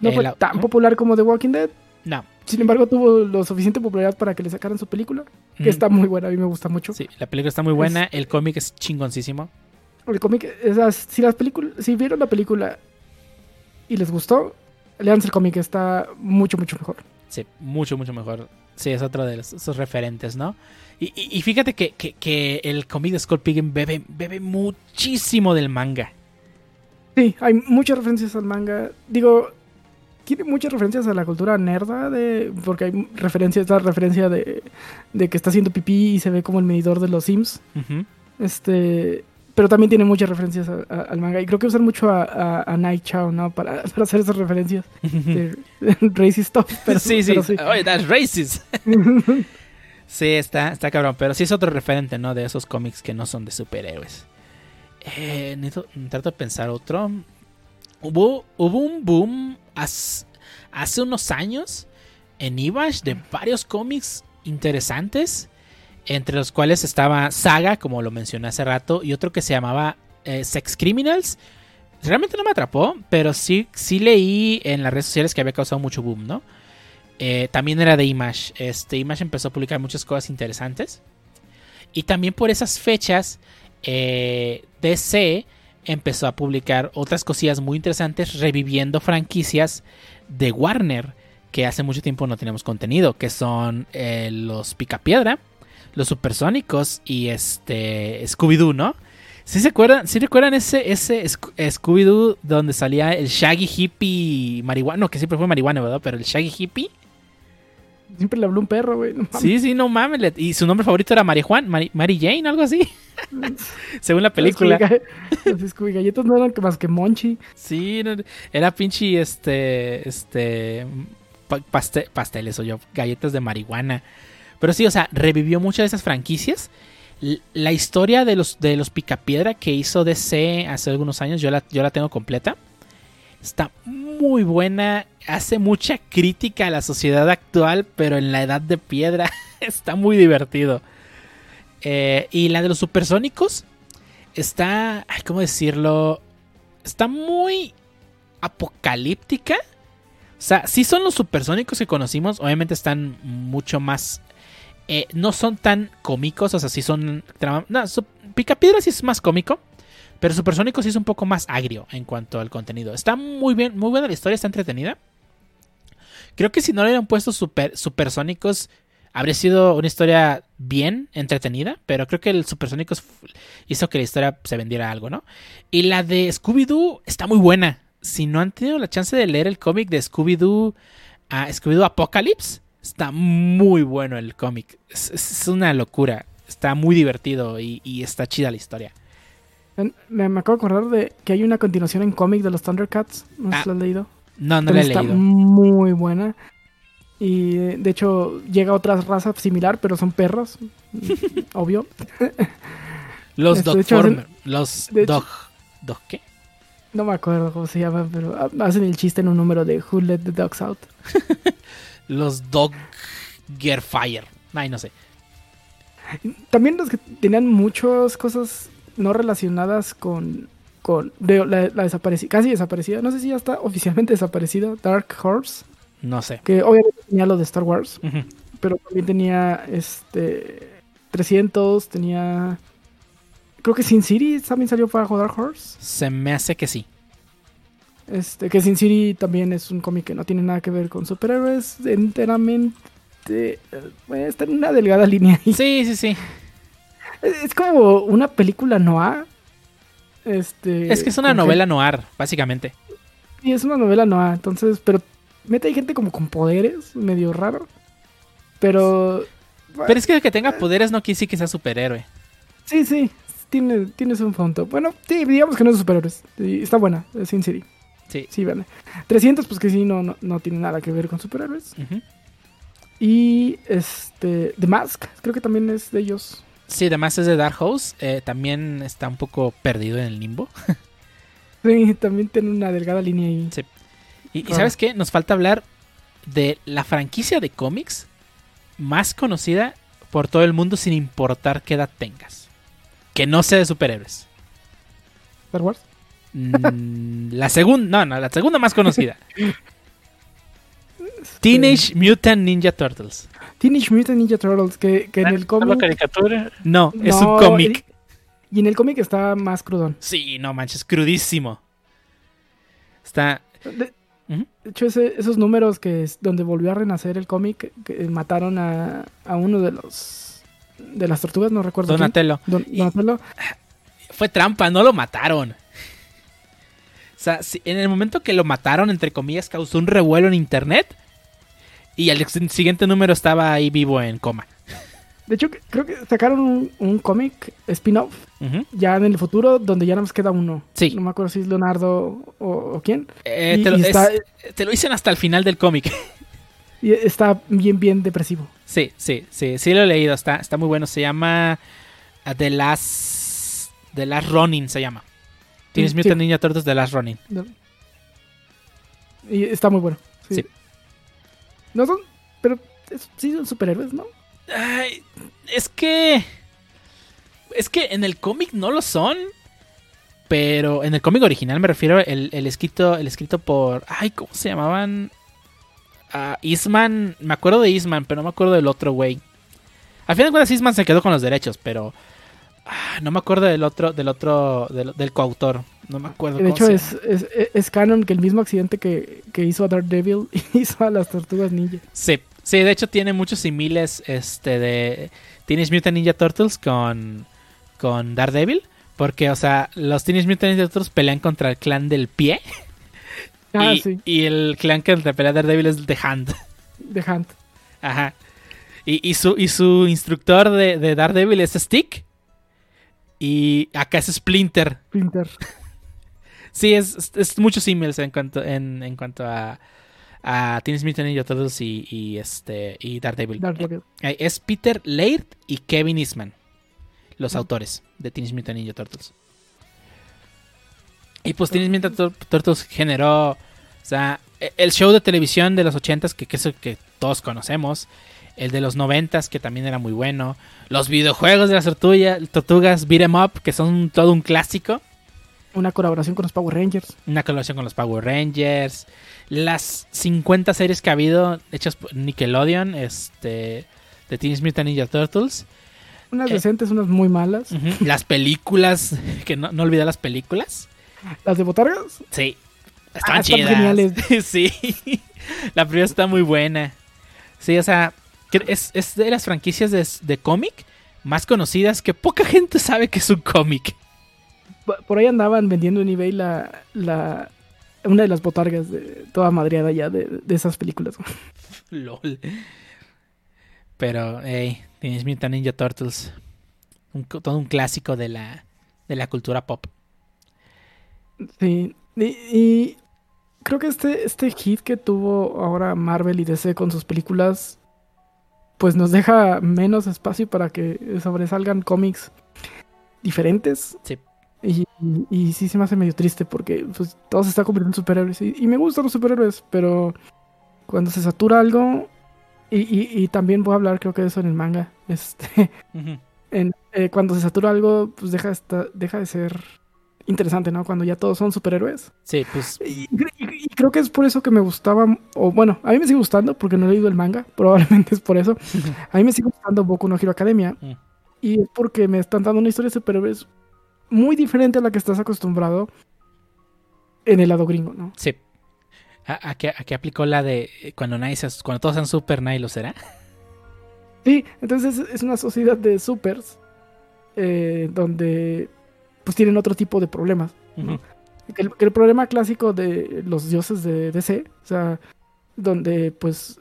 No fue tan popular como The Walking Dead. No. Sin embargo, tuvo lo suficiente popularidad para que le sacaran su película, que está muy buena, a mí me gusta mucho. Sí, la película está muy buena, el cómic es chingoncísimo. el cómic, si las películas, si vieron la película y les gustó, leanse el cómic, está mucho, mucho mejor. Sí, mucho, mucho mejor. Sí, es otro de esos referentes, ¿no? Y, fíjate que, el cómic de Skull bebe, bebe muchísimo del manga. Sí, hay muchas referencias al manga. Digo, tiene muchas referencias a la cultura nerda, de, porque hay referencias, esta referencia de, de, que está haciendo pipí y se ve como el medidor de los Sims. Este pero también tiene muchas referencias al manga. Y creo que usan mucho a, a, Night Chao, ¿no? Para, hacer esas referencias de, racist stuff. sí, sí. Oye, that's racist. sí, está, está cabrón. Pero sí es otro referente, ¿no? De esos cómics que no son de superhéroes. Eh, trato de pensar otro. Hubo, un boom hace, unos años en Ibash de varios cómics interesantes entre los cuales estaba Saga, como lo mencioné hace rato, y otro que se llamaba eh, Sex Criminals. Realmente no me atrapó, pero sí, sí leí en las redes sociales que había causado mucho boom, ¿no? Eh, también era de Image. Este, Image empezó a publicar muchas cosas interesantes. Y también por esas fechas, eh, DC empezó a publicar otras cosillas muy interesantes, reviviendo franquicias de Warner, que hace mucho tiempo no teníamos contenido, que son los Picapiedra los supersónicos y este Scooby-Doo, ¿no? ¿Sí se acuerdan? ¿Sí recuerdan ese, ese Scooby-Doo donde salía el Shaggy Hippie marihuana? No, que siempre fue marihuana, ¿verdad? Pero el Shaggy Hippie. Siempre le habló un perro, güey. sí, sí, no mames. Y su nombre favorito era Marijuan, Mary, Jane, algo así. Según la película. Scooby galletas no eran más que Monchi. Sí, era pinche este. Este. pasteles o yo. Galletas de marihuana. Pero sí, o sea, revivió muchas de esas franquicias. La historia de los, de los Picapiedra que hizo DC hace algunos años, yo la, yo la tengo completa. Está muy buena. Hace mucha crítica a la sociedad actual, pero en la edad de piedra. está muy divertido. Eh, y la de los supersónicos está, ¿cómo decirlo? Está muy apocalíptica. O sea, sí son los supersónicos que conocimos. Obviamente están mucho más eh, no son tan cómicos, o sea, sí son... No, Picapiedra sí es más cómico, pero Supersónico sí es un poco más agrio en cuanto al contenido. Está muy bien, muy buena la historia, está entretenida. Creo que si no le hubieran puesto super, Supersónicos, habría sido una historia bien entretenida, pero creo que el Supersónicos hizo que la historia se vendiera algo, ¿no? Y la de Scooby-Doo está muy buena. Si no han tenido la chance de leer el cómic de Scooby-Doo, uh, Scooby-Doo Apocalypse, Está muy bueno el cómic. Es, una locura. Está muy divertido y, está chida la historia. Me, acabo de acordar de que hay una continuación en cómic de los Thundercats. ¿No ah, lo has leído? No, no la he está leído. muy buena. Y de hecho llega otra raza similar, pero son perros. obvio. Los este, Dog Los Dog. ¿Dog qué? No me acuerdo cómo se llama, pero hacen el chiste en un número de Who Let the Dogs Out. los Dog Fire. Ay, no sé. También los que tenían muchas cosas no relacionadas con, con la, desaparecida, casi desaparecida, no sé si ya está oficialmente desaparecida, Dark Horse. No sé. Que obviamente tenía lo de Star Wars, pero también tenía este 300, tenía creo que Sin City también salió para Dark Horse. Se me hace que sí. Este, que Sin City también es un cómic que no tiene nada que ver con superhéroes, enteramente eh, está en una delgada línea Sí, sí, sí. Es, como una película noir. Este, es que es una novela noir, básicamente. Sí, es una novela noir, entonces, pero mete hay gente como con poderes, medio raro. Pero. Pero es que el que tenga poderes no quiere decir que sea superhéroe. Sí, sí, tiene, tienes un fondo. Bueno, sí, digamos que no es superhéroes. Está buena, Sin City. Sí. Sí, vale. 300, pues que sí, no, no, tiene nada que ver con superhéroes. Y este. The Mask, creo que también es de ellos. Sí, Mask es de Dark House. Eh, también está un poco perdido en el limbo. sí, también tiene una delgada línea ahí. Sí. Y, ah. ¿sabes qué? Nos falta hablar de la franquicia de cómics más conocida por todo el mundo sin importar qué edad tengas. Que no sea de superhéroes. ¿Star Wars? Mm, la segunda, no, no, la segunda más conocida. Teenage Mutant Ninja Turtles. Teenage Mutant Ninja Turtles, que, que en el cómic. caricatura? No, es un cómic. Y en el cómic está más crudón. Sí, no manches, crudísimo. Está. De, hecho, esos números que es donde volvió a renacer el cómic, que mataron a, a uno de los. de las tortugas, no recuerdo. Donatello. Donatello. Fue trampa, no lo mataron. O sea, en el momento que lo mataron, entre comillas, causó un revuelo en internet. Y el siguiente número estaba ahí vivo en coma. De hecho, creo que sacaron un, cómic spin-off ya en el futuro donde ya nada más queda uno. Sí. No me acuerdo si es Leonardo o, quién. Eh, te, lo, te, lo, dicen hasta el final del cómic. Y está bien, bien depresivo. Sí, sí, sí, sí lo he leído. Está, está muy bueno. Se llama uh, The Last, The Last Running, se llama. Tienes mm, Mutant Ninja Turtles The Last Running. Y está muy bueno. Sí. No son, pero sí son superhéroes, ¿no? Ay, es que. Es que en el cómic no lo son. Pero en el cómic original me refiero el, el escrito. El escrito por. Ay, ¿cómo se llamaban? Uh, Eastman. Me acuerdo de Eastman, pero no me acuerdo del otro güey. Al final de cuentas, Eastman se quedó con los derechos, pero. Ah, no me acuerdo del otro, del otro, del, coautor. No me acuerdo. De hecho, es, es, es, canon que el mismo accidente que, que hizo a Daredevil hizo a las tortugas ninja. Sí, Sí, de hecho tiene muchos similes este, de Teenage Mutant Ninja Turtles con, con Daredevil. Porque, o sea, los Teenage Mutant Ninja Turtles pelean contra el clan del pie. Ah, y, sí. y el clan que pelea Daredevil es The Hand. The Hand. Ajá. Y, y, su, y su instructor de, de Daredevil es Stick. Y acá es Splinter. Splinter. sí, es, es, muchos emails en cuanto, en, en cuanto a, a Teenage Mutant Ninja Turtles y, este y Daredevil. Es Peter Laird y Kevin Eastman, los autores de Teenage Mutant Ninja Turtles. Y pues Teenage Mutant Turtles generó, o sea, e, el show de televisión de los 80s que, que es el que todos conocemos, el de los 90s que también era muy bueno, los videojuegos de las tortugas, tortugas beat em up que son todo un clásico. Una colaboración con los Power Rangers. Una colaboración con los Power Rangers las 50 series que ha habido hechas por Nickelodeon, este, de Teenage Mutant Ninja Turtles. Unas eh, decentes, unas muy malas. Las películas, que no, no las películas. ¿Las de Botargas? Sí. Están ah, chidas. geniales. sí. La primera está muy buena. Sí, o sea, es, es de las franquicias de, de cómic más conocidas que poca gente sabe que es un cómic. Por ahí andaban vendiendo en eBay la, la, una de las botargas de toda madreada ya de, esas películas. LOL. Pero, hey, tienes Mutant Ninja Turtles. todo un clásico de la, de la cultura pop. Sí, y, creo que este, este hit que tuvo ahora Marvel y DC con sus películas, pues nos deja menos espacio para que sobresalgan cómics diferentes. Sí. Y, sí se me hace medio triste porque pues, todo se está convirtiendo en superhéroes. Y, me gustan los superhéroes, pero cuando se satura algo, y, también voy a hablar creo que de eso en el manga, este, eh, cuando se satura algo, pues deja, deja de ser interesante, ¿no? Cuando ya todos son superhéroes. Sí, pues. Y, creo que es por eso que me gustaba, o bueno, a mí me sigue gustando porque no he leído el manga, probablemente es por eso. A mí me sigue gustando Boku no Hero Academia. Mm. Y es porque me están dando una historia de superhéroes muy diferente a la que estás acostumbrado en el lado gringo, ¿no? Sí. ¿A, qué, aplicó la de cuando, nadie cuando todos sean super, nadie lo será? Sí, entonces es una sociedad de supers eh, donde pues tienen otro tipo de problemas. El, el, problema clásico de los dioses de DC, o sea, donde pues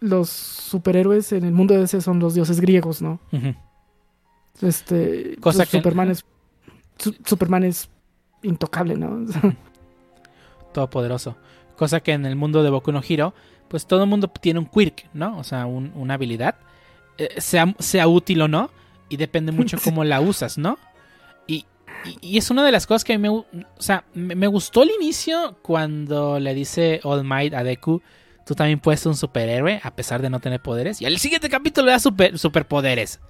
los superhéroes en el mundo de DC son los dioses griegos, ¿no? Este, Cosa que... Superman es Superman es intocable, ¿no? Todopoderoso. Cosa que en el mundo de Boku no Hero, pues todo el mundo tiene un quirk, ¿no? O sea, una habilidad. Eh, sea, sea, útil o no. Y depende mucho cómo la usas, ¿no? Y, y, es una de las cosas que me... O sea, me, gustó el inicio cuando le dice All Might a Deku, tú también puedes ser un superhéroe a pesar de no tener poderes. Y al siguiente capítulo le da super, superpoderes.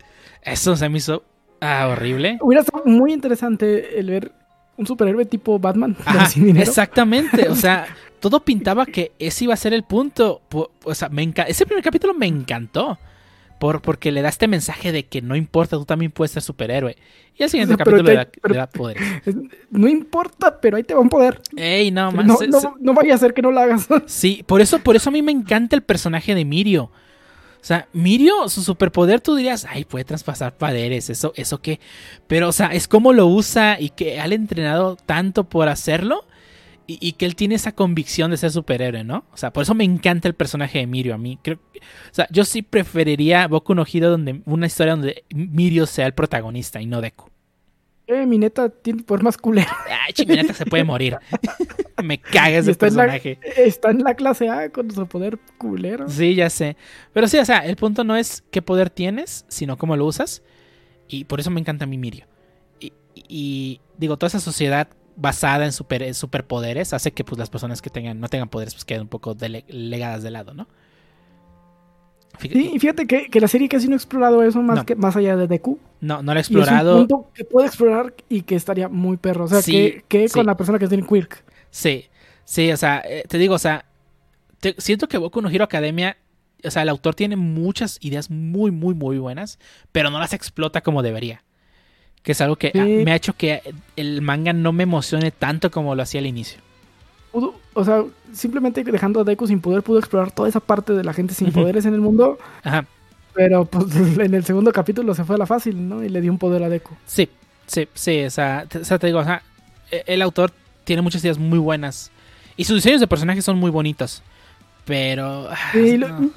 Eso se me hizo Ah, horrible. Hubiera sido muy interesante el ver un superhéroe tipo Batman. exactamente. O sea, todo pintaba que ese iba a ser el punto. O sea, ese primer capítulo me encantó. Por, porque le da este mensaje de que no importa, tú también puedes ser superhéroe. Y el siguiente capítulo le, da, poderes. No importa, pero ahí te va un poder. Ey, no, no, no, vaya a ser que no lo hagas. Sí, por eso, por eso a mí me encanta el personaje de Mirio. O sea, Mirio, su superpoder, tú dirías, ay, puede traspasar poderes, eso, eso qué. Pero, o sea, es como lo usa y que ha entrenado tanto por hacerlo y, que él tiene esa convicción de ser superhéroe, ¿no? O sea, por eso me encanta el personaje de Mirio a mí. Creo, o sea, yo sí preferiría Boku no Hero donde una historia donde Mirio sea el protagonista y no Deku. Eh, mi neta tiene por más culero. Ay, mi neta se puede morir. me caga ese personaje. está en la clase A con su poder culero. Sí, ya sé. Pero sí, o sea, el punto no es qué poder tienes, sino cómo lo usas. Y por eso me encanta a mí Mirio. Y, y digo, toda esa sociedad basada en, super, superpoderes hace que pues las personas que tengan no tengan poderes pues queden un poco legadas de lado, ¿no? sí, y fíjate que, la serie casi no ha explorado eso más que más allá de Deku. No, no lo ha explorado. es un punto que puede explorar y que estaría muy perro. O sea, que, con la persona que tiene Quirk. Sí, sí, o sea, eh, te digo, o sea, siento que Boku no Hero Academia, o sea, el autor tiene muchas ideas muy, muy, muy buenas, pero no las explota como debería que es algo que me ha hecho que el manga no me emocione tanto como lo hacía al inicio. o sea, simplemente dejando a Deku sin poder, pudo explorar toda esa parte de la gente sin poderes en el mundo. Ajá. Pero pues en el segundo capítulo se fue a la fácil, ¿no? Y le dio un poder a Deku. Sí, sí, sí. O sea, te, digo, o sea, e, el autor tiene muchas ideas muy buenas. Y sus diseños de personajes son muy bonitos. Pero. Ah,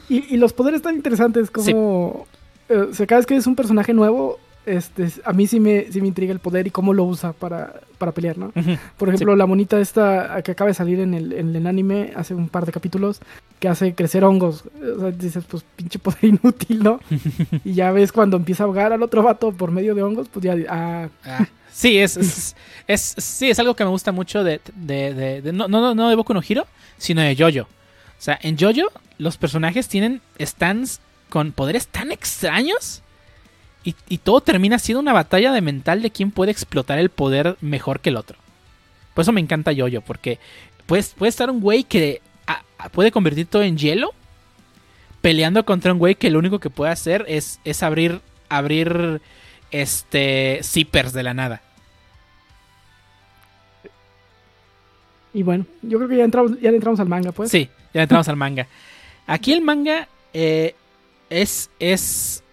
y, los poderes están interesantes, como. Eh, o sea, cada vez que es un personaje nuevo, este, a mí sí me, sí me intriga el poder y cómo lo usa para, para pelear, ¿no? Por ejemplo, la monita esta que acaba de salir en el, en el anime hace un par de capítulos, que hace crecer hongos. O sea, dices, pues pinche poder inútil, ¿no? y ya ves cuando empieza a ahogar al otro vato por medio de hongos, pues ya... Ah. ah sí, es, es, sí, es algo que me gusta mucho de... de, de, no, no, no de Boku no Hiro, sino de Jojo. O sea, en Jojo los personajes tienen stands con poderes tan extraños y, todo termina siendo una batalla de mental de quién puede explotar el poder mejor que el otro. Por eso me encanta Yoyo, porque puede, puede estar un güey que puede convertir todo en hielo peleando contra un güey que lo único que puede hacer es, es abrir, abrir este zippers de la nada. Y bueno, yo creo que ya entramos, ya entramos al manga, pues. Sí, ya entramos al manga. Aquí el manga eh, es, es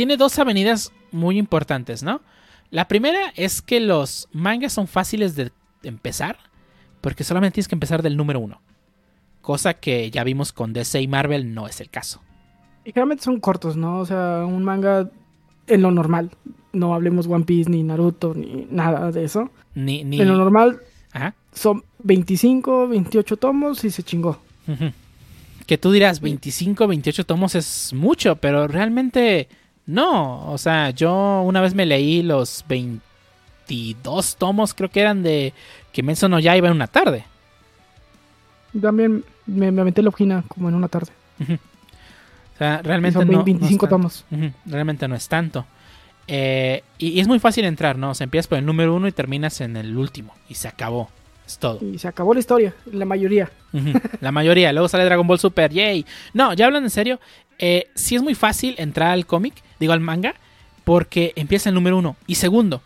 tiene dos avenidas muy importantes, ¿no? La primera es que los mangas son fáciles de empezar, porque solamente tienes que empezar del número uno. Cosa que ya vimos con DC y Marvel no es el caso. Y generalmente son cortos, ¿no? O sea, un manga en lo normal. No hablemos One Piece, ni Naruto, ni nada de eso. Ni, ni... En lo normal son 25, 28 tomos y se chingó. Que tú dirás, 25, 28 tomos es mucho, pero realmente no, o sea, yo una vez me leí los 22 tomos, creo que eran de que no ya iba en una tarde. También me, me aventé la ojina como en una tarde. O sea, realmente no. 25 tomos. Realmente no es tanto. Eh, y, es muy fácil entrar, ¿no? O sea, empiezas por el número uno y terminas en el último. Y se acabó. Es todo. Y se acabó la historia, la mayoría. La mayoría. Luego sale Dragon Ball Super, yay. No, ya hablan en serio. Eh, sí es muy fácil entrar al cómic digo al manga, porque empieza el número uno. Y segundo,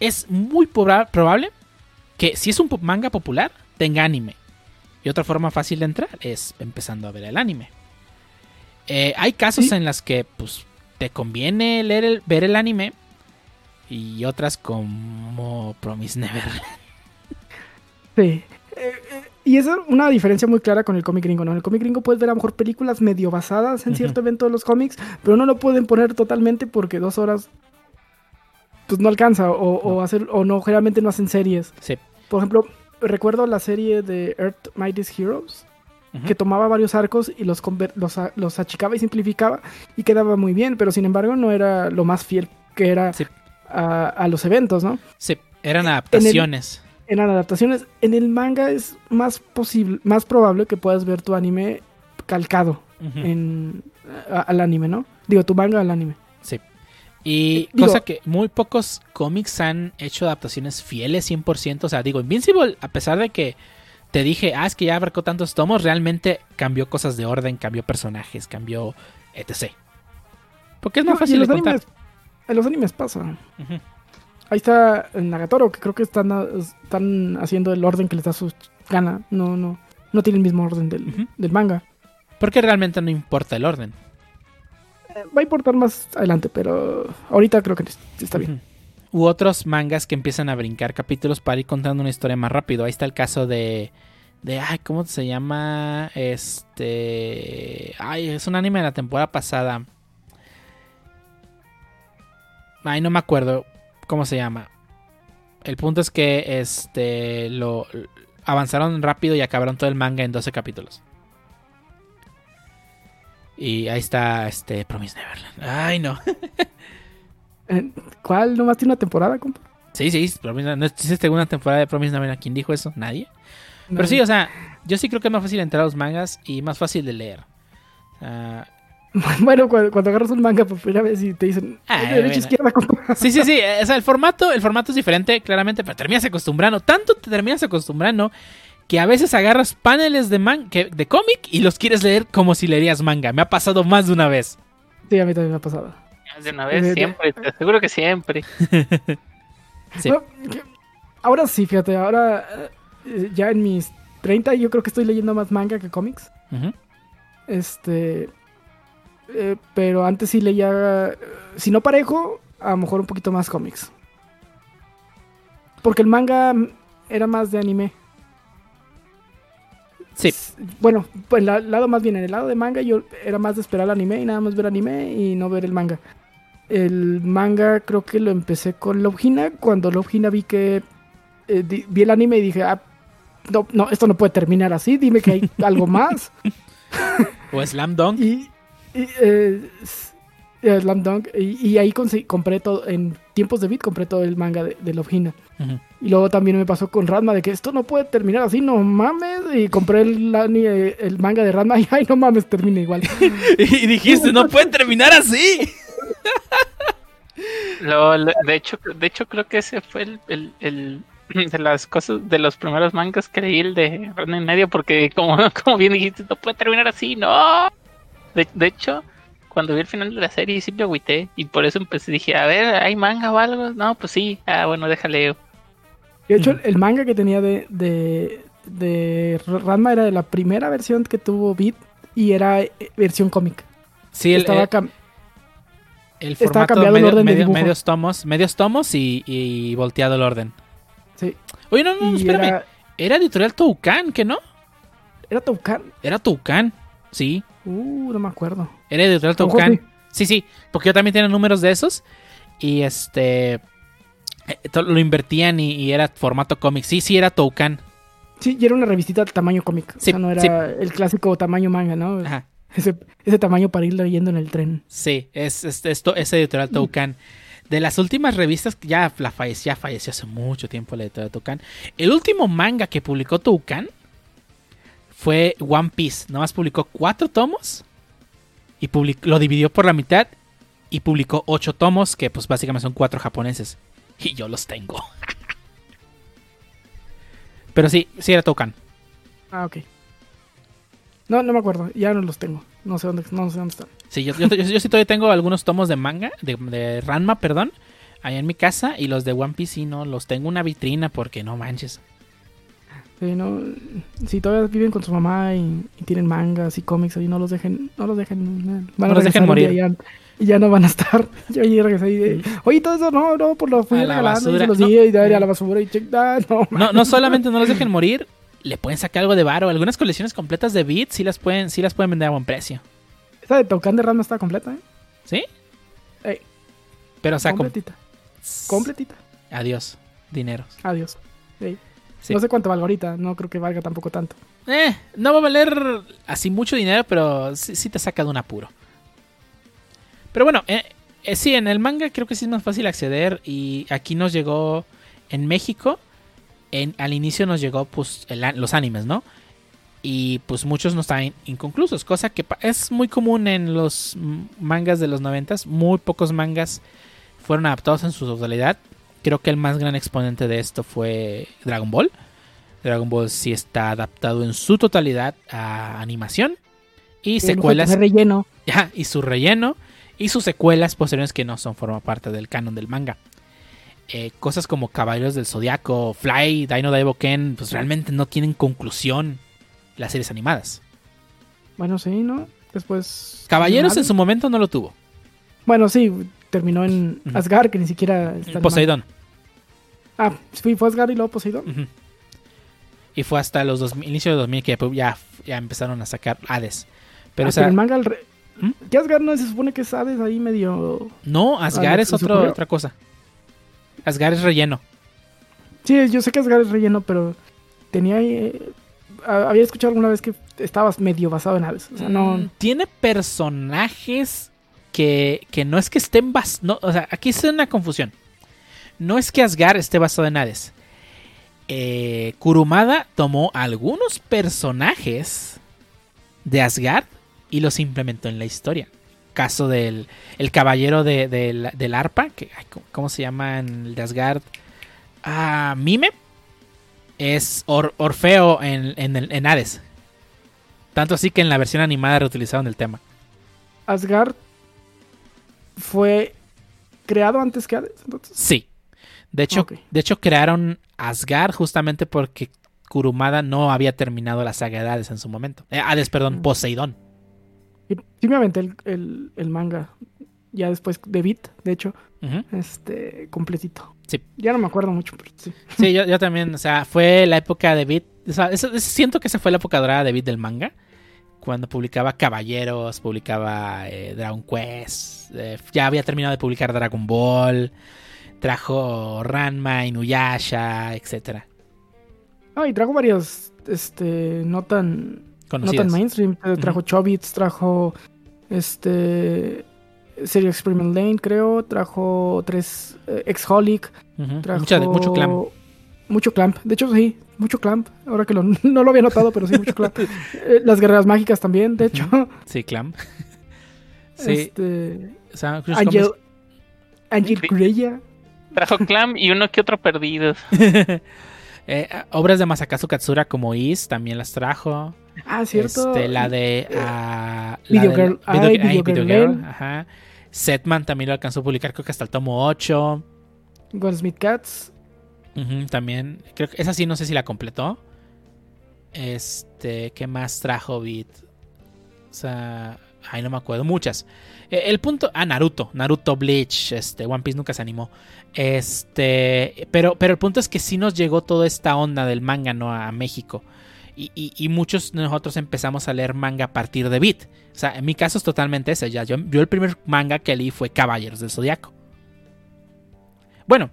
es muy probable que si es un manga popular, tenga anime. Y otra forma fácil de entrar es empezando a ver el anime. Eh, hay casos en los que pues, te conviene leer ver el anime y otras como Promise Never. Sí. Eh, eh, y esa es una diferencia muy clara con el cómic gringo, ¿no? En el cómic gringo puedes ver a lo mejor películas medio basadas en cierto evento de los cómics, pero no lo pueden poner totalmente porque dos horas pues no alcanza o, hacer o no generalmente no hacen series. Sí. Por ejemplo, recuerdo la serie de Earth Mightiest Heroes que tomaba varios arcos y los, los, achicaba y simplificaba y quedaba muy bien, pero sin embargo no era lo más fiel que era a, los eventos, ¿no? Sí, eran adaptaciones eran adaptaciones. En el manga es más posible, más probable que puedas ver tu anime calcado en, al anime, ¿no? Digo, tu manga al anime. Sí. Y eh, cosa que muy pocos cómics han hecho adaptaciones fieles 100%. O sea, digo, Invincible, a pesar de que te dije, ah, es que ya abarcó tantos tomos, realmente cambió cosas de orden, cambió personajes, cambió etc. Porque es más fácil de contar. en los animes pasa. Ahí está Nagatoro, que creo que están, están haciendo el orden que les da su gana. No, no, no tiene el mismo orden del, del manga. Porque realmente no importa el orden. Eh, va a importar más adelante, pero ahorita creo que está bien. U otros mangas que empiezan a brincar capítulos para ir contando una historia más rápido. Ahí está el caso de. De. Ay, ¿cómo se llama? Este. Ay, es un anime de la temporada pasada. Ay, no me acuerdo cómo se llama. El punto es que este lo avanzaron rápido y acabaron todo el manga en 12 capítulos. Y ahí está este Promise Neverland. Ay, no. Eh, ¿Cuál nomás tiene una temporada, compa? Sí, sí, no existe segunda temporada de Promise Neverland. ¿Quién dijo eso? Nadie. Pero sí, o sea, yo sí creo que es más fácil entrar a los mangas y más fácil de leer. O sea, Bueno, cuando, agarras un manga por primera vez y te dicen ah, derecha, izquierda, Sí, sí, sí. O sea, el formato, el formato es diferente, claramente, pero terminas acostumbrando. Tanto te terminas acostumbrando que a veces agarras paneles de man de cómic y los quieres leer como si leerías manga. Me ha pasado más de una vez. Sí, a mí también me ha pasado. Más de una vez, siempre, te aseguro que siempre. ahora sí, fíjate, ahora eh, ya en mis 30 yo creo que estoy leyendo más manga que cómics. Este eh, pero antes sí leía, si no parejo, a lo mejor un poquito más cómics. Porque el manga era más de anime. Sí. Bueno, pues el lado más bien, en el lado de manga yo era más de esperar el anime y nada más ver anime y no ver el manga. El manga creo que lo empecé con Love Hina. Cuando Love Hina vi que eh, vi el anime y dije, ah, no, no, esto no puede terminar así, dime que hay algo más. o Slam Dunk. Y, y, eh, Slam Dunk. Y, ahí compré todo, en tiempos de beat compré todo el manga de, de Love Hina. Y luego también me pasó con Ranma de que esto no puede terminar así, no mames. Y compré el, el manga de Ranma y ay, no mames, termina igual. y dijiste, no puede terminar así. de hecho, de hecho creo que ese fue el, el, de las cosas, de los primeros mangas que leí el de Ranma en medio, porque como, como bien dijiste, no puede terminar así, no. De, de hecho, cuando vi el final de la serie sí me agüité y por eso empecé, dije, a ver, ¿hay manga o algo? No, pues sí, ah, bueno, déjale. De hecho, el manga que tenía de, de, de Ranma era de la primera versión que tuvo Beat y era eh, versión cómic. Sí, el, estaba, eh, el formato cambiado el orden de medios tomos, medios tomos y, y, volteado el orden. Sí. Oye, no, no, espérame. Era, era editorial Toucan, ¿qué no? ¿Era Toucan? Era Toucan, sí. Uh, no me acuerdo. Era editorial Toucan. Sí. sí, porque yo también tenía números de esos. Y este. Eh, lo invertían y, era formato cómic. Sí, sí, era Toucan. Sí, y era una revistita de tamaño cómic. Sí, o sea, no era el clásico tamaño manga, ¿no? Ajá. Ese, ese, tamaño para ir leyendo en el tren. Sí, es, es, esto, es editorial. Toucan. De las últimas revistas, ya, la ya falleció hace mucho tiempo la editorial Toucan. El último manga que publicó Toucan fue One Piece. Nomás publicó cuatro tomos y lo dividió por la mitad y publicó ocho tomos que pues básicamente son cuatro japoneses. Y yo los tengo. Pero sí, sí era Toucan. Ah, ok. No, no me acuerdo. Ya no los tengo. No sé dónde, no sé dónde están. Sí, yo, sí todavía tengo algunos tomos de manga, de, de Ranma, perdón, allá en mi casa. Y los de One Piece sí, no, los tengo en una vitrina porque no manches. Sí, no, si todavía viven con su mamá y, tienen mangas y cómics ahí, no los dejen, no los dejen, van no los dejen morir. Y ya, no van a estar. Yo ahí regresé y de, oye, todo eso no, no, por lo fui a. Y los no, y a la basura y ah, no, no, no solamente no los dejen morir, le pueden sacar algo de varo. Algunas colecciones completas de Beat sí las pueden, sí las pueden vender a buen precio. Esa de Tocan de está completa, ¿eh? ¿Sí? Ey. Pero o sea, completita. Completita. Adiós, dinero. Adiós. Ey. No sé cuánto valga ahorita, no creo que valga tampoco tanto. Eh, no va a valer así mucho dinero, pero sí, te saca de un apuro. Pero bueno, eh, eh, sí, en el manga creo que sí es más fácil acceder y aquí nos llegó en México. En, al inicio nos llegó pues los animes, ¿no? Y pues muchos no estaban inconclusos, cosa que es muy común en los mangas de los noventas. Muy pocos mangas fueron adaptados en su totalidad. Creo que el más gran exponente de esto fue Dragon Ball. Dragon Ball sí está adaptado en su totalidad a animación y secuelas. relleno. y su relleno. y sus secuelas posteriores que no son forma parte del canon del manga. Eh, cosas como Caballeros del Zodiaco, Fly, Dino Daibo Ken, pues realmente no tienen conclusión las series animadas. Bueno, sí, ¿no? Después. Caballeros en su momento no lo tuvo. Bueno, sí, terminó en Asgard, que ni siquiera está Poseidón. Ah, fue, fue Asgard y luego Poseidón. Y fue hasta los dos, inicio de 2000 que ya, ya empezaron a sacar Hades. Pero, ah, el manga. ¿Mm? ¿Qué Asgard no se supone que es Hades ahí medio.? No, Asgard es otro, otra cosa. Asgard es relleno. Sí, yo sé que Asgard es relleno, pero tenía. Eh, había escuchado alguna vez que estabas medio basado en Hades. O sea, no. Mm, tiene personajes que, que no es que estén basados. No, o sea, aquí es una confusión. No es que Asgard esté basado en Hades. Eh, Kurumada tomó algunos personajes de Asgard y los implementó en la historia. Caso del el caballero de, del arpa, que, ¿cómo se llama en el de Asgard? Ah, Mime. Es Orfeo en, en, en Hades. Tanto así que en la versión animada reutilizaron el tema. Asgard fue creado antes que Hades, Sí. De hecho, de hecho, crearon Asgard justamente porque Kurumada no había terminado la saga de Hades en su momento. Eh, Hades, perdón, mm. Poseidón. Sí, me aventé el, manga ya después de Beat, de hecho, este, completito. Sí. Ya no me acuerdo mucho, pero sí. Sí, yo, también, o sea, fue la época de Beat. O sea, siento que esa fue la época dorada de Beat del manga. Cuando publicaba Caballeros, publicaba eh, Dragon Quest. Eh, ya había terminado de publicar Dragon Ball. Trajo Ranma, Inuyasha, etc. Ah, y trajo varios, este, no tan, no tan mainstream. Trajo Chobits, trajo, este, Serio Experiment Lane, creo. Trajo tres, eh, Exholic. trajo... mucho clamp. Mucho clamp. De hecho, sí, mucho clamp. Ahora que no lo había notado, pero sí, mucho clamp. Eh, las guerreras mágicas también, de hecho. Sí, clamp. sí. Este, Angel, Angel Greya. Trajo Clam y uno que otro perdidos. Eh, obras de Masakazu Katsura como Is también las trajo. Ah, cierto. Este, la de. Uh, Video, Girl. Video, Girl. Ajá. Setman también lo alcanzó a publicar, creo que hasta el tomo 8. Goldsmith Cats. También. Creo que esa sí no sé si la completó. Este. ¿Qué más trajo Beat? O sea. Ay, no me acuerdo. Muchas. Eh, el punto. Ah, Naruto. Naruto Bleach. Este. One Piece nunca se animó. Este. Pero, pero el punto es que sí nos llegó toda esta onda del manga, ¿no? A México. Y, muchos de nosotros empezamos a leer manga a partir de Beat. O sea, en mi caso es totalmente ese. Ya, yo, el primer manga que leí fue Caballeros del Zodiaco. Bueno,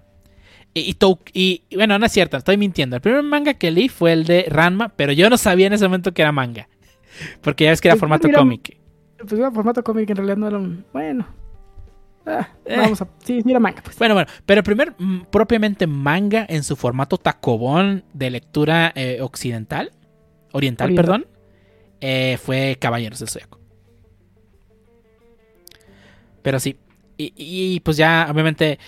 y, y, bueno, no es cierto, estoy mintiendo. El primer manga que leí fue el de Ranma, pero yo no sabía en ese momento que era manga. Porque ya ves que era pues, formato cómic pues era formato cómic, en realidad no era un. Bueno. Ah, eh. Vamos a. Sí, era manga, pues. Bueno, bueno. Pero el primer mm, propiamente manga en su formato tacobón de lectura eh, occidental. Oriental, perdón. Eh, fue Caballeros del Zodiaco. Pero sí. Y, pues ya, obviamente.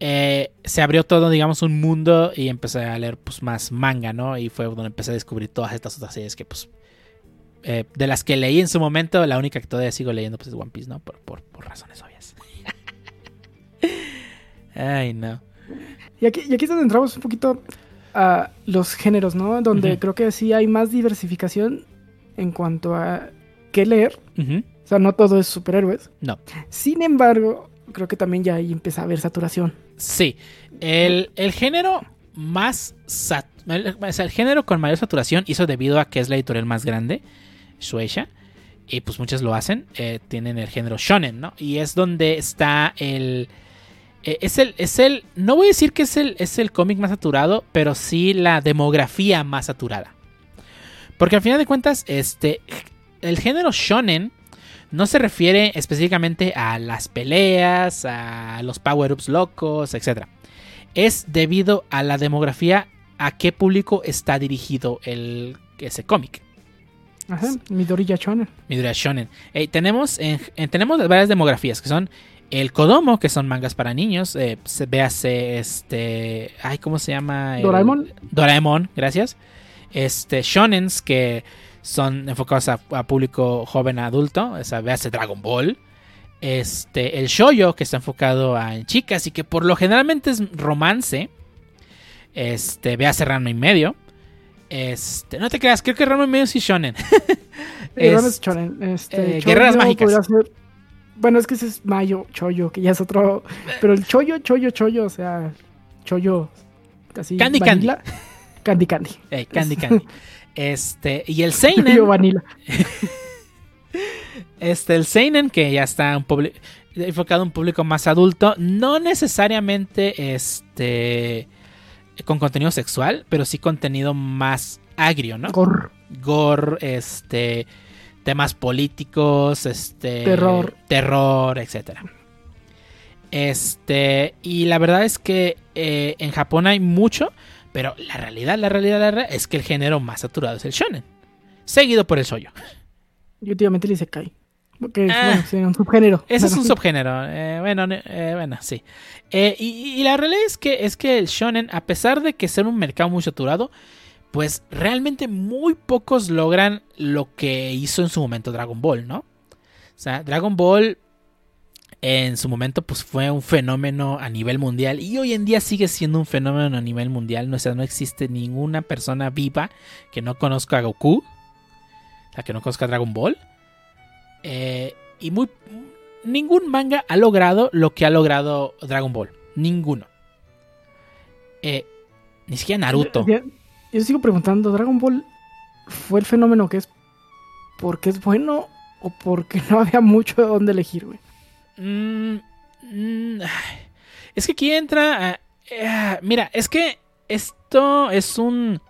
Se abrió todo, digamos, un mundo y empecé a leer pues más manga, ¿no? Y fue donde empecé a descubrir todas estas otras series que pues eh, de las que leí en su momento, la única que todavía sigo leyendo pues, es One Piece, ¿no? Por, por, razones obvias. Ay, no. Y aquí, y aquí es donde entramos un poquito a los géneros, ¿no? Donde creo que sí hay más diversificación en cuanto a qué leer. O sea, no todo es superhéroes. No. Sin embargo, creo que también ya ahí empieza a haber saturación. Sí. El, el género más... el género con mayor saturación, hizo debido a que es la editorial más grande, Shueisha. Y pues muchos lo hacen. Eh, tienen el género shonen, ¿no? Y es donde está el... Eh, es el, es el, no voy a decir que es el, es el cómic más saturado, pero sí la demografía más saturada. Porque al final de cuentas, este, el género shonen no se refiere específicamente a las peleas, a los power-ups locos, etc. Es debido a la demografía a qué público está dirigido el, ese cómic. Ajá, Midoriya Shonen. Midoriya Shonen. tenemos, tenemos varias demografías que son el Kodomo, que son mangas para niños. Eh, se, véase este. Ay, ¿cómo se llama? Doraemon. Doraemon, gracias. Este, Shonens, que son enfocados a, público joven adulto. O sea, véase Dragon Ball. Este, el shoyo, que está enfocado en chicas y que por lo generalmente es romance. Este, a Ranma y medio. Este, no te creas, creo que Ranma y medio sí shonen. es, shonen. Este, eh, guerreras mágicas. Bueno, es que ese es Mayo, Choyo, que ya es otro. Pero el Choyo, Choyo, Choyo, o sea, Choyo. Casi candy Candy. Candy Candy. candy Candy. Este, y el Seinen. Este, el Seinen, que ya está un enfocado a un público más adulto, no necesariamente este con contenido sexual, pero sí contenido más agrio, ¿no? Gore. Gore, este temas políticos, este terror, terror, etcétera. Este, y la verdad es que eh, en Japón hay mucho, pero la realidad, la realidad, la realidad es que el género más saturado es el shonen, seguido por el shoyo. Y últimamente le dice Kai. Porque es ah. un subgénero. Ese es un subgénero. Eh, bueno, eh, bueno, sí. y, y, la realidad es que, es que el shonen, a pesar de que ser un mercado muy saturado, pues realmente muy pocos logran lo que hizo en su momento Dragon Ball, ¿no? O sea, Dragon Ball en su momento pues fue un fenómeno a nivel mundial y hoy en día sigue siendo un fenómeno a nivel mundial. No, no existe ninguna persona viva que no conozca a Goku, sea, que no conozca a Dragon Ball. Eh, y muy, ningún manga ha logrado lo que ha logrado Dragon Ball. Ninguno. Eh, ni siquiera Naruto yo sigo preguntando, ¿Dragon Ball fue el fenómeno que es porque es bueno o porque no había mucho de dónde elegir, güey? Mm, mm, es que aquí entra... Eh, mira, es que esto es un...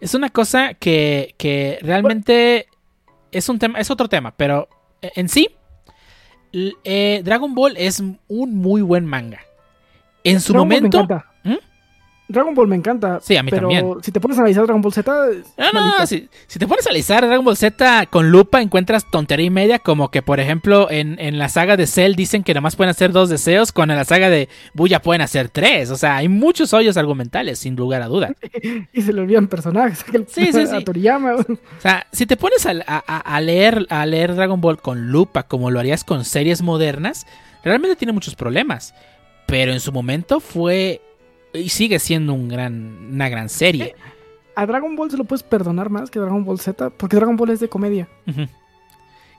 Es una cosa que, que realmente es un tema, es otro tema, pero en sí, eh, Dragon Ball es un muy buen manga. En su momento... Dragon Ball me encanta. Sí, a mí pero también. Si te pones a analizar Dragon Ball Z. No, no, si, te pones a analizar Dragon Ball Z con lupa, encuentras tontería y media. Como que, por ejemplo, en, la saga de Cell dicen que nada más pueden hacer dos deseos. Cuando en la saga de Buya pueden hacer tres. O sea, hay muchos hoyos argumentales, sin lugar a duda. y se le olvidan personajes. sí, sí, sí. Toriyama. O sea, si te pones a, leer, a leer Dragon Ball con lupa, como lo harías con series modernas, realmente tiene muchos problemas. Pero en su momento fue y sigue siendo un gran, una gran serie. Eh, a Dragon Ball se lo puedes perdonar más que Dragon Ball Z, porque Dragon Ball es de comedia.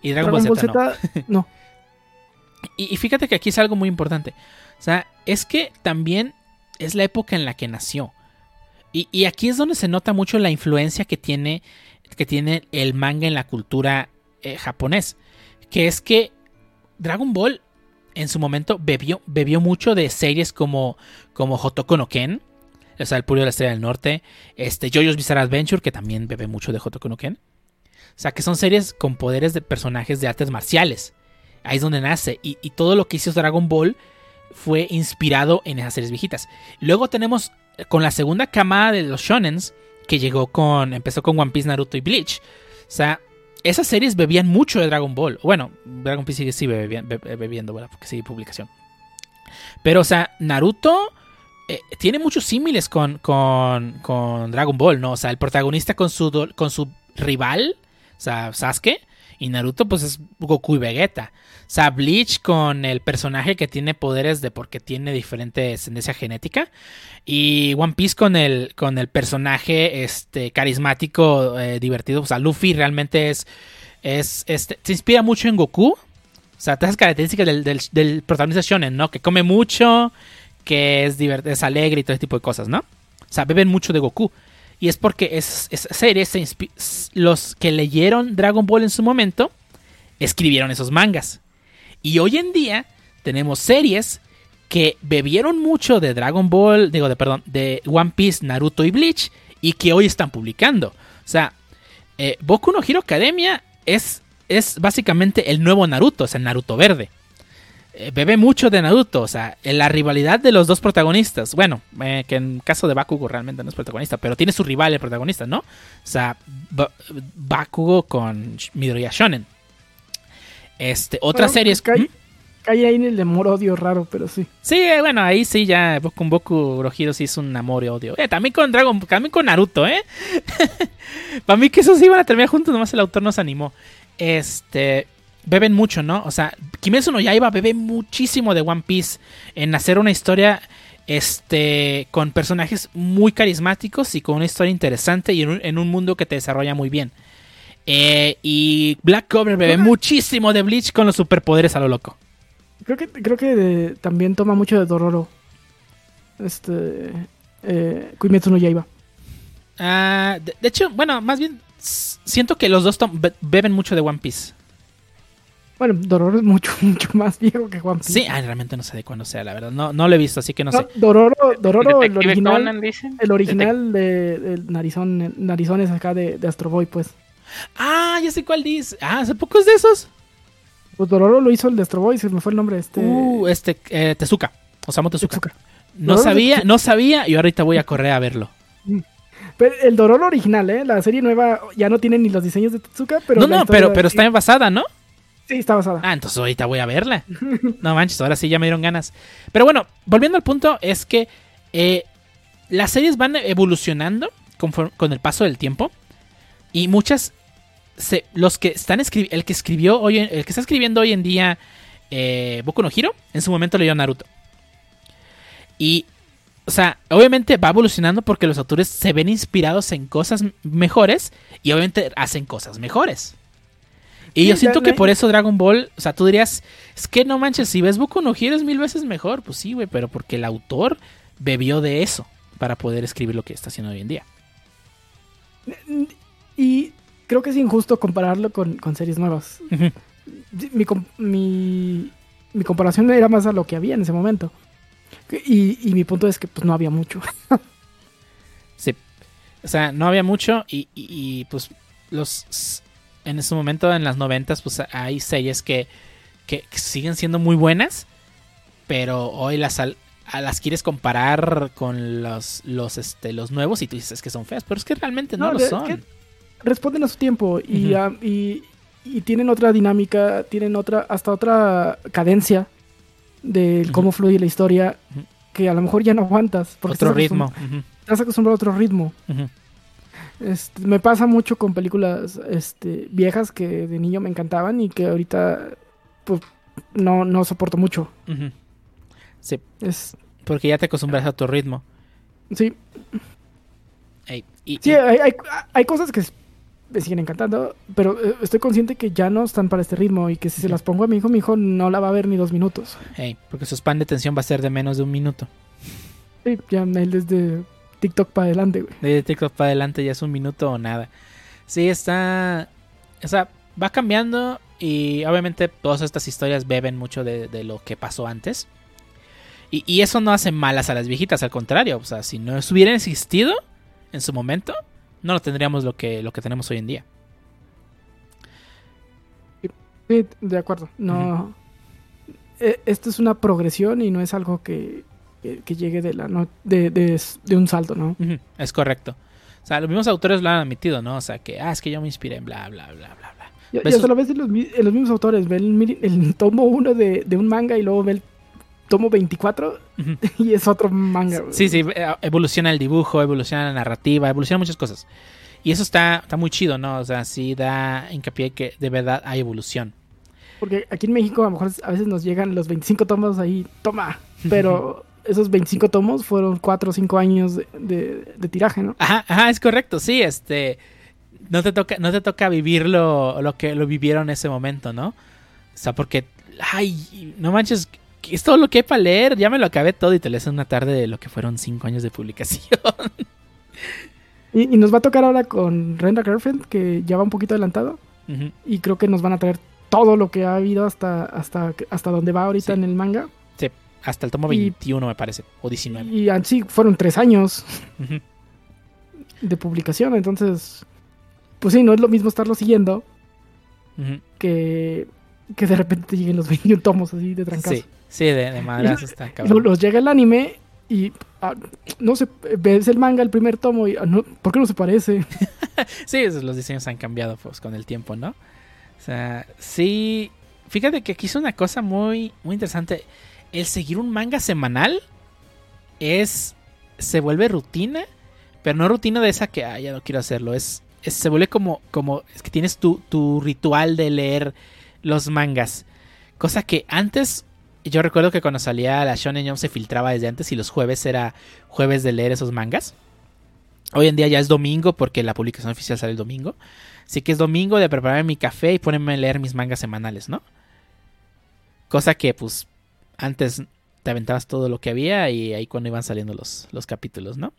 Y Dragon, Ball, Z, no. y, fíjate que aquí es algo muy importante. O sea, es que también es la época en la que nació. Y, aquí es donde se nota mucho la influencia que tiene, que tiene el manga en la cultura eh, japonés. Que es que Dragon Ball en su momento bebió, bebió mucho de series como, como Hotoko no Ken, o sea, El Purio de la Estrella del Norte, este, JoJo's Bizarre Adventure, que también bebe mucho de Hotoko no Ken. O sea, que son series con poderes de personajes de artes marciales. Ahí es donde nace. Y, todo lo que hizo Dragon Ball fue inspirado en esas series viejitas. Luego tenemos eh, con la segunda camada de los shonens, que llegó con, empezó con One Piece, Naruto y Bleach. O sea, esas series bebían mucho de Dragon Ball. Bueno, Dragon Ball sigue, sigue bebiendo, ¿verdad? Porque sigue publicación. Pero, o sea, Naruto eh, tiene muchos símiles con, con, con, Dragon Ball, ¿no? O sea, el protagonista con su, con su rival, o sea, Sasuke, y Naruto, pues es Goku y Vegeta. O sea, Bleach con el personaje que tiene poderes de porque tiene diferente descendencia genética. Y One Piece con el, con el personaje este, carismático, eh, divertido. O sea, Luffy realmente es. es este, se inspira mucho en Goku. O sea, todas esas características del, del, protagonista Shonen, ¿no? Que come mucho, que es, es alegre y todo ese tipo de cosas, ¿no? O sea, beben mucho de Goku. Y es porque es, esa serie, los que leyeron Dragon Ball en su momento, escribieron esos mangas. Y hoy en día tenemos series que bebieron mucho de Dragon Ball, digo, de perdón, de One Piece, Naruto y Bleach, y que hoy están publicando. O sea, eh, Boku no Hero Academia es, es básicamente el nuevo Naruto, o sea, el Naruto verde. Eh, bebe mucho de Naruto, o sea, la rivalidad de los dos protagonistas. Bueno, eh, que en caso de Bakugo realmente no es protagonista, pero tiene su rival el protagonista, ¿no? O sea, Bakugo con Midoriya Shonen. Este, otra serie es. Cae, ahí en el amor-odio raro, pero sí. Sí, eh, bueno, ahí sí ya con Boku Rohiro sí es un amor y odio. Eh, también con Dragon, también con Naruto, ¿eh? Para mí que esos iban a terminar juntos, nomás el autor nos animó. Este. beben mucho, ¿no? O sea, Kimetsu no Yaiba bebe muchísimo de One Piece en hacer una historia este con personajes muy carismáticos y con una historia interesante y en un, mundo que te desarrolla muy bien. Eh, y Black Cobra bebe muchísimo de Bleach con los superpoderes a lo loco. Creo que creo que también toma mucho de Dororo. Este eh, Kimetsu no Yaiba. Ah, de, hecho, bueno, más bien siento que los dos beben mucho de One Piece. Bueno, Dororo es mucho, mucho más viejo que One Piece. Sí, ah, realmente no sé de cuándo sea, la verdad. No, no lo he visto, así que no, sé. Dororo, Dororo el original, el original de, Narizón, Narizones acá de, de, Astro Boy, pues. Ah, ya sé cuál dice. Ah, ¿hace pocos de esos? Pues Dororo lo hizo el de Astro Boy, se me fue el nombre. Este, uh, este, eh, Tezuka. Osamu Tezuka. Tezuka. No sabía, no sabía y ahorita voy a correr a verlo. Pero el Dororo original, ¿eh? La serie nueva ya no tiene ni los diseños de Tezuka, pero... No, no, pero, pero está basada, ¿no? Sí, está basada. Ah, entonces ahorita voy a verla. No manches, ahora sí ya me dieron ganas. Pero bueno, volviendo al punto, es que eh, las series van evolucionando con, el paso del tiempo. Y muchas. Los que están escribiendo. El que escribió hoy. El que está escribiendo hoy en día. Eh, Boku no Hiro. En su momento leyó Naruto. Y. O sea, obviamente va evolucionando porque los autores se ven inspirados en cosas mejores. Y obviamente hacen cosas mejores. Y yo siento que por eso Dragon Ball, o sea, tú dirías, es que no manches, si ves Boku no Hero es mil veces mejor. Pues sí, güey, pero porque el autor bebió de eso para poder escribir lo que está haciendo hoy en día. Y creo que es injusto compararlo con, series nuevas. mi, mi, comparación era más a lo que había en ese momento. Y, mi punto es que pues no había mucho. sí. O sea, no había mucho y, y pues los en ese momento, en las noventas, pues hay series que, que, siguen siendo muy buenas, pero hoy las, las quieres comparar con los, los, este, los nuevos y tú dices que son feas, pero es que realmente no, lo son. Responden a su tiempo y, y, tienen otra dinámica, tienen otra, hasta otra cadencia de cómo fluye la historia que a lo mejor ya no aguantas. Porque otro ritmo. Estás acostumbrado a otro ritmo. Este, me pasa mucho con películas este, viejas que de niño me encantaban y que ahorita pues, no, no soporto mucho. Sí. Es... Porque ya te acostumbras a tu ritmo. Sí. sí, Hay, hay, cosas que me siguen encantando, pero eh, estoy consciente que ya no están para este ritmo y que si se las pongo a mi hijo, mi hijo no la va a ver ni dos minutos. porque su span de tensión va a ser de menos de un minuto. Sí, ya él desde TikTok para adelante, güey. De TikTok para adelante ya es un minuto o nada. Sí, está. O sea, va cambiando y obviamente todas estas historias beben mucho de, lo que pasó antes. Y, eso no hace malas a las viejitas, al contrario. O sea, si no hubieran existido en su momento, no lo tendríamos lo que, lo que tenemos hoy en día. Sí, de acuerdo. No. E, esto es una progresión y no es algo que, que, llegue de, la, no, de, de, un salto, ¿no? Es correcto. O sea, los mismos autores lo han admitido, ¿no? O sea, que, ah, es que yo me inspiré en bla, bla, bla, bla, bla. Y, hasta lo ves en los, los, mismos autores. Ve el, tomo 1 de, de, un manga y luego ve el tomo 24 y es otro manga. Sí, sí, eh, evoluciona el dibujo, evoluciona la narrativa, evoluciona muchas cosas. Y eso está, está muy chido, ¿no? O sea, sí da hincapié que de verdad hay evolución. Porque aquí en México a lo mejor a veces nos llegan los 25 tomos ahí, toma. Pero esos 25 tomos fueron 4 o 5 años de, tiraje, ¿no? Ajá, ajá, es correcto, sí, este no te toca no te toca vivir lo, que lo vivieron en ese momento, ¿no? O sea, porque ay, no manches, es todo lo que hay para leer, ya me lo acabé todo y te lees en una tarde de lo que fueron 5 años de publicación. y, nos va a tocar ahora con Renda Girlfriend, que ya va un poquito adelantado. Y creo que nos van a traer todo lo que ha habido hasta, hasta, hasta donde va ahorita en el manga. Hasta el tomo 21, me parece, o 19. Y así fueron tres años de publicación, entonces, pues sí, no es lo mismo estarlo siguiendo que, que de repente te lleguen los 21 tomos así de trancazo. Sí, sí, de, de madras está cabrón. Los llega el anime y ah, no sé, ves el manga, el primer tomo y ah, no, ¿por qué no se parece? sí, los diseños han cambiado pues, con el tiempo, ¿no? O sea, sí, fíjate que aquí es una cosa muy, muy interesante el seguir un manga semanal es. se vuelve rutina, pero no rutina de esa que, ya no quiero hacerlo. Es, se vuelve como, como. Es que tienes tu, tu ritual de leer los mangas. Cosa que antes, yo recuerdo que cuando salía la Shonen Jump se filtraba desde antes y los jueves era jueves de leer esos mangas. Hoy en día ya es domingo porque la publicación oficial sale el domingo. Así que es domingo de preparar mi café y ponerme a leer mis mangas semanales, ¿no? Cosa que pues antes te aventabas todo lo que había y ahí cuando iban saliendo los, los capítulos, ¿no?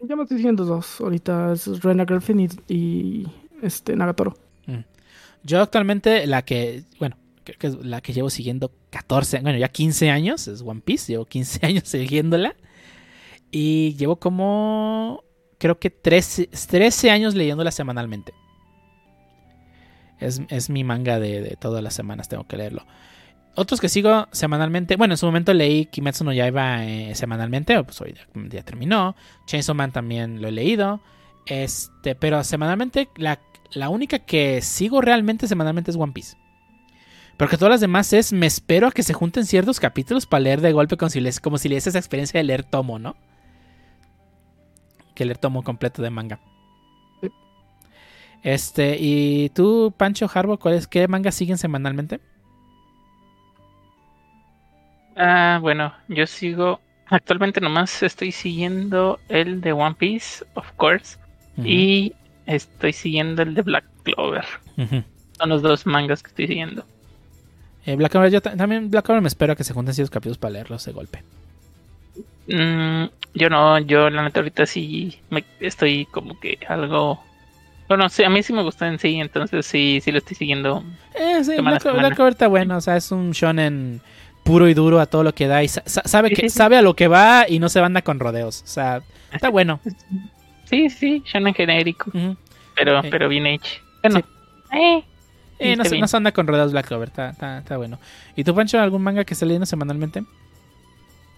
Ya me estoy diciendo dos. Ahorita es Rena Girlfriend y, este Nagatoro. Mm. Yo actualmente la que, bueno, creo que es la que llevo siguiendo 14, bueno, ya 15 años, es One Piece, llevo 15 años siguiéndola. Y llevo como, creo que 13, 13 años leyéndola semanalmente. Es, mi manga de, todas las semanas, tengo que leerlo. Otros que sigo semanalmente, bueno, en su momento leí Kimetsu no Yaiba eh, semanalmente, pues hoy ya, terminó. Chainsaw Man también lo he leído. Este, pero semanalmente, la, la única que sigo realmente semanalmente es One Piece. Porque todas las demás es, me espero a que se junten ciertos capítulos para leer de golpe como si, les, como si esa experiencia de leer tomo, ¿no? Que leer tomo completo de manga. Este, y tú, Pancho Harbo, ¿qué manga siguen semanalmente? Ah, bueno, yo sigo. Actualmente nomás estoy siguiendo el de One Piece, of course. Y estoy siguiendo el de Black Clover. Son los dos mangas que estoy siguiendo. Eh, Black Clover, yo también Black Clover me espero a que se junten esos capítulos para leerlos de golpe. Mm, yo no, yo la neta ahorita sí me estoy como que algo bueno, sí, a mí sí me gusta en sí, entonces sí, sí lo estoy siguiendo. Eh, sí, Black, Clover está bueno, o sea, es un shonen puro y duro a todo lo que da y sabe que sabe a lo que va y no se banda con rodeos, o sea, está bueno. Sí, sí, shonen genérico, pero pero bien hecho. Bueno, eh, eh no, se, no, se, anda con rodeos Black Clover, está, está, está bueno. ¿Y tú, Pancho, algún manga que esté leyendo semanalmente?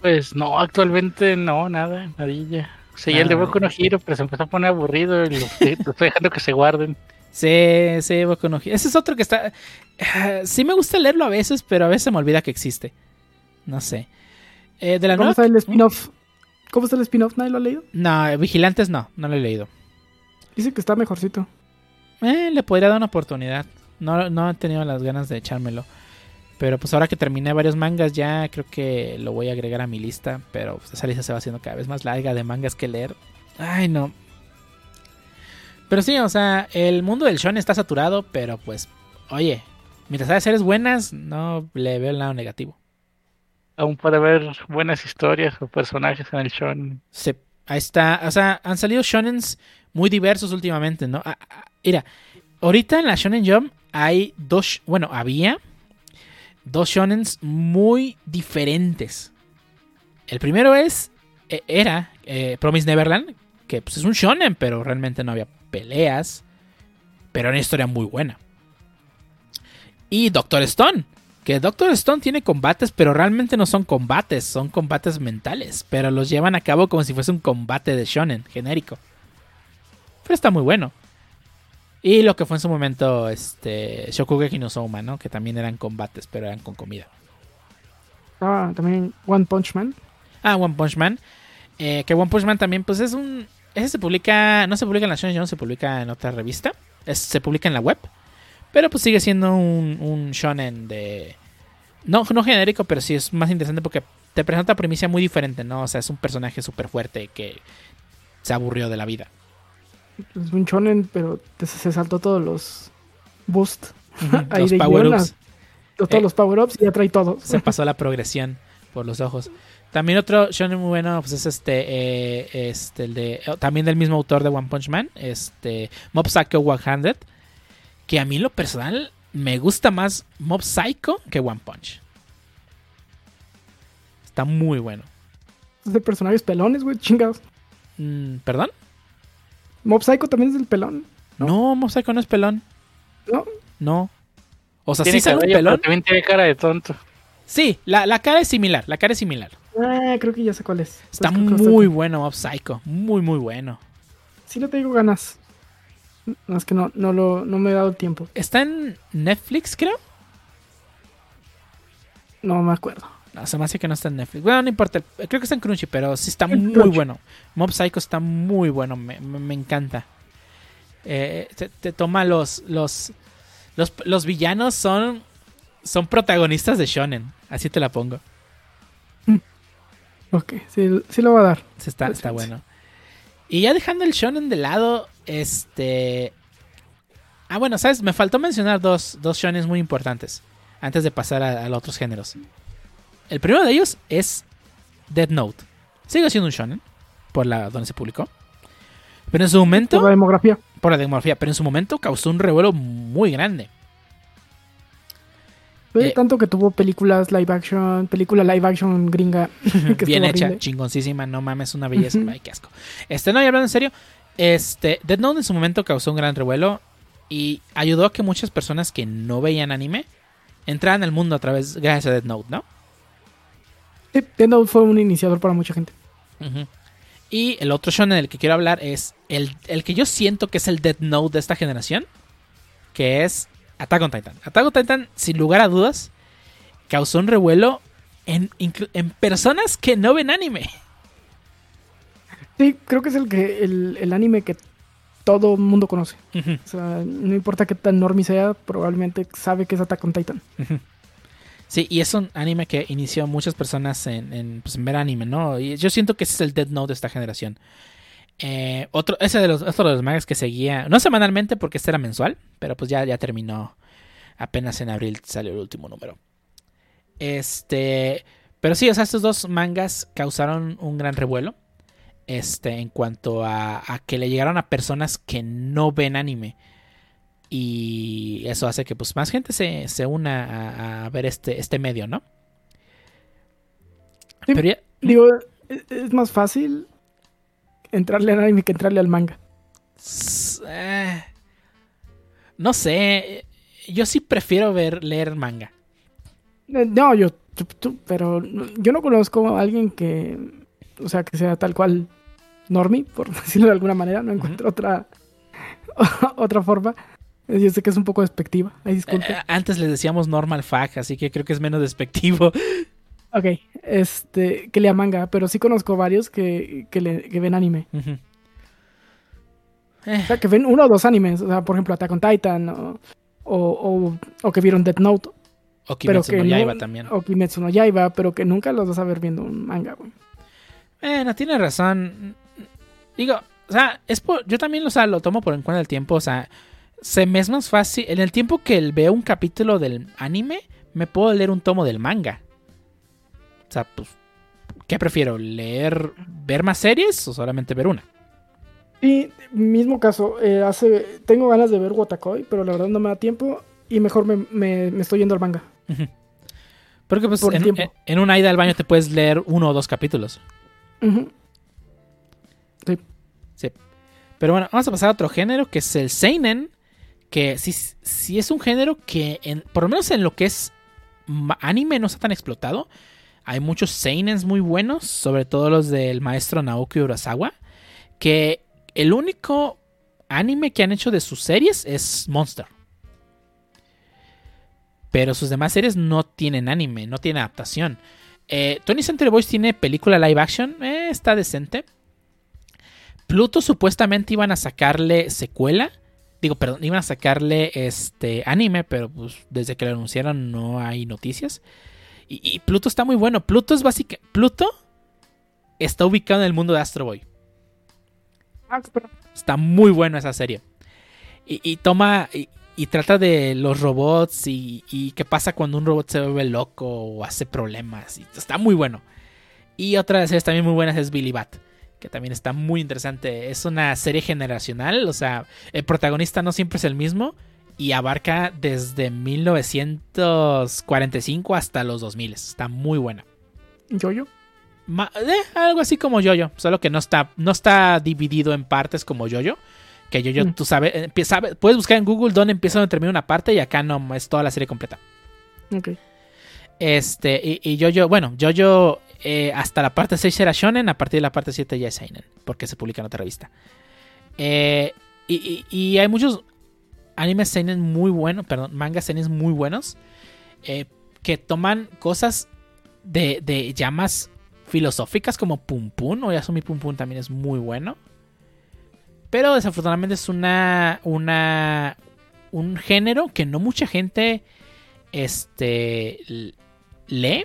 Pues no, actualmente no, nada, nadilla. Seguía el de Boku no Hero, pero se empezó a poner aburrido y lo, estoy dejando que se guarden. Sí, sí, Boku no Hero. Ese es otro que está... sí me gusta leerlo a veces, pero a veces me olvida que existe. No sé. Eh, de la ¿Cómo está el spin-off? ¿Cómo está el spin-off? ¿Nadie lo ha leído? No, Vigilantes no, no lo he leído. Dice que está mejorcito. Eh, le podría dar una oportunidad. No, no he tenido las ganas de echármelo. Pero pues ahora que terminé varios mangas ya creo que lo voy a agregar a mi lista. Pero esa lista se va haciendo cada vez más larga de mangas que leer. Ay no. Pero sí, o sea, el mundo del shonen está saturado, pero pues, oye, mientras hay series buenas, no le veo el lado negativo. Aún puede haber buenas historias o personajes en el shonen. Sí, ahí está. O sea, han salido shonens muy diversos últimamente, ¿no? Ah, ah, mira, ahorita en la Shonen Jump hay dos, bueno, había dos shonens muy diferentes. El primero es, e, era eh, Promise Neverland, que pues, es un shonen, pero realmente no había peleas, pero era una historia muy buena. Y Doctor Stone, que Doctor Stone tiene combates, pero realmente no son combates, son combates mentales, pero los llevan a cabo como si fuese un combate de shonen genérico. Pero está muy bueno. Y lo que fue en su momento este Shokugeki no ¿no? Que también eran combates, pero eran con comida. Ah, también One Punch Man. Ah, One Punch Man. Eh, que One Punch Man también, pues es un... Ese se publica... No se publica en la Shonen Jump, se publica en otra revista. se publica en la web. Pero pues sigue siendo un, un shonen de... No, no genérico, pero sí es más interesante porque te presenta una premisa muy diferente, ¿no? O sea, es un personaje súper fuerte que se aburrió de la vida es un shonen, pero se saltó todos los boost. los power-ups. Todos eh, los power-ups y ya trae todo. Se pasó la progresión por los ojos. También otro shonen muy bueno pues es este, eh, este el de oh, también del mismo autor de One Punch Man, este Mob Psycho 100, que a mí lo personal me gusta más Mob Psycho que One Punch. Está muy bueno. Es de personajes pelones, güey, chingados. Mm, ¿Perdón? Mob Psycho también es el pelón. No, Mob Psycho no es pelón. No. No. O sea, sí sale un pelón. también tiene cara de tonto. Sí, la, la, cara es similar. La cara es similar. Ah, creo que ya sé cuál es. Está muy bueno Mob Psycho. Muy, muy bueno. Sí, no tengo ganas. No, es que no, no, lo, no me he dado tiempo. ¿Está en Netflix, creo? No me acuerdo. No, se me hace que no está en Netflix. Bueno, no importa. Creo que está en Crunchy, pero sí está muy bueno. Mob Psycho está muy bueno. Me, me, encanta. Eh, te, toma los, los, Los, villanos son, son protagonistas de shonen. Así te la pongo. Mm. Ok, sí, sí lo va a dar. está, está bueno. Y ya dejando el shonen de lado, este... Ah, bueno, ¿sabes? Me faltó mencionar dos, dos shonen muy importantes antes de pasar a, a, los otros géneros. El primero de ellos es Dead Note. Sigue siendo un shonen, por la donde se publicó. Pero en su momento... Por la demografía. Por la demografía, pero en su momento causó un revuelo muy grande. Eh, tanto que tuvo películas live action, película live action gringa. bien hecha, chingoncísima, no mames, una belleza. Ay, qué asco. Este, no, y hablando en serio, este, Dead Note en su momento causó un gran revuelo y ayudó a que muchas personas que no veían anime entraran al mundo a través, gracias a Dead Note, ¿no? Sí, Dead Note fue un iniciador para mucha gente. Y el otro shonen del que quiero hablar es el, el que yo siento que es el Dead Note de esta generación, que es Attack on Titan. Attack on Titan, sin lugar a dudas, causó un revuelo en, en personas que no ven anime. Sí, creo que es el que el, anime que todo el mundo conoce. O sea, no importa qué tan enorme sea, probablemente sabe que es Attack on Titan. Sí, y es un anime que inició muchas personas en, pues, en, ver anime, ¿no? Y yo siento que ese es el Dead Note de esta generación. Eh, otro, ese de los, otro de los mangas que seguía, no semanalmente porque este era mensual, pero pues ya, ya terminó. Apenas en abril salió el último número. Este, pero sí, o sea, estos dos mangas causaron un gran revuelo. Este, en cuanto a, que le llegaron a personas que no ven anime. Y eso hace que pues más gente se, una a, ver este, este medio, ¿no? Digo, es más fácil entrarle al anime que entrarle al manga. Eh, no sé. Yo sí prefiero ver leer manga. Eh, no, yo, pero yo no conozco a alguien que, o sea, que sea tal cual normie, por decirlo de alguna manera. No encuentro otra otra forma. Yo sé que es un poco despectiva. disculpe. Eh, antes le decíamos normal fag, así que creo que es menos despectivo. Ok, este, que lea manga, pero sí conozco varios que, que, le, que ven anime. O sea, que ven uno o dos animes, o sea, por ejemplo, Attack on Titan, o, o, o, que vieron Death Note. O Kimetsu no Yaiba también. O Kimetsu no Yaiba, pero que nunca los vas a ver viendo un manga, güey. Bueno, tiene razón. Digo, o sea, es yo también o sea, lo tomo por en cuenta el tiempo, o sea, se me es más fácil, en el tiempo que veo un capítulo del anime, me puedo leer un tomo del manga. O sea, pues, ¿qué prefiero? ¿Leer, ver más series o solamente ver una? Y mismo caso, eh, hace, tengo ganas de ver Watakoi, pero la verdad no me da tiempo y mejor me, estoy yendo al manga. Porque pues en, una ida al baño te puedes leer uno o dos capítulos. Sí. Sí. Pero bueno, vamos a pasar a otro género que es el Seinen. Que sí, es un género que, en, por lo menos en lo que es anime, no está tan explotado. Hay muchos seinens muy buenos, sobre todo los del maestro Naoki Urasawa, que el único anime que han hecho de sus series es Monster. Pero sus demás series no tienen anime, no tienen adaptación. Eh, Tony Center Boys tiene película live action, eh, está decente. Pluto supuestamente iban a sacarle secuela. Digo, perdón, iban a sacarle este anime, pero pues desde que lo anunciaron no hay noticias. Y, Pluto está muy bueno. Pluto es básicamente. Pluto está ubicado en el mundo de Astro Boy. Ah, está muy bueno esa serie. Y, toma. Y, trata de los robots y, y, qué pasa cuando un robot se vuelve loco o hace problemas. Y está muy bueno. Y otra de las series también muy buenas es Billy Bat. Que también está muy interesante. Es una serie generacional. O sea, el protagonista no siempre es el mismo y abarca desde 1945 hasta los 2000. Está muy buena. ¿Yoyo? Eh, algo así como Yoyo, solo que no está, no está dividido en partes como Yoyo. Que Yoyo, mm. tú sabes, empieza, puedes buscar en Google dónde empieza donde termina una parte y acá no es toda la serie completa. Ok. Este, y, y Yoyo, bueno, Yoyo eh, hasta la parte 6 era Shonen, a partir de la parte 7 ya es Seinen, porque se publica en otra revista. Eh, y, hay muchos animes seinen muy buenos, perdón, mangas seinen muy buenos, eh, que toman cosas de, de llamas filosóficas como Pum Pum, o Yasumi Pum Pum también es muy bueno. Pero desafortunadamente es una, una, un género que no mucha gente este, lee.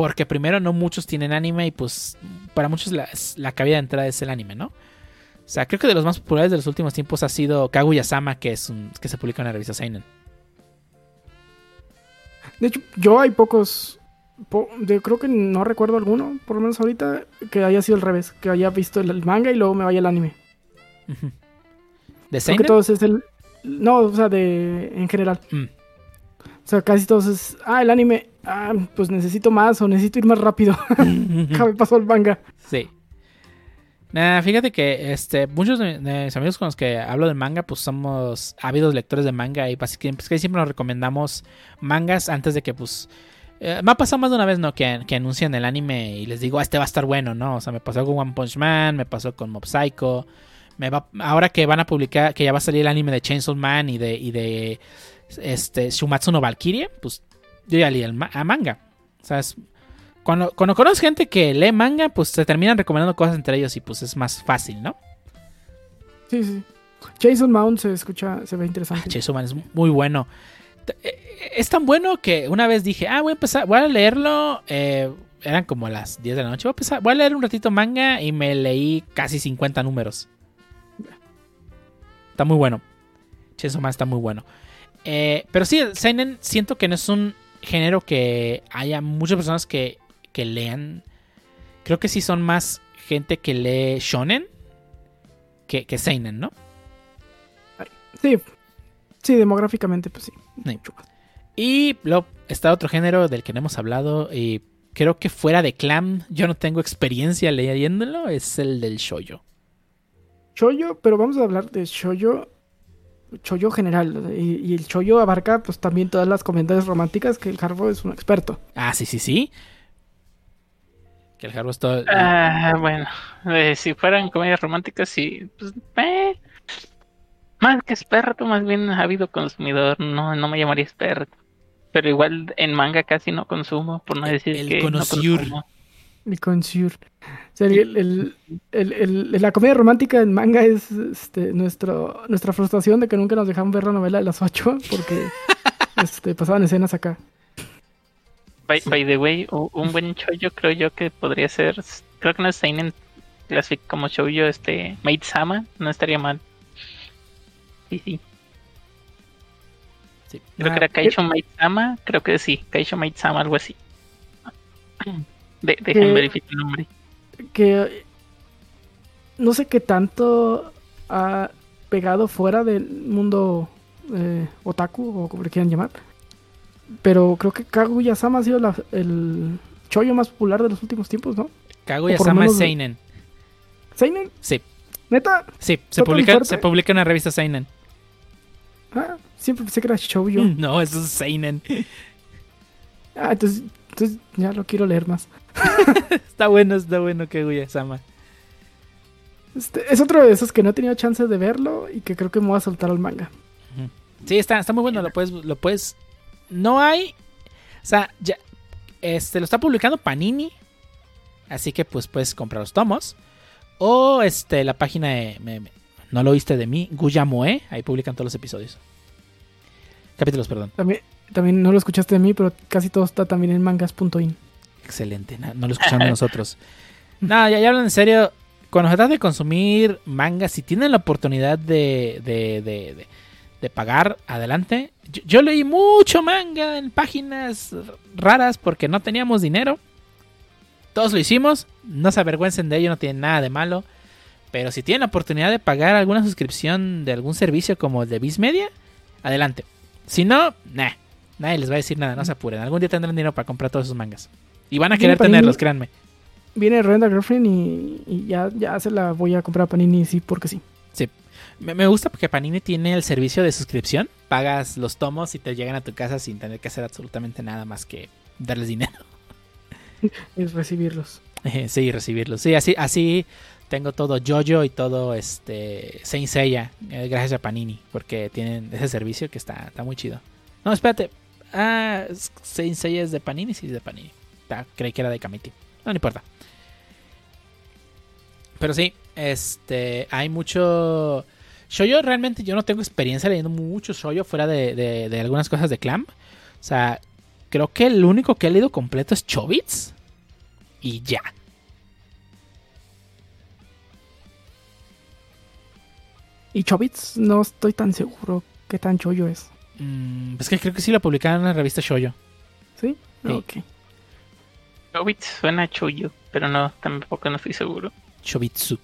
Porque primero no muchos tienen anime y pues para muchos la, la cabida de entrada es el anime, ¿no? O sea, creo que de los más populares de los últimos tiempos ha sido Kaguya-sama, que, es un, que se publica en la revista Seinen. De hecho, yo hay pocos. creo que no recuerdo alguno, por lo menos ahorita, que haya sido al revés. Que haya visto el, manga y luego me vaya el anime. ¿De Seinen? todos es el. No, o sea, de. En general. Mm. O sea, casi todos es. Ah, el anime. Ah, pues necesito más o necesito ir más rápido. ya me pasó el manga. Sí. Nah, fíjate que este, muchos de mis amigos con los que hablo de manga, pues somos ávidos lectores de manga y básicamente pues, siempre nos recomendamos mangas antes de que, pues, eh, me ha pasado más de una vez, ¿no? Que, que, anuncian el anime y les digo, ah, este va a estar bueno, ¿no? O sea, me pasó con One Punch Man, me pasó con Mob Psycho, me va, ahora que van a publicar, que ya va a salir el anime de Chainsaw Man y de, y de este, Shumatsu no Valkyrie, pues yo ya leí el manga. O sea, es, cuando, cuando conoces gente que lee manga, pues se terminan recomendando cosas entre ellos y pues es más fácil, ¿no? Sí, sí. Jason Mount se escucha, se ve interesante. Ah, Jason Mount es muy bueno. Eh, es tan bueno que una vez dije, ah, voy a empezar, voy a leerlo. Eh, eran como las 10 de la noche. Voy a, empezar, voy a leer un ratito manga y me leí casi 50 números. Está muy bueno. Chainsaw Man está muy bueno. Eh, pero sí, el Seinen siento que no es un género que haya muchas personas que que lean. Creo que sí son más gente que lee shonen que, que seinen, ¿no? Sí. Sí, demográficamente, pues sí. Y luego está otro género del que no hemos hablado. Y creo que fuera de Clam, yo no tengo experiencia leyéndolo. Es el del shoyo. Shoyo, pero vamos a hablar de shoyo. Shoyo general. Y, el shoyo abarca pues también todas las comentarios románticas que el Harbo es un experto. Ah, sí, sí, sí. Que el Harbo está. Ah, bueno, eh, si fueran comedias románticas, sí. Pues, eh, más que experto, más bien ha habido consumidor. No, no me llamaría experto. Pero igual en manga casi no consumo, por no decir el que. Conociur. No el consumer. O sea, el, el, la comedia romántica en manga es este, nuestro, nuestra frustración de que nunca nos dejaban ver la novela de las ocho porque este, pasaban escenas acá. By, the way, un buen shoujo creo yo que podría ser, creo que no es Seinen Classic como shoujo, este, Maid Sama, no estaría mal. Sí, sí. sí. Creo que era ah, Kaisho Maid Sama, creo que sí, Kaisho Maid Sama, algo así. De, dejen verificar el nombre. Que no sé qué tanto ha pegado fuera del mundo eh, otaku o como le quieran llamar pero creo que Kaguya-sama ha sido el chollo más popular de los últimos tiempos, ¿no? Kaguya-sama es Seinen. ¿Seinen? Sí. ¿Neta? Sí, se publica, se publica en la revista Seinen. Ah, siempre pensé que era shoujo. No, eso es Seinen. Ah, entonces, entonces ya lo quiero leer más. está bueno, está bueno Kaguya-sama. Este, es otro de esos que no he tenido chance de verlo y que creo que me voy a soltar al manga. Sí, está, está muy bueno, lo puedes, lo puedes no hay. O sea, ya. Este lo está publicando Panini. Así que pues puedes comprar los tomos. O este, la página de. no lo oíste de mí, Guyamoe. Ahí publican todos los episodios. Capítulos, perdón. También, también no lo escuchaste de mí, pero casi todo está también en mangas.in. Excelente, no, lo escuchamos nosotros. No, ya, ya hablan en serio. Cuando se trata de consumir mangas, si tienen la oportunidad de, de, de, de pagar, adelante. Yo, leí mucho manga en páginas raras porque no teníamos dinero. Todos lo hicimos, no se avergüencen de ello, no tiene nada de malo. Pero si tienen la oportunidad de pagar alguna suscripción de algún servicio como el de Viz Media, adelante. Si no, nah, nadie les va a decir nada, no se apuren. Algún día tendrán dinero para comprar todos esos mangas. Y van a querer tenerlos, créanme. Viene Renda Girlfriend y, y, ya, ya se la voy a comprar a Panini, sí, porque sí. Sí, me gusta porque Panini tiene el servicio de suscripción. Pagas los tomos y te llegan a tu casa sin tener que hacer absolutamente nada más que darles dinero. Y recibirlos. sí, recibirlos. Sí, así, así tengo todo Jojo y todo este Saint Seiya, eh, gracias a Panini, porque tienen ese servicio que está, está muy chido. No, espérate. Ah, Saint Seiya es de Panini, sí es de Panini. Creí que era de Kamiti. No, no importa. Pero sí, este, hay mucho Shoyo realmente yo no tengo experiencia leyendo mucho Shoyo fuera de, de, algunas cosas de Clamp. O sea, creo que el único que he leído completo es Chobits. Y ya. Y Chobits no estoy tan seguro qué tan Shoyo es. Mm, es que creo que sí lo publicaron en la revista Shoyo. ¿Sí? Ok. Chobits suena a Choyo, pero no, tampoco no estoy seguro. Chobitsu.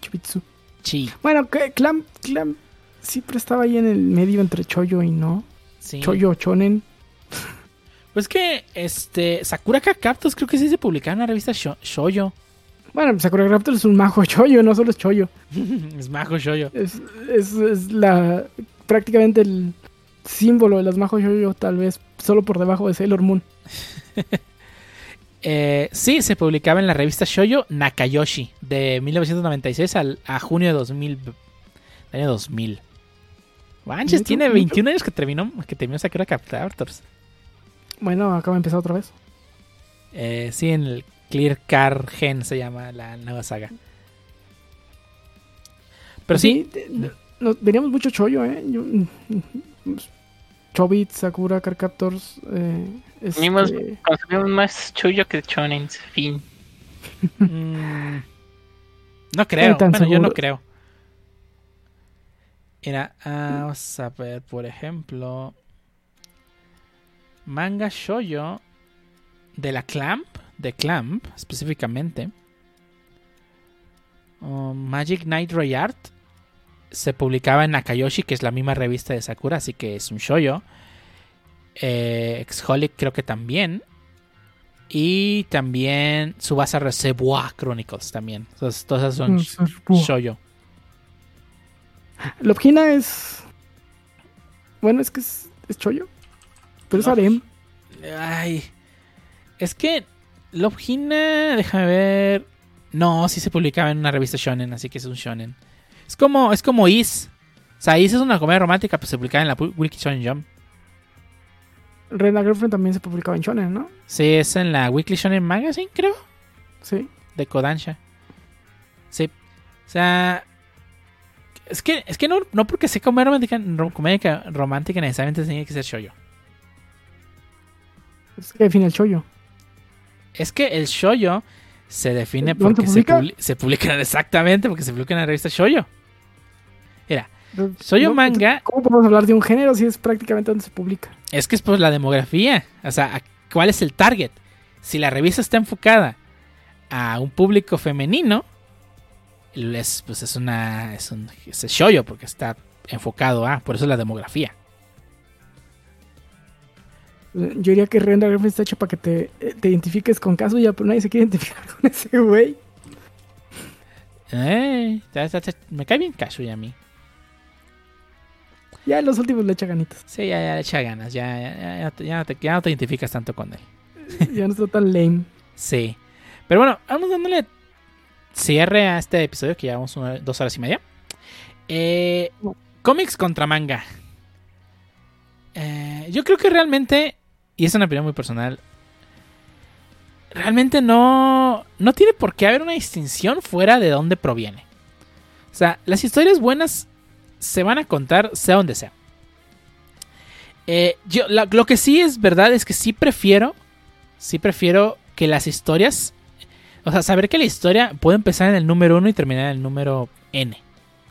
Chobitsu. Sí. Bueno, Clam, Clam siempre estaba ahí en el medio entre Choyo y no. Sí. Choyo, Chonen. Pues que, este, Sakura Captors creo que sí se publicaron en la revista Shoyo. Bueno, Sakura Captors es un majo Choyo, no solo es Choyo. es majo Shoyo. Es, es, es, la, prácticamente el símbolo de las majo Shoyo, tal vez, solo por debajo de Sailor Moon. Eh, sí, se publicaba en la revista Shoyo Nakayoshi de 1996 al, a junio de 2000. Año 2000. Manches, tiene 21 años que terminó, que terminó Sakura Captors. Bueno, acaba de empezar otra vez. Eh, sí, en el Clear Car Gen se llama la nueva saga. Pero sí, veríamos mucho chollo, ¿eh? Yo, mm, mm, Chobit, Sakura, Carcaptors. Eh, este... Consumimos más Chuyo que Chonen, fin. Mm, no creo, bueno, yo no creo. Mira, ah, vamos a ver, por ejemplo. Manga Shoyo de la Clamp, de Clamp específicamente. Oh, Magic Knight Art se publicaba en Nakayoshi, que es la misma revista de Sakura, así que es un shoyo. Eh, Exholic creo que también. Y también Subasa Reservoir Chronicles también. Entonces, todas son shoyo. Lobgina es... Bueno, es que es, es. Pero es harem. Ay. Es que Lobgina, déjame ver. No, sí se publicaba en una revista shonen, así que es un shonen. Es como, es como Is. O sea, Is es una comedia romántica, pues se publicaba en la Wiki Shonen Jump. Rena Girlfriend también se publicaba en Shonen, ¿no? Sí, es en la Weekly Shonen Magazine, creo. Sí. De Kodansha. Sí. O sea. Es que, es que no, no porque sea comedia romántica, comedia romántica necesariamente tiene que ser shoyo. Es que define el shoyo. Es que el shoyo se define porque se, se, publican exactamente porque se publica en la revista shoyo. Mira, Shoyo manga. ¿Cómo podemos hablar de un género si es prácticamente donde se publica? Es que es por la demografía. O sea, ¿cuál es el target? Si la revista está enfocada a un público femenino, es, pues es una. Es un es shoyo porque está enfocado a. Por eso es la demografía. Yo diría que Render está hecho para que te, te identifiques con Kazuya, pero nadie se quiere identificar con ese güey. Eh, me cae bien Kazuya a mí. Ya en los últimos le echa ganitas. Sí, ya, ya le echa ganas. Ya, ya, ya, no te, ya no te identificas tanto con él. ya no está tan lame. Sí. Pero bueno, vamos dándole cierre a este episodio que llevamos dos horas y media. Eh, cómics contra manga. Eh, yo creo que realmente, y es una opinión muy personal, realmente no, no tiene por qué haber una distinción fuera de dónde proviene. O sea, las historias buenas se van a contar sea donde sea. Eh, yo, lo que sí es verdad es que sí prefiero, sí prefiero que las historias, o sea, saber que la historia puede empezar en el número 1 y terminar en el número N,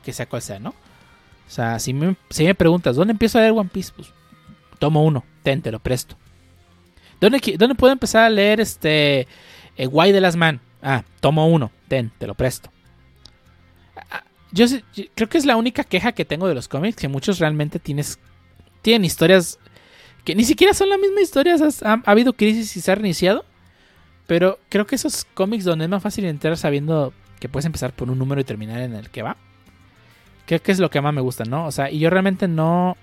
que sea cual sea, ¿no? O sea, si me, si me preguntas, ¿dónde empiezo a leer One Piece? Pues tomo uno, ten, te lo presto. ¿Dónde, dónde puedo empezar a leer este eh, Why de las Man? Ah, tomo uno, ten, te lo presto yo, creo que es la única queja que tengo de los cómics, que muchos realmente tienes, tienen historias que ni siquiera son la misma historia, ha, habido crisis y se ha reiniciado, pero creo que esos cómics donde es más fácil entrar sabiendo que puedes empezar por un número y terminar en el que va, creo que es lo que más me gusta, ¿no? O sea, y yo realmente no...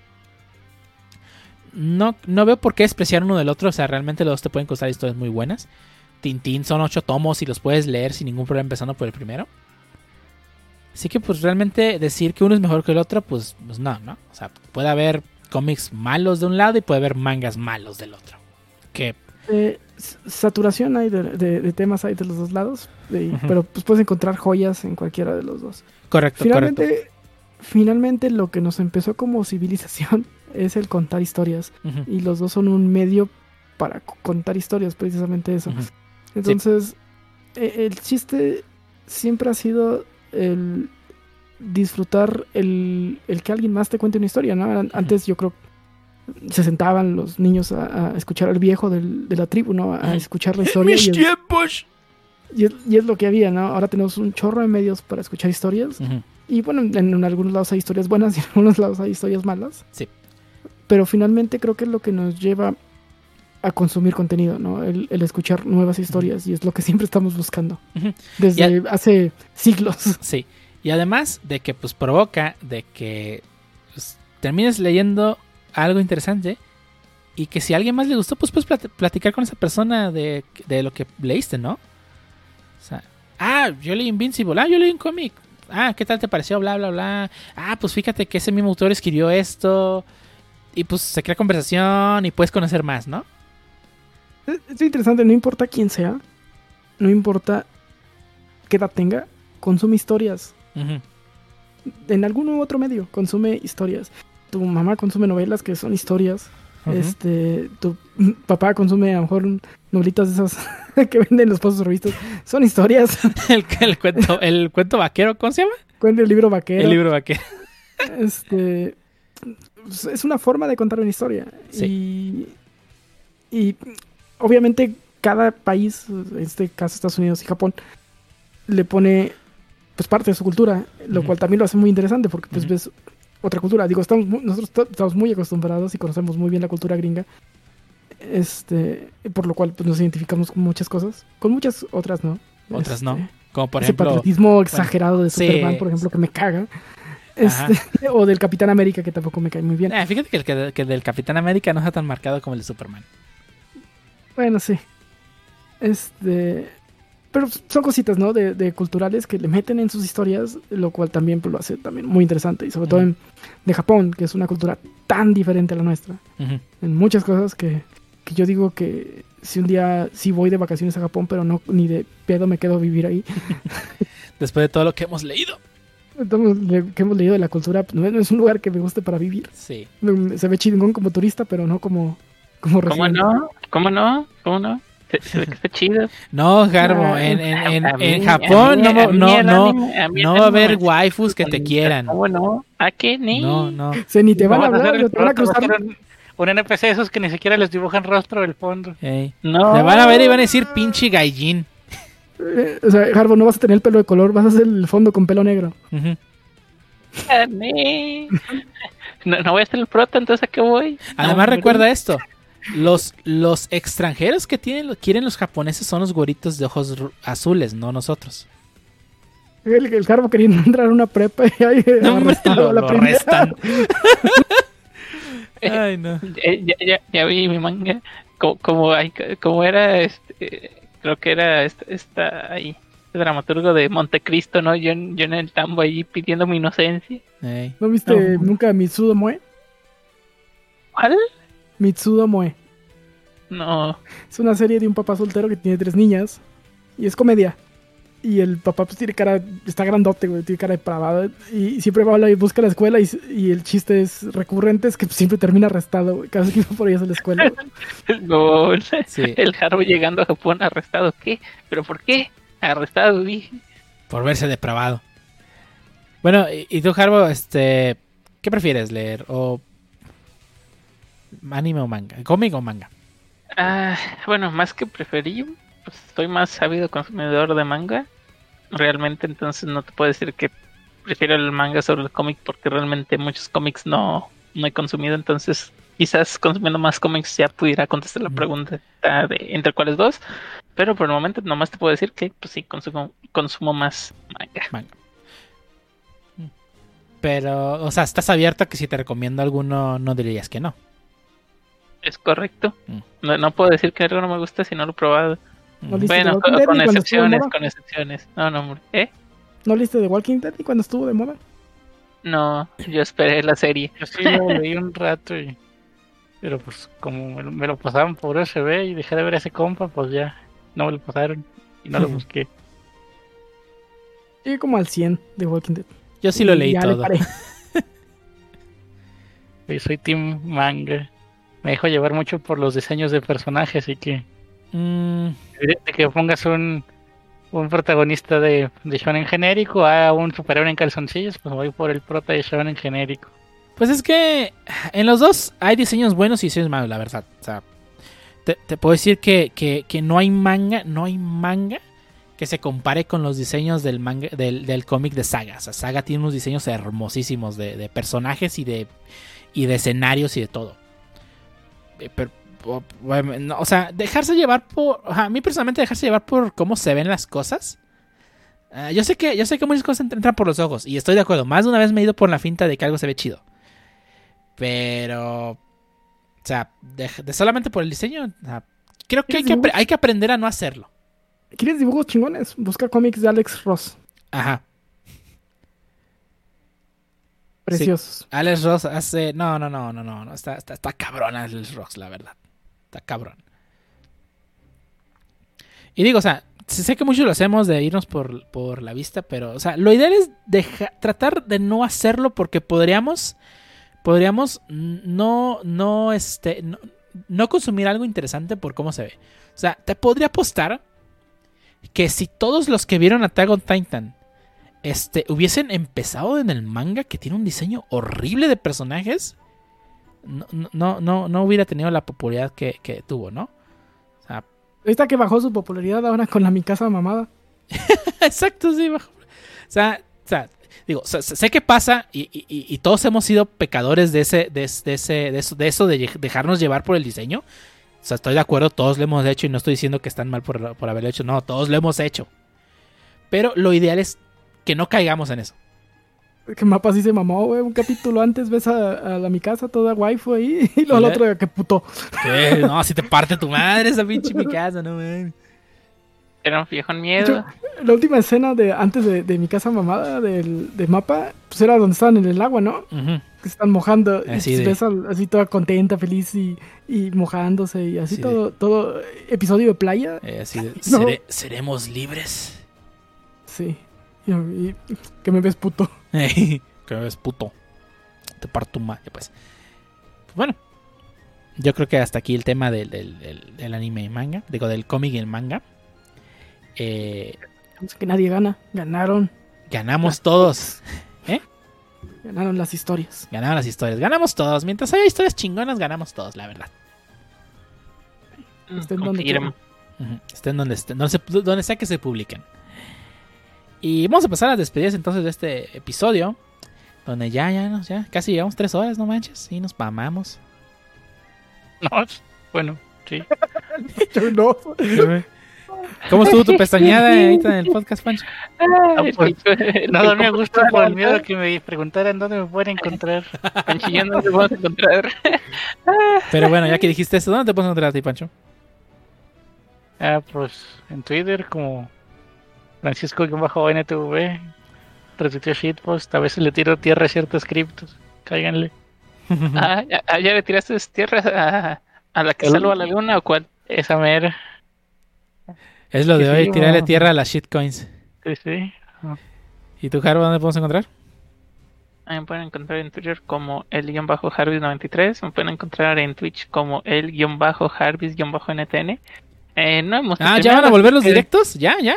No, no veo por qué despreciar uno del otro, o sea, realmente los dos te pueden costar historias muy buenas. Tintín son ocho tomos y los puedes leer sin ningún problema empezando por el primero. Así que pues realmente decir que uno es mejor que el otro, pues, pues no, ¿no? O sea, puede haber cómics malos de un lado y puede haber mangas malos del otro. Que... Eh, saturación hay de, temas hay de los dos lados, pero pues puedes encontrar joyas en cualquiera de los dos. Correcto, finalmente, finalmente lo que nos empezó como civilización es el contar historias. Y los dos son un medio para contar historias, precisamente eso. Entonces, e, el chiste siempre ha sido el disfrutar el, el, que alguien más te cuente una historia, ¿no? Antes yo creo se sentaban los niños a, escuchar al viejo del, de la tribu, ¿no? A escuchar la historia. y tiempos! Y es, lo que había, ¿no? Ahora tenemos un chorro de medios para escuchar historias. Y bueno, en, algunos lados hay historias buenas y en algunos lados hay historias malas. Sí. Pero finalmente creo que es lo que nos lleva a consumir contenido, ¿no? El, escuchar nuevas historias y es lo que siempre estamos buscando. Desde hace siglos. Sí. Y además de que pues provoca de que pues, termines leyendo algo interesante y que si a alguien más le gustó, pues puedes platicar con esa persona de, de, lo que leíste, ¿no? O sea, ah, yo leí Invincible, ah, yo leí un cómic, ah, ¿qué tal te pareció? Bla, bla, bla. Ah, pues fíjate que ese mismo autor escribió esto y pues se crea conversación y puedes conocer más, ¿no? Es, interesante, no importa quién sea, no importa qué edad tenga, consume historias. En algún u otro medio, consume historias tu mamá consume novelas que son historias. Este, tu papá consume a lo mejor novelitas de esas que venden los pozos revistas. Son historias. el, cuento, el cuento vaquero, ¿cómo se llama? Cuento el libro vaquero. El libro vaquero. Este es una forma de contar una historia. Y, y obviamente cada país, en este caso Estados Unidos y Japón, le pone pues parte de su cultura, lo cual también lo hace muy interesante porque pues ves otra cultura. Digo, estamos nosotros estamos muy acostumbrados y conocemos muy bien la cultura gringa. Este, por lo cual pues, nos identificamos con muchas cosas, con muchas otras no. Otras no. Este, Como por ese ejemplo. patriotismo exagerado de Superman, por ejemplo, que me caga. Este, o del Capitán América, que tampoco me cae muy bien. Eh, fíjate que el que, que, del Capitán América no está tan marcado como el de Superman. Bueno, sí. Este. Pero son cositas, ¿no? De, culturales que le meten en sus historias, lo cual también pues, lo hace también muy interesante. Y sobre todo en, de Japón, que es una cultura tan diferente a la nuestra. En muchas cosas que, yo digo que si un día sí voy de vacaciones a Japón, pero no ni de pedo me quedo a vivir ahí. Después de todo lo que hemos leído. que hemos leído de la cultura, pues, no es un lugar que me guste para vivir. Sí. Se ve chingón como turista, pero no como, como ¿Cómo no? ¿Cómo no? ¿Cómo no? chido. No, Garbo, en, en, en, Japón no, no, no, no va a haber waifus que te quieran. ¿Cómo no? ¿A qué? Ni? No, no. Se ni te van a hablar, te van a cruzar. Un NPC esos que ni siquiera les dibujan rostro del fondo. No. Le van a ver y van a decir pinche gaijin. Eh, o sea, Garbo, no vas a tener el pelo de color, vas a hacer el fondo con pelo negro. no, no voy a ser el prota, entonces ¿a qué voy? Además, recuerda esto. Los, los extranjeros que tienen, quieren los japoneses son los güeritos de ojos azules, no nosotros. El, el Carbo quería entrar a una prepa y ahí no, lo, la lo restan. Ay, no. Eh, ya, ya, ya, vi mi manga. Como, como, hay, como era, este, creo que era esta, esta ahí, este dramaturgo de Montecristo, ¿no? Yo, yo en el tambo ahí pidiendo mi inocencia. ¿No viste nunca Mitsudo Moe? ¿Cuál? Mitsudo Moe. No. Es una serie de un papá soltero que tiene tres niñas. Y es comedia. Y el papá pues tiene cara, está grandote, güey, tiene cara de depravado. Y siempre va a y busca la escuela y, el chiste es recurrente, es que siempre termina arrestado, güey. Cada vez que va por ahí a la escuela. no, el Haru llegando a Japón arrestado. ¿Qué? ¿Pero por qué? Arrestado, dije. Por verse depravado. Bueno, y, tú, Harbo, este, ¿qué prefieres leer? ¿O anime o manga? ¿Cómic o manga? Ah, bueno, más que preferir, pues soy más sabido consumidor de manga. Realmente, entonces no te puedo decir que prefiero el manga sobre el cómic porque realmente muchos cómics no, no he consumido. Entonces, quizás consumiendo más cómics ya pudiera contestar la pregunta de entre cuáles dos. Pero por el momento nomás te puedo decir que pues sí, consumo, consumo más manga. Pero, o sea, estás abierto a que si te recomiendo alguno, no dirías que no. Es correcto. Mm. No, no, puedo decir que algo no me gusta si no lo he probado. bueno, con, excepciones, con excepciones. No, no, ¿eh? ¿No leíste de Walking Dead y cuando estuvo de moda? No, yo esperé la serie. Yo sí lo leí un rato y... Pero pues como me lo pasaban por USB y dejé de ver a ese compa, pues ya no me lo pasaron y no lo busqué. Llegué como al 100 de Walking Dead. Yo sí lo leí todo. Yo soy Team Manga. Me dejo llevar mucho por los diseños de personajes, así que. Mm. De que pongas un, un protagonista de, de shonen genérico a un superhéroe en calzoncillos, pues voy por el prota de shonen genérico. Pues es que en los dos hay diseños buenos y diseños malos, la verdad. O sea, te, puedo decir que, que, no hay manga, no hay manga que se compare con los diseños del manga, del, del cómic de Saga. O sea, Saga tiene unos diseños hermosísimos de, de personajes y de, y de escenarios y de todo. Eh, pero, o sea, dejarse llevar por. a mí personalmente dejarse llevar por cómo se ven las cosas. Ah, yo sé que yo sé que muchas cosas entran por los ojos y estoy de acuerdo. Más de una vez me he ido por la finta de que algo se ve chido. Pero. O sea, de, solamente por el diseño. creo que hay, que hay que aprender a no hacerlo. ¿Quieres dibujos chingones? Busca cómics de Alex Ross. Ajá. Preciosos. Alex Ross hace. No, no, no, no, no. Está, está, está cabrón Alex Ross, la verdad. Está cabrón. Y digo, o sea, sé que muchos lo hacemos de irnos por, por la vista, pero, o sea, lo ideal es tratar de no hacerlo porque podríamos podríamos no, no, este, no, consumir algo interesante por cómo se ve. O sea, te podría apostar que si todos los que vieron Attack on Titan este, hubiesen empezado en el manga que tiene un diseño horrible de personajes, no, no, no, no hubiera tenido la popularidad que, tuvo, ¿no? O sea, Esta que bajó su popularidad ahora con la Mi Casa Mamada. Exacto, sí, bajó. O sea, o sea digo, sé, que pasa y, todos hemos sido pecadores de ese, de, ese, de eso, de eso de dejarnos llevar por el diseño. O sea, estoy de acuerdo, todos lo hemos hecho y no estoy diciendo que están mal por, por haberlo hecho, no, todos lo hemos hecho. Pero lo ideal es que no caigamos en eso. Que mapa sí se mamó, güey. Un capítulo antes ves a, la mi casa toda waifu ahí y luego el otro que puto. No, si te parte tu madre esa pinche mi casa, no man. Era un viejo en miedo. la última escena de antes de, mi casa mamada del, mapa, pues era donde estaban en el agua, ¿no? Que están mojando. Así, y ves así toda contenta, feliz y, mojándose y así, todo, todo episodio de playa. Eh, así de, ¿Seremos libres? Sí. Y, que me ves puto. que me ves puto. Te parto un madre, pues. pues. Bueno, yo creo que hasta aquí el tema del, del anime y manga. Digo, del cómic y el manga. Eh, que nadie gana, ganaron. Ganamos todos. ¿Eh? Ganaron las historias. Ganaron las historias. Ganamos todos. Mientras haya historias chingonas, ganamos todos, la verdad. Estén donde, estén donde, estén, donde, sea que se publiquen. Y vamos a pasar a las despedidas entonces de este episodio. Donde ya, ya, ya casi llevamos tres horas, no manches. Y nos pamamos. No, bueno, sí. no. ¿Cómo estuvo tu pestañada ahorita en el podcast, Pancho? Ah, pues, no me gusta por el miedo que me preguntaran dónde me pueden encontrar. Pancho, ya no te puedo encontrar. Pero bueno, ya que dijiste eso, ¿dónde te puedes encontrar a ti, Pancho? Ah, pues en Twitter como Francisco-NTV. Retuiteo shitpost. A veces le tiro tierra a ciertos criptos. Cáiganle. ah, ¿ya, ¿ya, le tiraste tierra a, a la que salva a la luna o cuál? Esa mera. Es lo de hoy, tirarle tierra a las shitcoins. Sí, sí. ¿Y tú, Jaro, dónde podemos encontrar? me pueden encontrar en Twitter como el-harvis93. Me pueden encontrar en Twitch como el-harvis-ntn. Eh, no hemos ah, ¿ya van a volver los directos? ¿Ya? ¿Ya?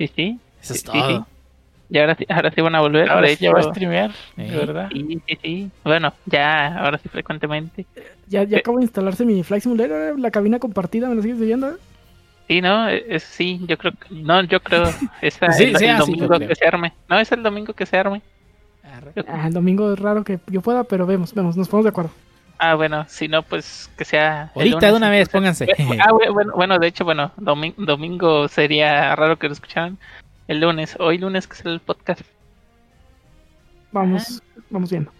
Sí, sí. Eso es todo. Y ahora sí, ahora sí van a volver. Ahora sí va a streamear, de verdad. Sí, sí, sí. Bueno, ya, ahora sí frecuentemente. Ya, ya acabo de instalarse mi Flight Simulator, la cabina compartida, ¿me lo sigues viendo? Sí, no, es, sí, yo creo que, no, yo creo, es el, ah, domingo que se arme. No, es el domingo que se arme. Ah, el domingo es raro que yo pueda, pero vemos, vemos, nos ponemos de acuerdo. Ah, bueno, si no, pues que sea. Ahorita de una vez, pónganse. Ah, bueno, bueno, de hecho, bueno, domingo, domingo sería raro que lo escucharan. El lunes, hoy lunes que es el podcast. Vamos, vamos viendo.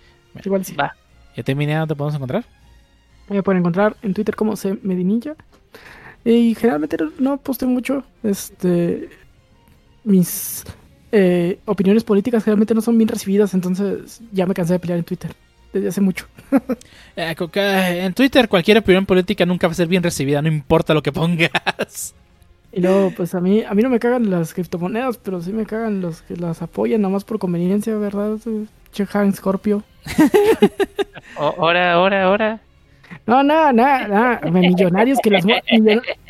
Igual sí. Va. ¿Ya terminé? ¿Dónde podemos encontrar? Me pueden encontrar en Twitter como C Medinilla y generalmente no posteo mucho. Este. Mis eh, opiniones políticas generalmente no son bien recibidas, entonces ya me cansé de pelear en Twitter. Desde hace mucho. Eh, en Twitter cualquier opinión política nunca va a ser bien recibida, no importa lo que pongas. Y luego, pues a mí, a mí no me cagan las criptomonedas, pero sí me cagan los que las apoyan, nada más por conveniencia, ¿verdad? Che Han Scorpio. ahora, ahora, ahora. No, no, no, no. Millonarios que las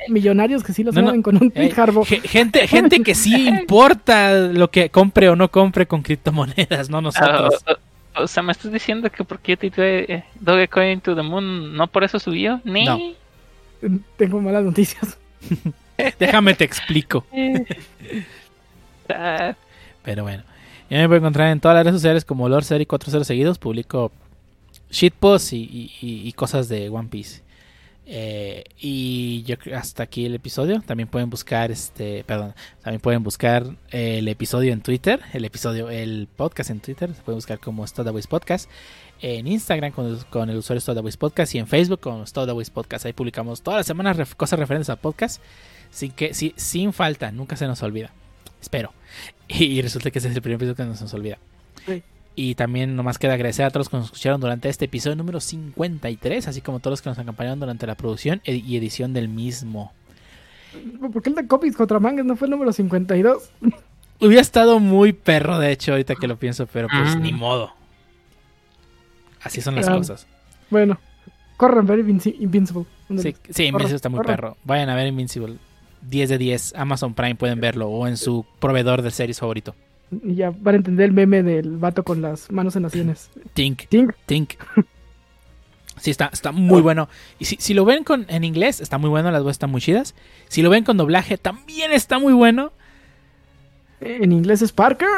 millonarios que sí los mueven con un hey, gente, gente que sí importa lo que compre o no compre con criptomonedas, no nosotros. O, sea, me estás diciendo que porque yo titué eh, Dogecoin to the Moon, ¿no por eso subió? Ni. No. Tengo malas noticias. Déjame te explico. Pero bueno. Ya me pueden encontrar en todas las redes sociales como Lord Series 40 seguidos. Publico shitposts y, y, cosas de One Piece. Eh, y hasta aquí el episodio. También pueden buscar este, perdón, también pueden buscar el episodio en Twitter, el episodio, el podcast en Twitter, se puede buscar como Stodaways Podcast, en Instagram con, con el usuario Stodaways Podcast y en Facebook con Stodaways Podcast. Ahí publicamos todas las semanas cosas referentes al podcast, sin que, sin falta, nunca se nos olvida. Espero. Y, resulta que ese es el primer episodio que nos, nos olvida. Y también nomás queda agradecer a todos los que nos escucharon durante este episodio número 53, así como a todos los que nos acompañaron durante la producción y edición del mismo. ¿Por qué el de Copies contra Mangas no fue el número 52? Hubiera estado muy perro, de hecho, ahorita que lo pienso, pero pues ni modo. Así son las cosas. Bueno, corran ver Invincible. Sí, sí Invincible está muy perro. Vayan a ver Invincible. 10 de 10. Amazon Prime pueden verlo o en su proveedor de series favorito. Y ya para entender el meme del vato con las manos en las sienes. Tink. Tink. Tink. Sí, está, está muy bueno. Y si, si, lo ven con, en inglés, está muy bueno, las voces están muy chidas. Si lo ven con doblaje, también está muy bueno. En inglés es Parker.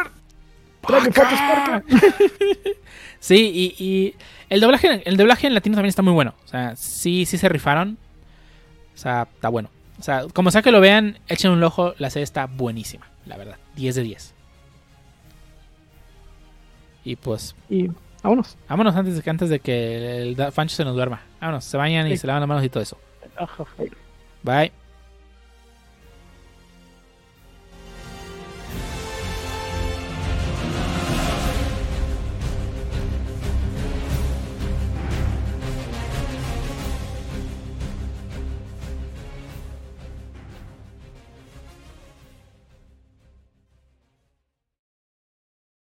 Parker. Parker. sí, y, el doblaje, el doblaje en latino también está muy bueno. O sea, sí, sí se rifaron. O sea, está bueno. O sea, como sea que lo vean, echen un ojo, la serie está buenísima, la verdad. 10 de 10. Y pues. Y vámonos. Vámonos antes de que, antes de que el Fancho se nos duerma. Vámonos, se bañan y se lavan las manos y todo eso. Bye.